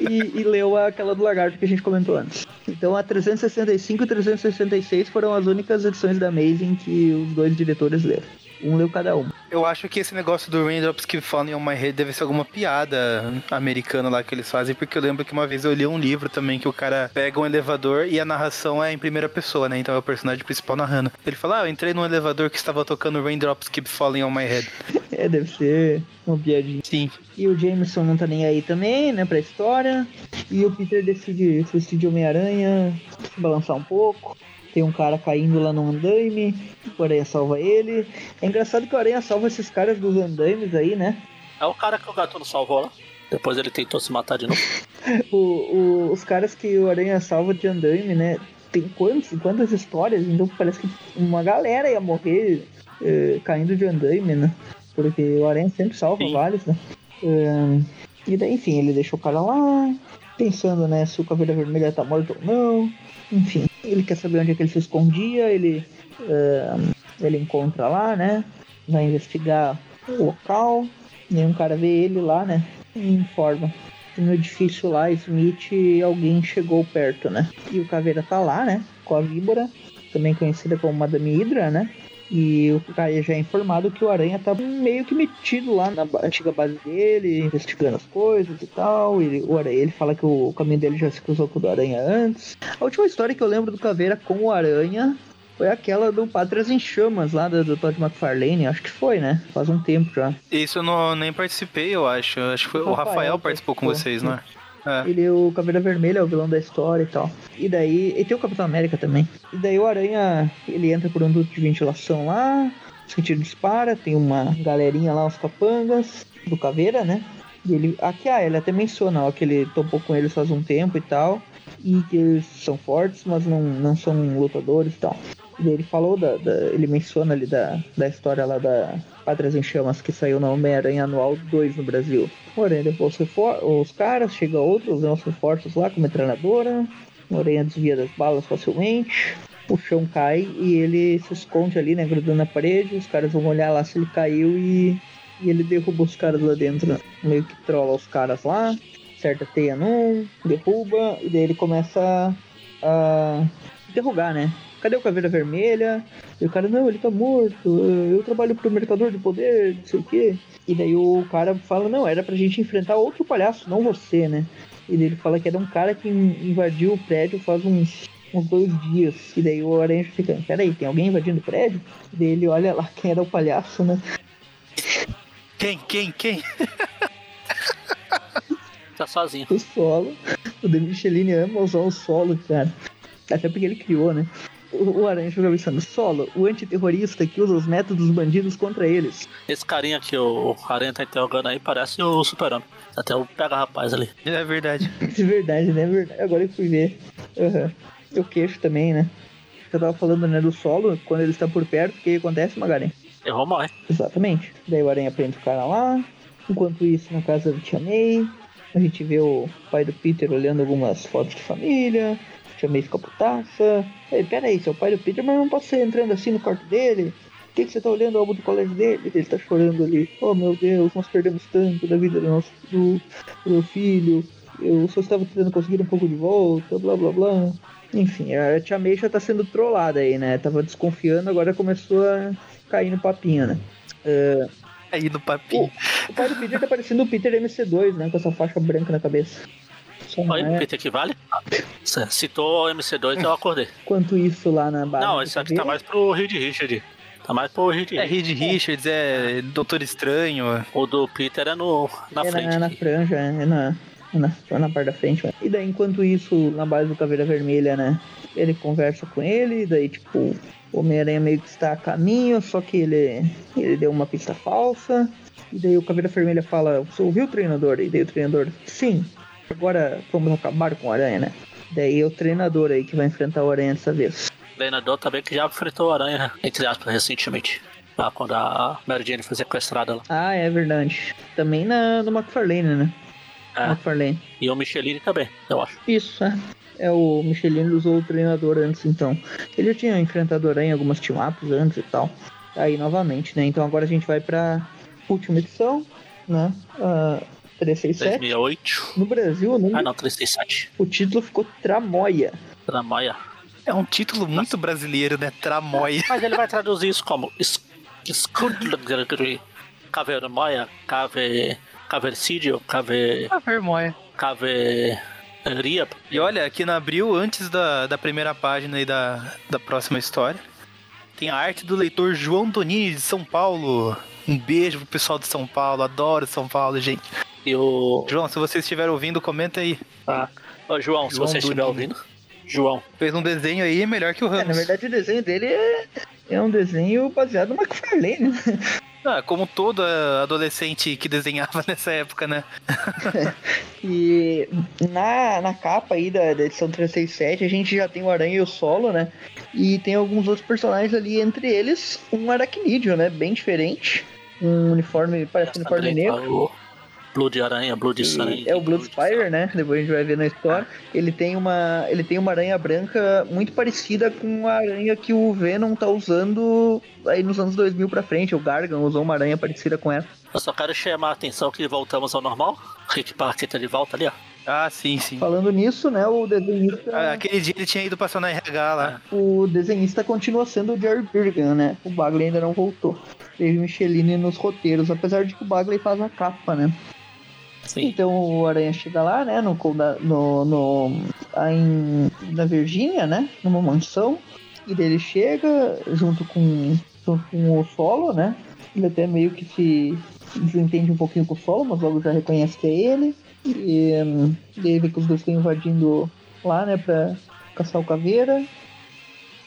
e, e leu aquela do lagarto que a gente comentou antes. Então a 365 e 366 foram as únicas edições da Amazing que os dois diretores leram. Um leu cada uma. Eu acho que esse negócio do Raindrops Keep Falling on My Head deve ser alguma piada americana lá que eles fazem, porque eu lembro que uma vez eu li um livro também que o cara pega um elevador e a narração é em primeira pessoa, né? Então é o personagem principal narrando. Ele fala, ah, eu entrei num elevador que estava tocando Raindrops Keep Falling on My Head. (laughs) É, deve ser uma piadinha. Sim. E o Jameson não tá nem aí também, né, pra história. E o Peter decide se vestir de Homem-Aranha, se balançar um pouco. Tem um cara caindo lá no andaime, o Aranha salva ele. É engraçado que o Aranha salva esses caras dos andaimes aí, né? É o cara que o Gatuno salvou lá. Depois ele tentou se matar de novo. (laughs) O, o- os caras que o Aranha salva de andaime, né? Tem quantos, quantas histórias? Então parece que uma galera ia morrer eh, caindo de andaime, né? Porque o Aranha sempre salva Sim. vários, né? Ahn, e daí, enfim, ele deixa o cara lá, pensando, né, se o Caveira Vermelha tá morto ou não. Enfim, ele quer saber onde é que ele se escondia, ele, ahn, ele encontra lá, né? Vai investigar o local. E um cara vê ele lá, né? E informa no edifício lá, Smith, alguém chegou perto, né? E o Caveira tá lá, né? Com a víbora, também conhecida como Madame Hydra, né? E o cara já é informado que o Aranha tá meio que metido lá na antiga base dele, investigando as coisas e tal. Ele, o Aranha, ele fala que o caminho dele já se cruzou com o do Aranha antes. A última história que eu lembro do Caveira com o Aranha foi aquela do Pátrias em Chamas, lá do, do Todd McFarlane. Acho que foi, né? Faz um tempo já. Isso eu não, nem participei, eu acho. Acho que foi o Rafael Rafael participou com vocês, não é? É. Ele é o Caveira Vermelha, é o vilão da história e tal. E daí. E tem o Capitão América também. E daí o Aranha, ele entra por um duto de ventilação lá. O sentido dispara, tem uma galerinha lá, os capangas, do Caveira, né? E ele. Aqui, ah, ele até menciona, ó, que ele topou com eles faz um tempo e tal. E que eles são fortes, mas não, não são lutadores e tal. Ele falou da, da- Ele menciona ali da, da história lá da Pátrias em Chamas que saiu na Homem-Aranha Anual 2 no Brasil. Aranha levou os, caras, chega outros, né, os reforços lá com metralhadora. O Aranha desvia das balas facilmente. O chão cai e ele se esconde ali, né? Grudando na parede. Os caras vão olhar lá se ele caiu e, e ele derruba os caras lá dentro. né? Meio que trola os caras lá. Acerta a teia num, derruba. E daí ele começa a interrogar, né? Cadê o Caveira Vermelha? E o cara, não, ele tá morto. Eu trabalho pro Mercador de Poder, não sei o quê. E daí o cara fala, não, era pra gente enfrentar outro palhaço, não você, né? E daí ele fala que era um cara que in- invadiu o prédio faz uns, uns dois dias. E daí o Aranha fica, peraí, tem alguém invadindo o prédio? E daí ele olha lá quem era o palhaço, né? Quem, quem, quem? (laughs) Tá sozinho. O solo. O De Michelini ama usar o solo, cara. Até porque ele criou, né? O, Aranha pensando, solo, o antiterrorista que usa os métodos bandidos contra eles. Esse carinha que o Aranha tá interrogando aí parece o Super-Homem. Até o pega rapaz ali. É verdade. (laughs) É verdade, né? É verdade. Agora eu fui ver. Aham. O queixo também, né? que eu tava falando, né, do solo, quando ele está por perto, o que acontece, Magaren? Errou morre. Exatamente. Daí o Aranha prende o cara lá. Enquanto isso, na casa do Tia May, a gente vê o pai do Peter olhando algumas fotos de família. May fica putaça. Ei, pera aí, seu pai do Peter, mas não posso ser entrando assim no quarto dele? Por que, que você tá olhando o álbum do colégio dele? Ele tá chorando ali. Oh meu Deus, nós perdemos tanto da vida do nosso do, do meu filho. Eu só estava tentando conseguir um pouco de volta, blá blá blá. Enfim, a Tia May já tá sendo trollada aí, né? Tava desconfiando, agora começou a cair no papinho, né? Uh, Aí no papinho. o pai do Peter tá parecendo o Peter MC2, né? Com essa faixa branca na cabeça. Oi, é. Peter que vale? Citou o MC2 eu acordei. Enquanto isso lá na base. Não, esse aqui tá mais pro Reed Richard. Tá mais pro Reed É Richard. Reed Richards, é Doutor Estranho. O do Peter é no, na é frente. na, na franja, é na, é na, só na parte da frente. E daí, enquanto isso, na base do Caveira Vermelha, né? Ele conversa com ele, e daí, tipo, o Homem-Aranha meio que está a caminho, só que ele, ele deu uma pista falsa. E daí o Caveira Vermelha fala, você ouviu o treinador? E daí o treinador, sim, agora vamos acabar com o Aranha, né? Daí é o treinador aí que vai enfrentar o Aranha dessa vez. O treinador também que já enfrentou o Aranha, entre aspas, recentemente. Lá quando a Mary Jane foi sequestrada lá. Ah, é verdade. Também na, no McFarlane, né? É. McFarlane. E o Michelin também, eu acho. Isso, é. É o Michelin usou o treinador antes, então. Ele já tinha enfrentado o Aranha em algumas team-ups antes e tal. Aí novamente, né? Então agora a gente vai pra última edição, né? Uh, 367. 2008. No Brasil, o, número- Ah, não, 367. o título ficou Tramóia. Tramoia. É um título muito brasileiro, né? Tramóia. Mas ele vai traduzir isso como Scudlagri, Cavermoia, Cave. Cavercídio, Cave. A vermonha. Caveria. E olha, aqui na Abril, antes da, da primeira página e da, da próxima história, tem a arte do leitor João Donini de São Paulo. Um beijo pro pessoal de São Paulo, adoro São Paulo, gente. E o. João, se você estiver ouvindo, comenta aí. Ah, ô, João, se João você estiver ouvindo. João. Fez um desenho aí melhor que o É, Ramos. na verdade, o desenho dele é, é um desenho baseado no McFarlane, né? (laughs) Ah, como todo ah, adolescente que desenhava (laughs) nessa época, né? (laughs) E na, na capa aí da, da edição 367 a gente já tem o Aranha e o Solo, né? E tem alguns outros personagens ali, entre eles um aracnídeo, né? Bem diferente. Um uniforme, parece um uniforme negro. O Blue de aranha, Blue de sangue. é o Blood Spire, né? Depois a gente vai ver na história. Ele tem uma, ele tem uma aranha branca muito parecida com a aranha que o Venom tá usando aí nos anos 2000 pra frente. O Gargan usou uma aranha parecida com essa. Eu só quero chamar a atenção que voltamos ao normal. Rick Parker tá de volta ali, ó. Ah, sim, sim. Falando nisso, né? O desenhista, Ah, Aquele dia ele tinha ido passar na RH lá. o desenhista continua sendo o Jerry Birgan, né? O Bagley ainda não voltou. Teve Michelini nos roteiros, apesar de que o Bagley faz a capa, né? Sim. Então o Aranha chega lá, né, no, no, no em, na Virgínia, né, numa mansão, e daí ele chega junto com, junto com o Solo, né, ele até meio que se desentende um pouquinho com o Solo, mas logo já reconhece que é ele, e hum, daí vê que os dois estão invadindo lá, né, pra caçar o Caveira,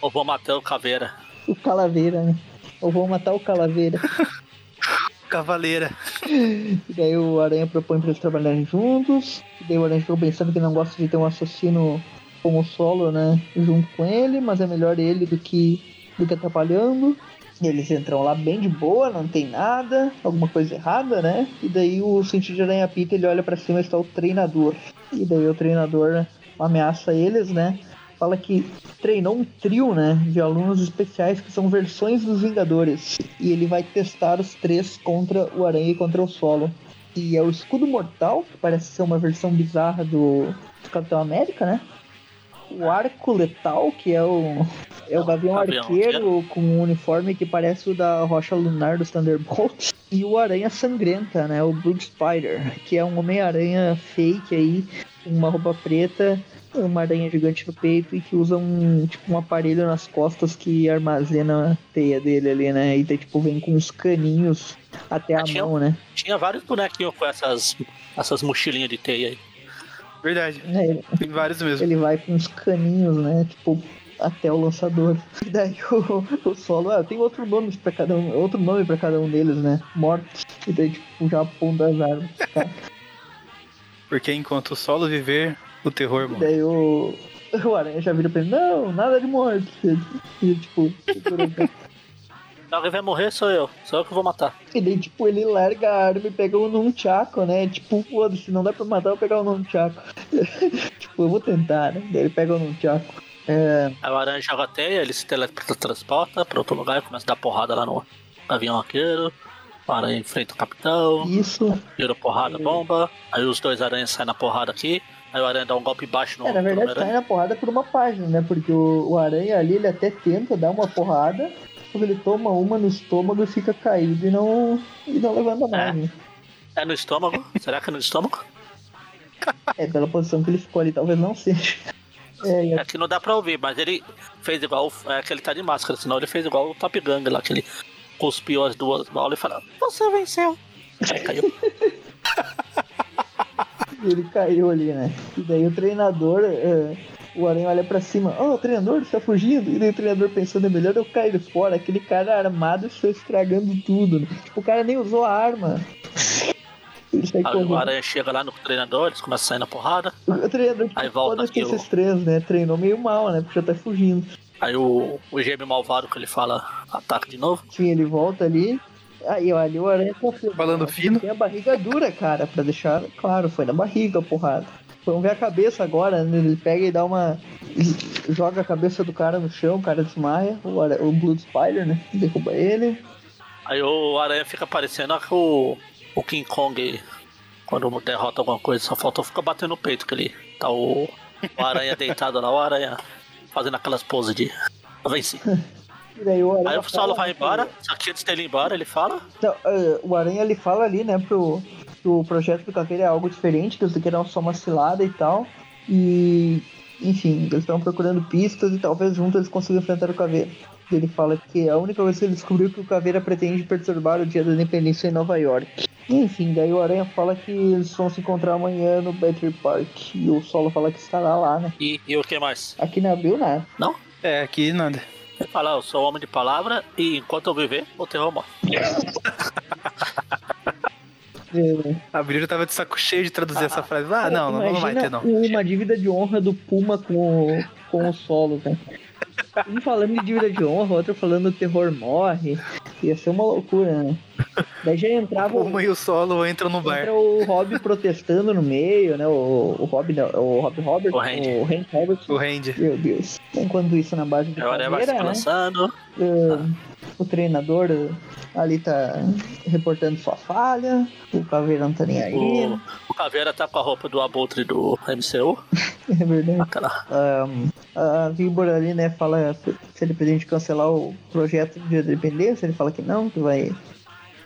Eu vou matar o Caveira. o Calaveira, né, ou vão matar o Calaveira. (laughs) Cavaleira. E daí o Aranha propõe pra eles trabalharem juntos. E daí o Aranha ficou pensando que não gosta de ter um assassino como solo, né? Junto com ele, mas é melhor ele do que, do que atrapalhando. E eles entram lá bem de boa, não tem nada, alguma coisa errada, né? E daí o sentido de Aranha Pita ele olha pra cima e está o treinador. E daí o treinador ameaça eles, né? Fala que treinou um trio, né, de alunos especiais que são versões dos Vingadores. E ele vai testar os três contra o Aranha e contra o Solo. E é o Escudo Mortal, que parece ser uma versão bizarra do, do Capitão América, né? O Arco Letal, que é o, é o Gavião Gavião Arqueiro com um uniforme que parece o da Rocha Lunar dos Thunderbolts. (laughs) E o Aranha Sangrenta, né? O Blood Spider, que é um Homem-Aranha fake aí, com uma roupa preta, uma aranha gigante no peito e que usa um, tipo, um aparelho nas costas que armazena a teia dele ali, né? E daí, tipo, vem com uns caninhos até a Ah, tinha- mão, né? Tinha vários bonequinhos com essas, essas mochilinhas de teia aí. Verdade. É, ele- Tem vários mesmo. ele vai com uns caninhos, né? Tipo, até o lançador. (laughs) E daí o, o solo, ah, tem outro nome para cada um, outro nome para cada um deles, né? Mortos. E daí, tipo, já aponta as armas. Tá? Porque enquanto o solo viver, o terror E morre. daí o, o Aranha já vira pra ele, não, nada de morte. E tipo, (laughs) Alguém vai morrer, sou eu. Sou eu que vou matar. E daí, tipo, ele larga a arma e pega o Nunchaku, né? Tipo, foda-se, não dá pra matar, eu vou pegar o Nunchaku. (laughs) tipo, eu vou tentar, né? Daí ele pega o Nunchaku. É... Aí o Aranha joga a teia, ele se teletransporta pra outro lugar e começa a dar porrada lá no avião arqueiro. O Aranha enfrenta o capitão. Isso. Vira porrada, bomba. Aí os dois aranhas saem na porrada aqui. Aí o Aranha dá um golpe baixo no É, na verdade, cai na porrada por uma página, né? Porque o, o Aranha ali, ele até tenta dar uma porrada, quando ele toma uma no estômago e fica caído e não, e não levanta mais, né? É no estômago? (laughs) Será que é no estômago? É, pela posição que ele ficou ali, talvez não seja. É, É que não dá pra ouvir, mas ele fez igual. É que ele tá de máscara, senão ele fez igual o Top Gang lá, que ele cuspiu as duas bolas e falou: Você venceu. Aí caiu. (laughs) ele caiu ali, né? E daí o treinador, é, o Aranha olha pra cima, oh, o treinador está fugindo. E daí o treinador pensando, é melhor eu cair fora. Aquele cara armado está estragando tudo. Né? Tipo, o cara nem usou a arma. Aí o. Aranha chega lá no treinador, eles começam a sair na porrada. O treinador Aí volta foda-se aqui o- esses três, né? Treinou meio mal, né? Porque já tá fugindo. Aí o, o gêmeo malvado que ele fala ataca de novo. Sim, ele volta ali. Aí, olha, o Aranha confirma. Balando né? fino. Tem a barriga dura, cara, pra deixar claro, foi na barriga porrada. Vamos ver a cabeça agora, né? Ele pega e dá uma. joga a cabeça do cara no chão, o cara desmaia. O, Ara- o Blood Spider, né? Derruba ele. Aí o Aranha fica parecendo o, o King Kong quando derrota alguma coisa, só faltou ficar batendo no peito, que ele tá o, o Aranha (laughs) deitado lá, o Aranha fazendo aquelas poses de venci. E daí o Aranha. Aí o Solo fala, vai né, embora, só que antes dele ir embora, ele fala. Então, eh, o Aranha ele fala ali, né, pro, pro projeto do Caveira é algo diferente, que eles querem só uma cilada e tal. E, enfim, eles estão procurando pistas e talvez juntos eles consigam enfrentar o Caveira. Ele fala que a única vez que ele descobriu que o Caveira pretende perturbar o dia da independência em Nova York. Enfim, daí o Aranha fala que eles vão se encontrar amanhã no Battery Park. E o Solo fala que estará lá, né? E, e o que mais? Aqui não abriu nada. Não? É, aqui nada. Ele fala, eu sou homem de palavra e enquanto eu viver, o terror morre. É, A Brilho tava de saco cheio de traduzir essa frase. Ah, não, não, não vai ter, não. Uma dívida de honra do Puma com, o- com o solo, cara. Um falando de dívida de honra, outro falando o terror morre. Ia ser uma loucura, né? Daí já entrava O Uma e o Solo entram no bar. entra o Rob protestando no meio, né? O, o Rob não, o Rob Robert, O Randy. o Randy Robert. O Randy. Meu Deus. Enquanto isso, na base de se caveira, né? Uh, o treinador ali tá reportando sua falha. O caveira não tá nem aí. O, o Caveira tá com a roupa do abutre do MCU. (laughs) É verdade. Um, a Víbora ali, né, fala se ele pretende cancelar o projeto de independência, ele fala que não, que vai.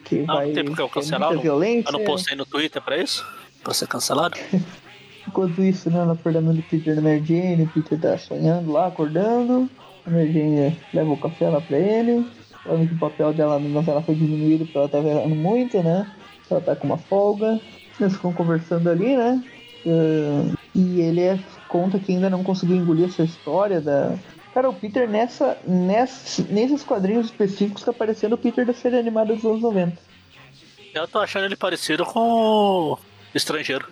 Que Não, vai não tem porque eu cancelar. não-. Eu não postei no Twitter pra isso? Pra ser cancelado? (laughs) Enquanto isso, né, ela acordando do Peter da Mary Jane, o Peter tá sonhando lá, acordando. A Mary Jane leva o café lá pra ele. Falando que o papel dela na novela foi diminuído porque ela tá errando muito, né? Ela tá com uma folga. Eles ficam conversando ali, né? Uh, e ele é- conta que ainda não conseguiu engolir essa história da. Cara, o Peter nessa, nessa, nesses quadrinhos específicos tá parecendo o Peter da série animada dos anos 90. Eu tô achando ele parecido com o estrangeiro.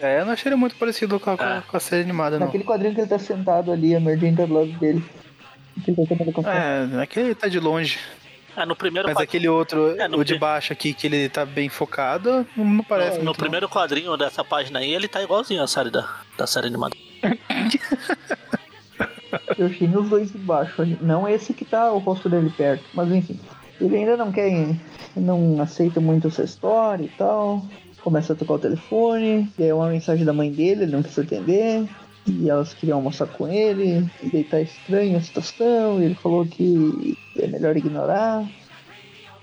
É, eu não achei ele muito parecido com a, com a- É. com a série animada, não. Naquele quadrinho que ele tá sentado ali, a Mary Jane tá do lado dele. É, aquele tá de longe. É, no primeiro Mas quadrinho, aquele outro, É, no o de pri- baixo aqui, que ele tá bem focado, não, parece no, no muito, não. primeiro quadrinho dessa página aí, ele tá igualzinho a série da, da série animada. (laughs) Eu achei nos dois de baixo. Não esse que tá o rosto dele perto, mas enfim. Ele ainda não quer, não aceita muito essa história e tal. Começa a tocar o telefone, e é uma mensagem da mãe dele, ele não quis atender. E elas queriam almoçar com ele, e daí tá estranha a situação, e ele falou que é melhor ignorar.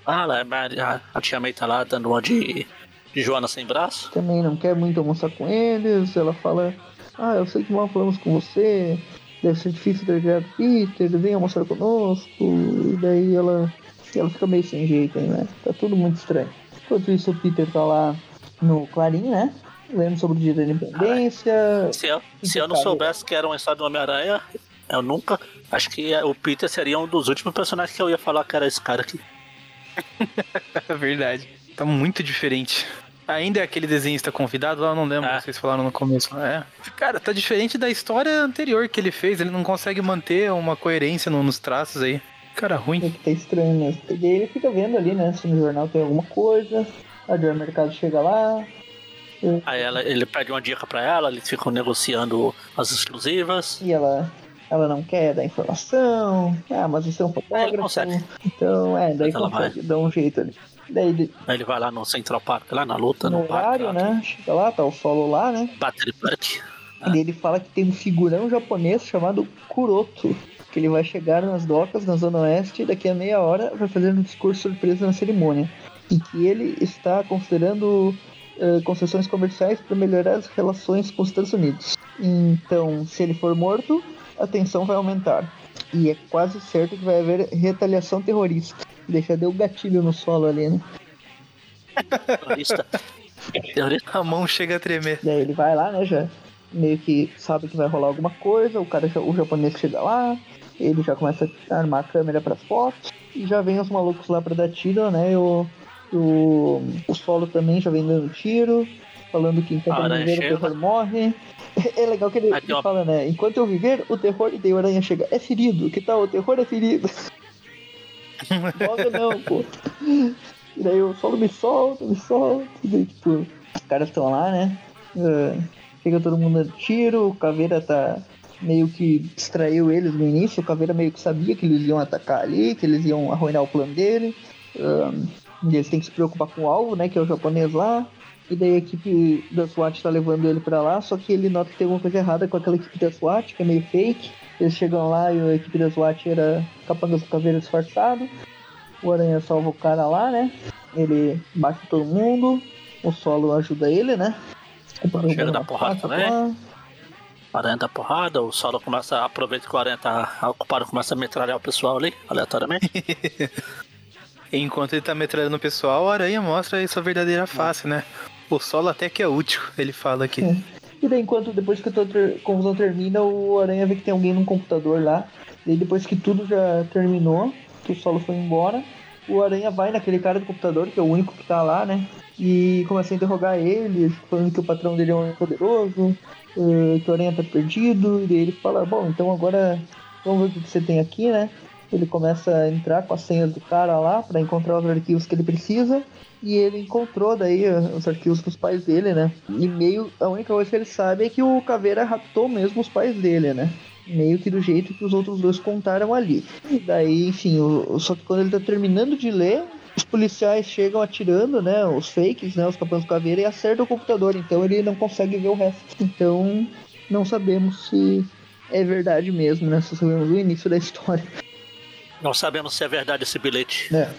Ah, lá, a, a tia May tá lá dando uma de, de Joana sem braço. Também não quer muito almoçar com eles. Ela fala: Ah, eu sei que mal falamos com você, deve ser difícil ter criado Peter, vem almoçar conosco. E daí ela, ela fica meio sem jeito aí, né? Tá tudo muito estranho. Enquanto isso, o Peter tá lá no Clarim, né? Lendo sobre o dia da independência. Se eu, se eu não soubesse que era uma história do Homem-Aranha, eu nunca. Acho que o Peter seria um dos últimos personagens que eu ia falar que era esse cara aqui. É (laughs) verdade. Tá muito diferente. Ainda é aquele desenhista convidado lá, não lembro, É. vocês falaram no começo. É. Cara, tá diferente da história anterior que ele fez. Ele não consegue manter uma coerência no- nos traços aí. Cara, É ruim. que tá estranho mesmo. E daí ele fica vendo ali, né? Se no jornal tem alguma coisa. A Joy Mercado chega lá. Aí ela, ele pede uma dica pra ela, eles ficam negociando as exclusivas. E ela, ela não quer dar informação. Ah, mas você é um fotógrafo. consegue. Então, é, daí consegue, dá um jeito ali. Daí de- Aí ele vai lá no Central Park, lá na luta, no, no parque. horário, né? Chega lá, tá o solo lá, né? Battery Park. E daí ele fala que tem um figurão japonês chamado Kuroto. Que ele vai chegar nas docas na Zona Oeste e daqui a meia hora vai fazer um discurso surpresa na cerimônia. E que ele está considerando eh, concessões comerciais para melhorar as relações com os Estados Unidos. Então, se ele for morto, a tensão vai aumentar. E é quase certo que vai haver retaliação terrorista. Deixa deu gatilho no solo ali, né? Terrorista. Terrorista. A mão chega a tremer. Daí ele vai lá, né? Já meio que sabe que vai rolar alguma coisa. O cara, o japonês chega lá, ele já começa a armar a câmera para fotos e já vem os malucos lá para dar tiro, né? E o, o, o solo também já vem dando tiro, falando que enquanto eu viver o chega. terror morre. É legal que ele, Aqui, ele fala, né? Enquanto eu viver, o terror. E daí o aranha chega, é ferido, que tal? O terror é ferido. (laughs) Logo não, pô. E daí o solo me solta, me solta. E daí, tipo, os caras estão lá, né? Ah, Chega todo mundo dando tiro, o Caveira tá meio que distraiu eles no início, o Caveira meio que sabia que eles iam atacar ali, que eles iam arruinar o plano dele. Ah, e eles têm que se preocupar com o alvo, né? Que é o japonês lá. E daí a equipe da SWAT tá levando ele pra lá, só que ele nota que tem alguma coisa errada com aquela equipe da SWAT, que é meio fake. Eles chegam lá e a equipe da SWAT era capangas do caveira disfarçado. O Aranha salva o cara lá, né? Ele bate todo mundo. O solo ajuda ele, né? Chega da porrada também. O aranha dá porrada, o solo começa, aproveita que o aranha tá ocupado, começa a metralhar o pessoal ali, aleatoriamente. (laughs) Enquanto ele tá metralhando o pessoal, o aranha mostra aí sua verdadeira face, né? O solo até que é útil, ele fala aqui. É. E daí, enquanto depois que a confusão termina, o Aranha vê que tem alguém no computador lá. E depois que tudo já terminou, que o solo foi embora, o Aranha vai naquele cara do computador, que é o único que tá lá, né? E começa a interrogar ele, falando que o patrão dele é um poderoso, eh, que o Aranha tá perdido. E daí ele fala: Bom, então agora vamos ver o que você tem aqui, né? Ele começa a entrar com as senhas do cara lá pra encontrar os arquivos que ele precisa. E ele encontrou daí eh, os arquivos dos pais dele, né? E meio. A única coisa que ele sabe é que o Caveira raptou mesmo os pais dele, né? Meio que do jeito que os outros dois contaram ali. E daí, enfim, o, só que quando ele tá terminando de ler, os policiais chegam atirando, né? Os fakes, né? Os capãs do Caveira e acertam o computador. Então ele não consegue ver o resto. Então não sabemos se é verdade mesmo, né? Só sabemos o início da história. Não sabemos se é verdade esse bilhete. É.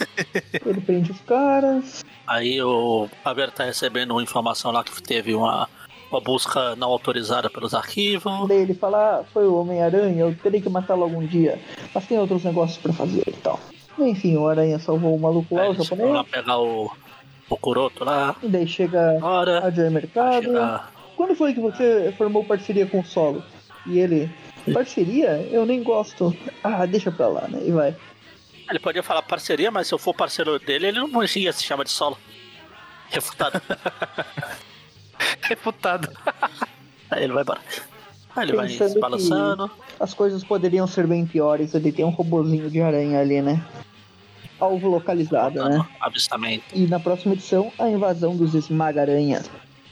(laughs) Ele prende os caras. Aí o Caveira tá recebendo uma informação lá que teve uma, uma busca não autorizada pelos arquivos. Daí ele fala, ah, foi o Homem-Aranha, eu terei que matá-lo algum dia. Mas tem outros negócios pra fazer e tal. Enfim, o Aranha salvou o maluco lá, o eles foram lá japonês. pegar o, o Kuroto lá. E daí chega Hora. a Joy Mercado. chegar. Quando foi que você formou parceria com o Solo? E ele, parceria? Eu nem gosto. Ah, deixa pra lá, né? E vai. Ele podia falar parceria, mas se eu for parceiro dele, ele não ia se chamar de solo. Refutado. (laughs) Refutado. (laughs) Aí ele vai embora. Aí ele vai Pensando se balançando. As coisas poderiam ser bem piores. Ele tem um robozinho de aranha ali, né? Alvo localizado, né? Avistamento. E na próxima edição, a invasão dos Esmaga-Aranha.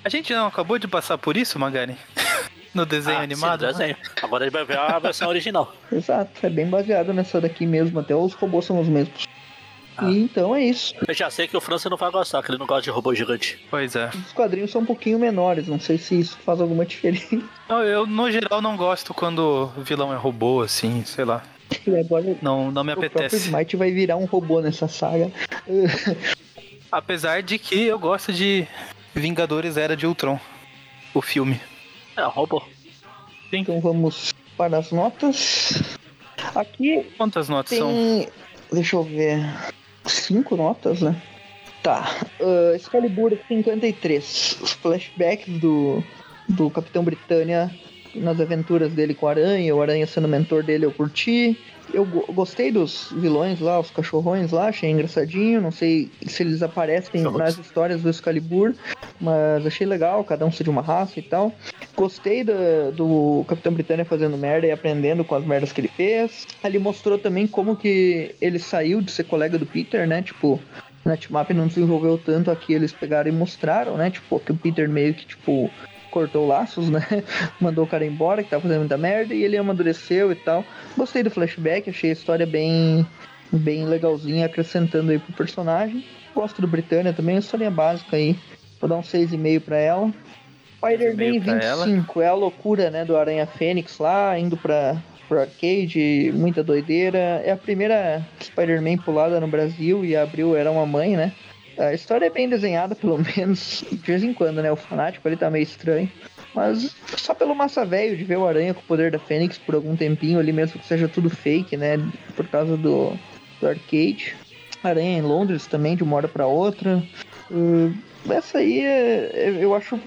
A gente não acabou de passar por isso, Magari? (laughs) No desenho Ah, animado? sim, no desenho. Agora ele vai ver a (laughs) versão original. Exato, é bem baseado nessa daqui mesmo, até os robôs são os mesmos. Ah. E então é isso. Eu já sei que o França não vai gostar, que ele não gosta de robô gigante. Pois é. Os quadrinhos são um pouquinho menores, não sei se isso faz alguma diferença. (laughs) Não, eu, no geral, não gosto quando o vilão é robô, assim, sei lá. Agora Não, não me o próprio apetece. Smite vai virar um robô nessa saga. (laughs) Apesar de que eu gosto de Vingadores Era de Ultron. O filme. É, robô. Então vamos para as notas. Aqui Quantas notas são? tem. Deixa eu ver. Cinco notas, né? Tá. Uh, Excalibur 53. Os flashbacks do, do Capitão Britânia nas aventuras dele com o Aranha, o Aranha sendo mentor dele, eu curti. Eu gostei dos vilões lá, os cachorrões lá, achei engraçadinho. Não sei se eles aparecem nas histórias do Excalibur, mas achei legal, cada um ser de uma raça e tal. Gostei do, do Capitão Britânia fazendo merda e aprendendo com as merdas que ele fez. Ali mostrou também como que ele saiu de ser colega do Peter, né? Tipo, na Team não desenvolveu tanto aqui, eles pegaram e mostraram, né? Tipo, que o Peter meio que, tipo, cortou laços, né? (laughs) Mandou o cara embora, que tava fazendo muita merda, e ele amadureceu e tal. Gostei do flashback, achei a história bem, bem legalzinha, acrescentando aí pro personagem. Gosto do Britânia também, a história básica aí. Vou dar um 6,5 pra ela. Spider-Man 25 é a loucura, né, do Aranha Fênix lá, indo pra, pro arcade, muita doideira. É a primeira Spider-Man pulada no Brasil e abriu Era Uma Mãe, né? A história é bem desenhada, pelo (laughs) menos, de vez em quando, né? O fanático ali tá meio estranho. Mas só pelo massa velho de ver o Aranha com o poder da Fênix por algum tempinho ali, mesmo que seja tudo fake, né? Por causa do, do arcade. Aranha em Londres também, de uma hora para outra. Uh, essa aí é, é, eu acho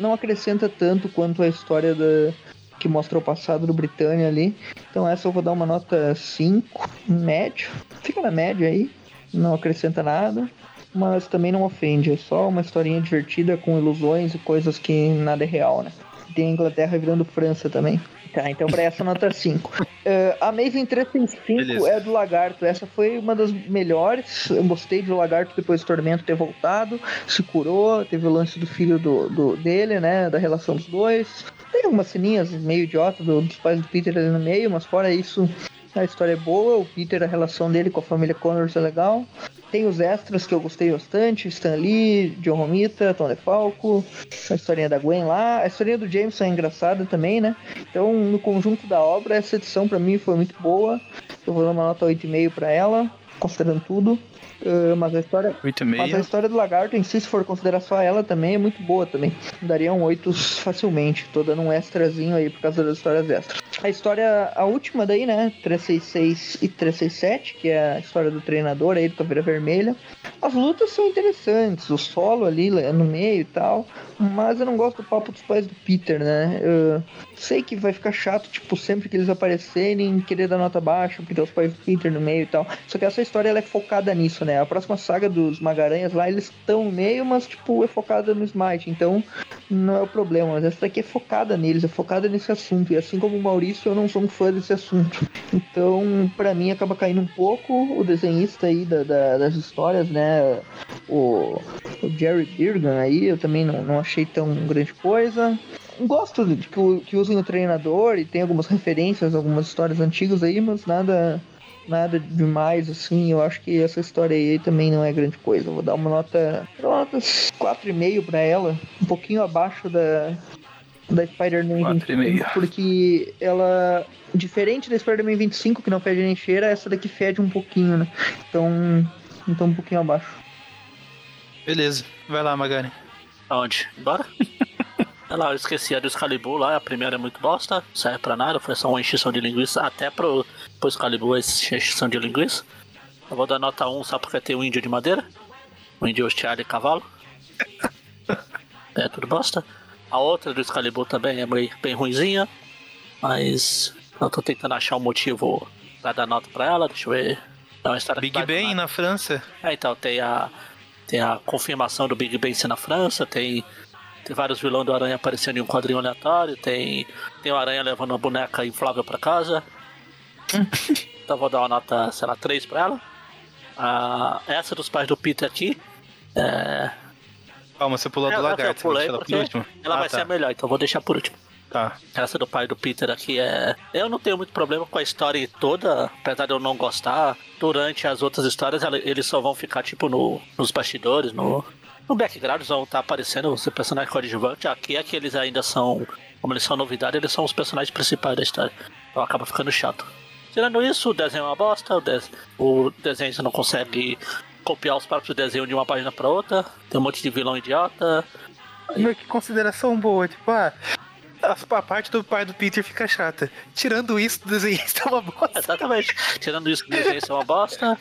não acrescenta tanto quanto a história da, que mostra o passado do Britânia ali. Então essa eu vou dar uma nota 5, médio. Fica na média aí, não acrescenta nada mas também não ofende. É só uma historinha divertida com ilusões e coisas que nada é real, né? Tem a Inglaterra virando França também. Tá, então pra essa nota 5. Uh, a Amazing 365 Beleza. é do Lagarto. Essa foi uma das melhores. Eu gostei do Lagarto depois do Tormento ter voltado. Se curou, teve o lance do filho do, do dele, né? Da relação dos dois. Tem algumas ceninhas meio idiota do, dos pais do Peter ali no meio, mas fora isso, a história é boa. O Peter, a relação dele com a família Connors é legal. Tem os extras que eu gostei bastante: Stan Lee, John Romita, Tom DeFalco, a historinha da Gwen lá. A historinha do Jameson é engraçada também, né? Então, no conjunto da obra, essa edição para mim foi muito boa. Eu vou dar uma nota 8,5 para ela, considerando tudo. Uh, mas, a história, mas a história do lagarto em si, se for considerar só ela também, é muito boa também. Daria um 8 facilmente. Tô dando um extrazinho aí por causa das histórias extras. A história, a última daí, né? 366 e 367, que é a história do treinador aí do Caveira Vermelha. As lutas são interessantes, o solo ali no meio e tal. Mas eu não gosto do papo dos pais do Peter, né? Eu sei que vai ficar chato, tipo, sempre que eles aparecerem, querer dar nota baixa, porque tem os pais do Peter no meio e tal. Só que essa história ela é focada nisso, né? A próxima saga dos Magaranhas lá, eles estão no meio, mas tipo, é focada no Smite, então não é o problema. Mas essa daqui é focada neles, é focada nesse assunto. E assim como o Maurício, eu não sou um fã desse assunto. Então, para mim, acaba caindo um pouco o desenhista aí da, da, das histórias, né? O, o Jerry Birgan aí, eu também não, não achei tão grande coisa gosto de que, que usem o treinador e tem algumas referências, algumas histórias antigas aí, mas nada nada demais, assim. Eu acho que essa história aí também não é grande coisa. vou dar uma nota, uma nota 4,5 pra ela, um pouquinho abaixo da, da Spider-Man 25, porque ela, diferente da Spider-Man 25, que não fede nem cheira, essa daqui fede um pouquinho, né? Então, então um pouquinho abaixo. Beleza, vai lá, Magari. Aonde? Bora? (laughs) Olha lá, eu esqueci a do Excalibur lá, a primeira é muito bosta, serve pra nada, foi só uma encheção de linguiça, até pro, pro Excalibur é encheção de linguiça. Eu vou dar nota 1 só porque tem um índio de madeira, um índio hostiário e cavalo. (laughs) é tudo bosta. A outra do Excalibur também é bem, bem ruinzinha, mas eu tô tentando achar um motivo pra dar nota pra ela, deixa eu ver. Não, a história Big Ben na França. É, então, tem a, tem a confirmação do Big Ben ser na França, tem tem vários vilões do Aranha aparecendo em um quadrinho aleatório. Tem, tem o Aranha levando uma boneca inflável pra casa. (laughs) então vou dar uma nota, sei lá, 3 pra ela. Ah, essa dos pais do Peter aqui. É... Calma, você pulou do lagarto. Eu pulei ela, ela ah, vai tá. ser a melhor, então vou deixar por último. Tá. Essa do pai do Peter aqui é. Eu não tenho muito problema com a história toda, apesar de eu não gostar. Durante as outras histórias, eles só vão ficar, tipo, no, nos bastidores, no, no background vão estar tá aparecendo os personagens coadjuvantes. Aqui é que eles ainda são. Como eles são novidade, eles são os personagens principais da história. Então acaba ficando chato. Tirando isso, o desenho é uma bosta. O, de... o desenho você não consegue copiar os próprios desenhos de uma página para outra. Tem um monte de vilão idiota. Meu, que consideração boa. Tipo, ah, a parte do pai do Peter fica chata. Tirando isso, o desenho é (laughs) uma bosta. Exatamente. Tirando isso, o desenho é uma bosta.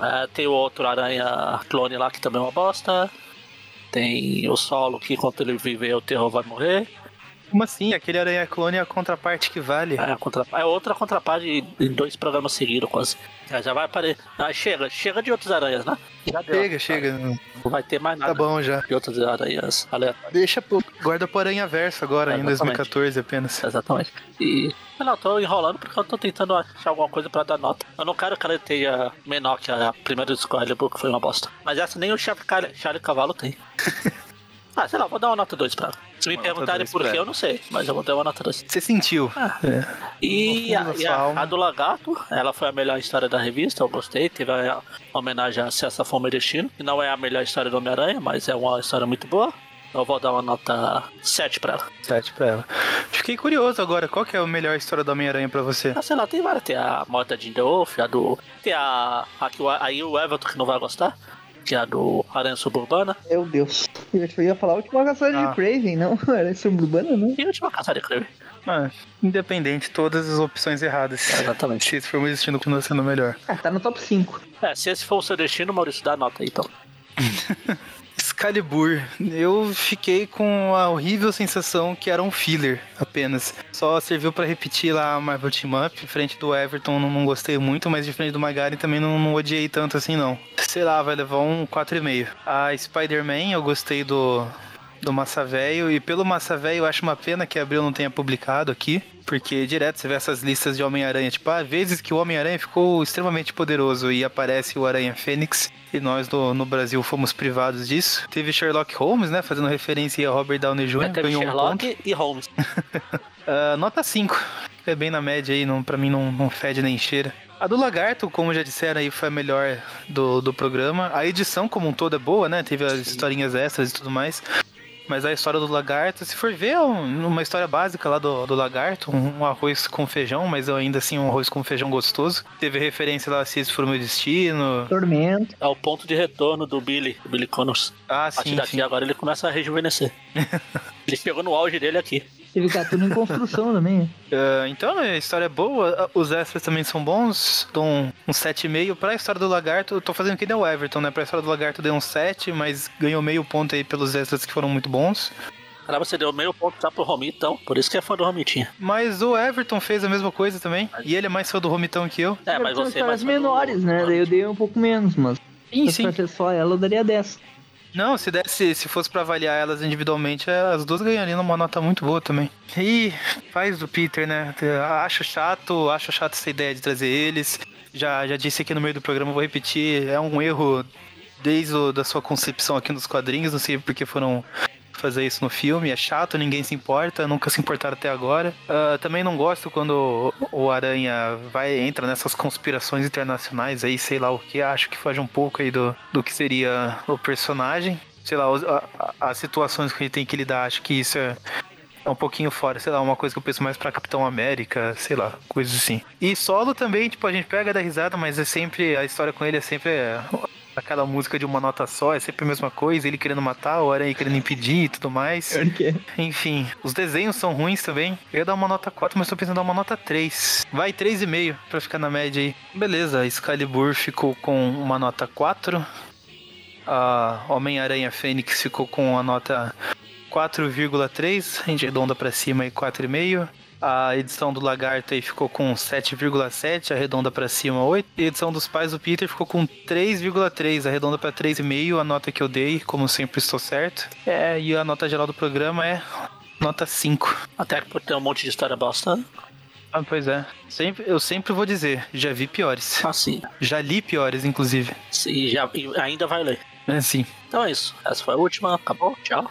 É, tem o outro Aranha clone lá que também é uma bosta. Tem o solo que enquanto ele viver o terror vai morrer. Como assim? Aquele Aranha Clone é a contraparte que vale. É, a contra... é outra contraparte em dois programas seguidos, quase. Já, já vai aparecer. Ah, chega, chega de outras aranhas, né? Já deu. Chega, chega. Não vai ter mais nada Tá bom já. de outras aranhas aleatórias. Deixa, pô. Guarda pro Aranha Verso agora, É, em exatamente. 2014 apenas. Exatamente. E. Eu tô enrolando porque eu tô tentando achar alguma coisa pra dar nota. Eu não quero que ela tenha menor que a primeira do Excalibur, que foi uma bosta. Mas essa nem o Charlie Cavalo tem. (laughs) ah, sei lá, vou dar uma nota 2 pra ela. Se me perguntarem por quê, eu não sei. Mas eu vou dar uma nota 2. Você sentiu. É. E, a, e a- a do Lagarto, ela foi a melhor história da revista, eu gostei. Teve a, a homenagem a Cessa Fome e Destino, que não é a melhor história do Homem-Aranha, mas é uma história muito boa. Eu vou dar uma nota 7 pra ela. 7 pra ela. Fiquei curioso agora, qual que é a melhor história do Homem-Aranha pra você? Ah, sei lá, tem várias. Tem a morte da Jim Wolf, a do. Tem a. a aí o Everton que não vai gostar, que é a do Aranha Suburbana. Meu Deus. (laughs) Eu ia falar a última caçada Ah. de Craven, não? (laughs) Era suburbana, não? E a última caçada de Creve. Ah, independente, todas as opções erradas. Exatamente. (laughs) Se esse for o meu destino, continua sendo melhor. Ah, tá no top 5. É, se esse for o seu destino, Maurício, dá nota aí então. Excalibur. Eu fiquei com a horrível sensação que era um filler apenas. Só serviu pra repetir lá a Marvel Team Up. Frente do Everton não, não gostei muito, mas de frente do Magari também não, não odiei tanto assim não. Sei lá, vai levar um 4,5. A Spider-Man eu gostei do do Massa Velho e pelo Massa Velho eu acho uma pena que Abril não tenha publicado aqui, porque direto você vê essas listas de Homem-Aranha, tipo, há vezes que o Homem-Aranha ficou extremamente poderoso e aparece o Aranha Fênix e nós no, no Brasil fomos privados disso. Teve Sherlock Holmes, né, fazendo referência a Robert Downey Jr., Teve ganhou um ponto. Sherlock e Holmes. (laughs) Ah, nota 5. É bem na média aí, não, pra mim não, não fede nem cheira. A do Lagarto, como já disseram aí, foi a melhor do, do programa. A edição como um todo é boa, né? Teve as historinhas extras e tudo mais. Mas a história do lagarto, se for ver, é um- uma história básica lá do, do lagarto, um, arroz com feijão, mas ainda assim um arroz com feijão gostoso. Teve referência lá se esse for o meu destino. Tormento. É o ponto de retorno do Billy, do Billy Connors. Ah, A partir sim, daqui sim. agora ele começa a rejuvenescer. (laughs) ele chegou no auge dele aqui. Teve Gatuno em construção (laughs) também. Ah, então, a história é boa, os extras também são bons, dou um, um 7,5. Pra história do lagarto, eu tô fazendo que o Everton, né? Pra história do lagarto eu dei um 7, mas ganhou meio ponto aí pelos extras que foram muito bons. Caramba, você deu meio ponto já pro Romi, então. Por isso que é fã do Romitinha. Mas o Everton fez a mesma coisa também, e ele é mais fã do Romitão que eu. É, mas você é mais fã do- menores, né? Daí eu dei um pouco menos, mas. Sim, se pra ser só ela, eu daria 10. Não, se desse, se fosse pra avaliar elas individualmente, é, as duas ganhariam uma nota muito boa também. E faz do Peter, né? Acho chato, acho chato essa ideia de trazer eles. Já, já disse aqui no meio do programa, vou repetir, é um erro desde o, da sua concepção aqui nos quadrinhos, não sei porque foram fazer isso no filme, é chato, ninguém se importa, nunca se importaram até agora. Ah, também não gosto quando o, Aranha vai entra nessas conspirações internacionais aí, sei lá o que, acho que foge um pouco aí do, do que seria o personagem. Sei lá, as situações que ele tem que lidar, acho que isso é, é um pouquinho fora, sei lá, uma coisa que eu penso mais pra Capitão América, sei lá, coisas assim. E solo também, tipo, a gente pega da risada, mas é sempre, a história com ele é sempre aquela música de uma nota só, é sempre a mesma coisa, ele querendo matar, o Aranha querendo impedir e tudo mais. Enfim, os desenhos são ruins também. Eu ia dar uma nota 4, mas tô pensando em dar uma nota 3. Vai 3,5 pra ficar na média aí. Beleza, Excalibur ficou com uma nota 4. A Homem-Aranha Fênix ficou com a nota 4,3. A gente arredonda pra cima aí 4,5. A edição do Lagarto aí ficou com 7,7, arredonda pra cima 8. E a edição dos pais do Peter ficou com 3,3, arredonda pra 3,5, a nota que eu dei, como sempre estou certo. É, e a nota geral do programa é nota 5. Até por ter um monte de história bosta. Ah, pois é. Sempre, eu sempre vou dizer, já vi piores. Assim. Já li piores, inclusive. E, já, ainda vai ler. É assim. Então é isso. Essa foi a última. Acabou. Tchau.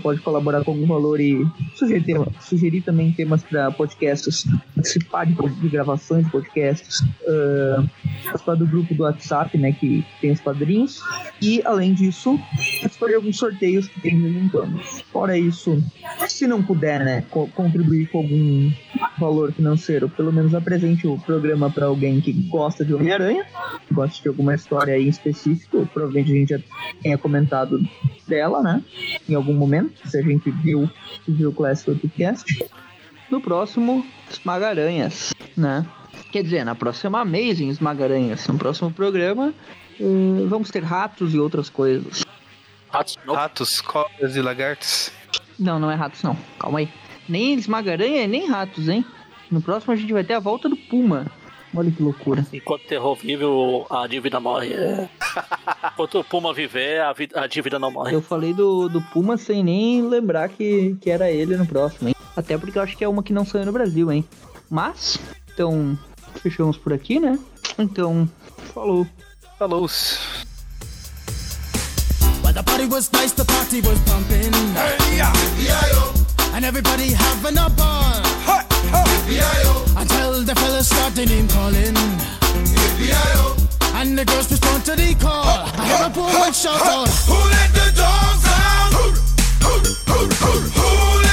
Pode colaborar com algum valor e sugerir, tema, sugerir também temas para podcasts, participar de, de, gravações de podcasts, uh, participar do grupo do WhatsApp, né, que tem os padrinhos. E, além disso, participar de alguns sorteios que tem de vez. Fora isso, se não puder, né, co contribuir com algum valor financeiro, pelo menos apresente o programa para alguém que gosta de Homem-Aranha, gosta de alguma história aí em específico, provavelmente a gente já tenha comentado dela, né? Em algum momento, se a gente viu, viu o Classic Podcast. No próximo, Esmagaranhas, né? Quer dizer, na próxima Amazing Esmagaranhas, no próximo programa, uh, vamos ter ratos e outras coisas. Ratos, ratos, cobras e lagartos? Não, não é ratos não. Calma aí. Nem esmagaranha nem ratos, hein? No próximo a gente vai ter a volta do Puma. Olha que loucura. Enquanto o terror vive, a dívida morre. É. (laughs) Enquanto o Puma viver, a, a, dívida não morre. Eu falei do, do Puma sem nem lembrar que, que era ele no próximo, hein? Até porque eu acho que é uma que não saiu no Brasil, hein? Mas, então, fechamos por aqui, né? Então, falou. Falou. The party was nice, the party was pumping. Hey, yeah. Yeah, and everybody having a ball. Hey, hey. Until the fellas started name calling. And the girls respond to the call. I hear a poor shout out. Who let the dogs out? Who, who, who, who, who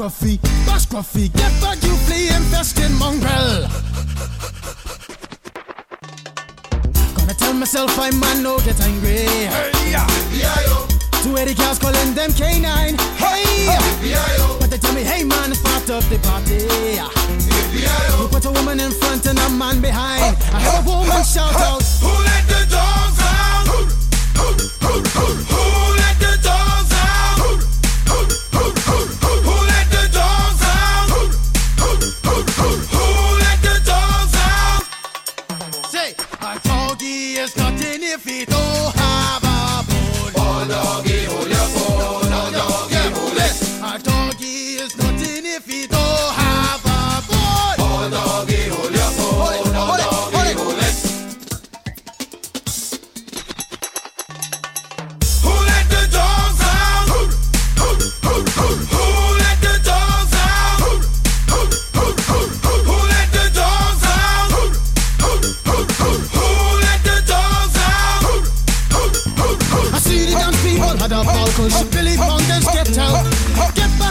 Gruffy, bash Gruffy, get back, you flea infested mongrel. Gonna tell myself I man no get angry. Hey, yeah, yeah, Two Eddie cows calling them K9. Hey, yeah, but they tell me, hey man, it's part of the party. You put a woman in front and a man behind. I heard a woman shout out, Who let the dogs out? Who, who, who, who, who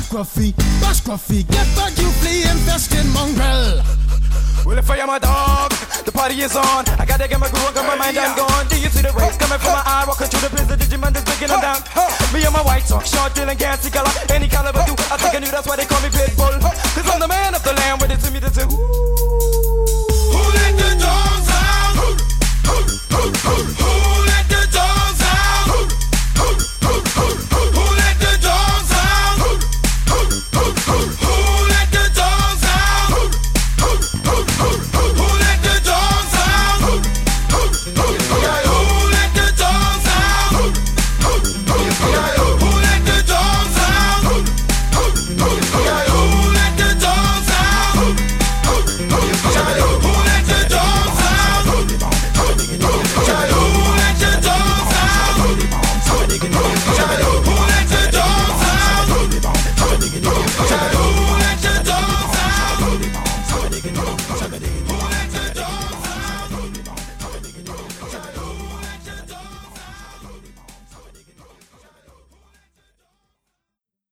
Gruffy, bash Gruffy, get back, you flea infested mongrel. Well, if I am a dog, the party is on. I gotta get my groove on, got my mind, I'm gone. Do you see the rays coming from my eye? Walking through the blizzard, Digimon is breaking them down. Me and my white talk, short, dealing, gassy color, any caliber do. I think I knew that's why they call me Pitbull. Cause I'm the man of the land, with it to me to say, ooh. Who let the dogs out? Who, who, who, who, who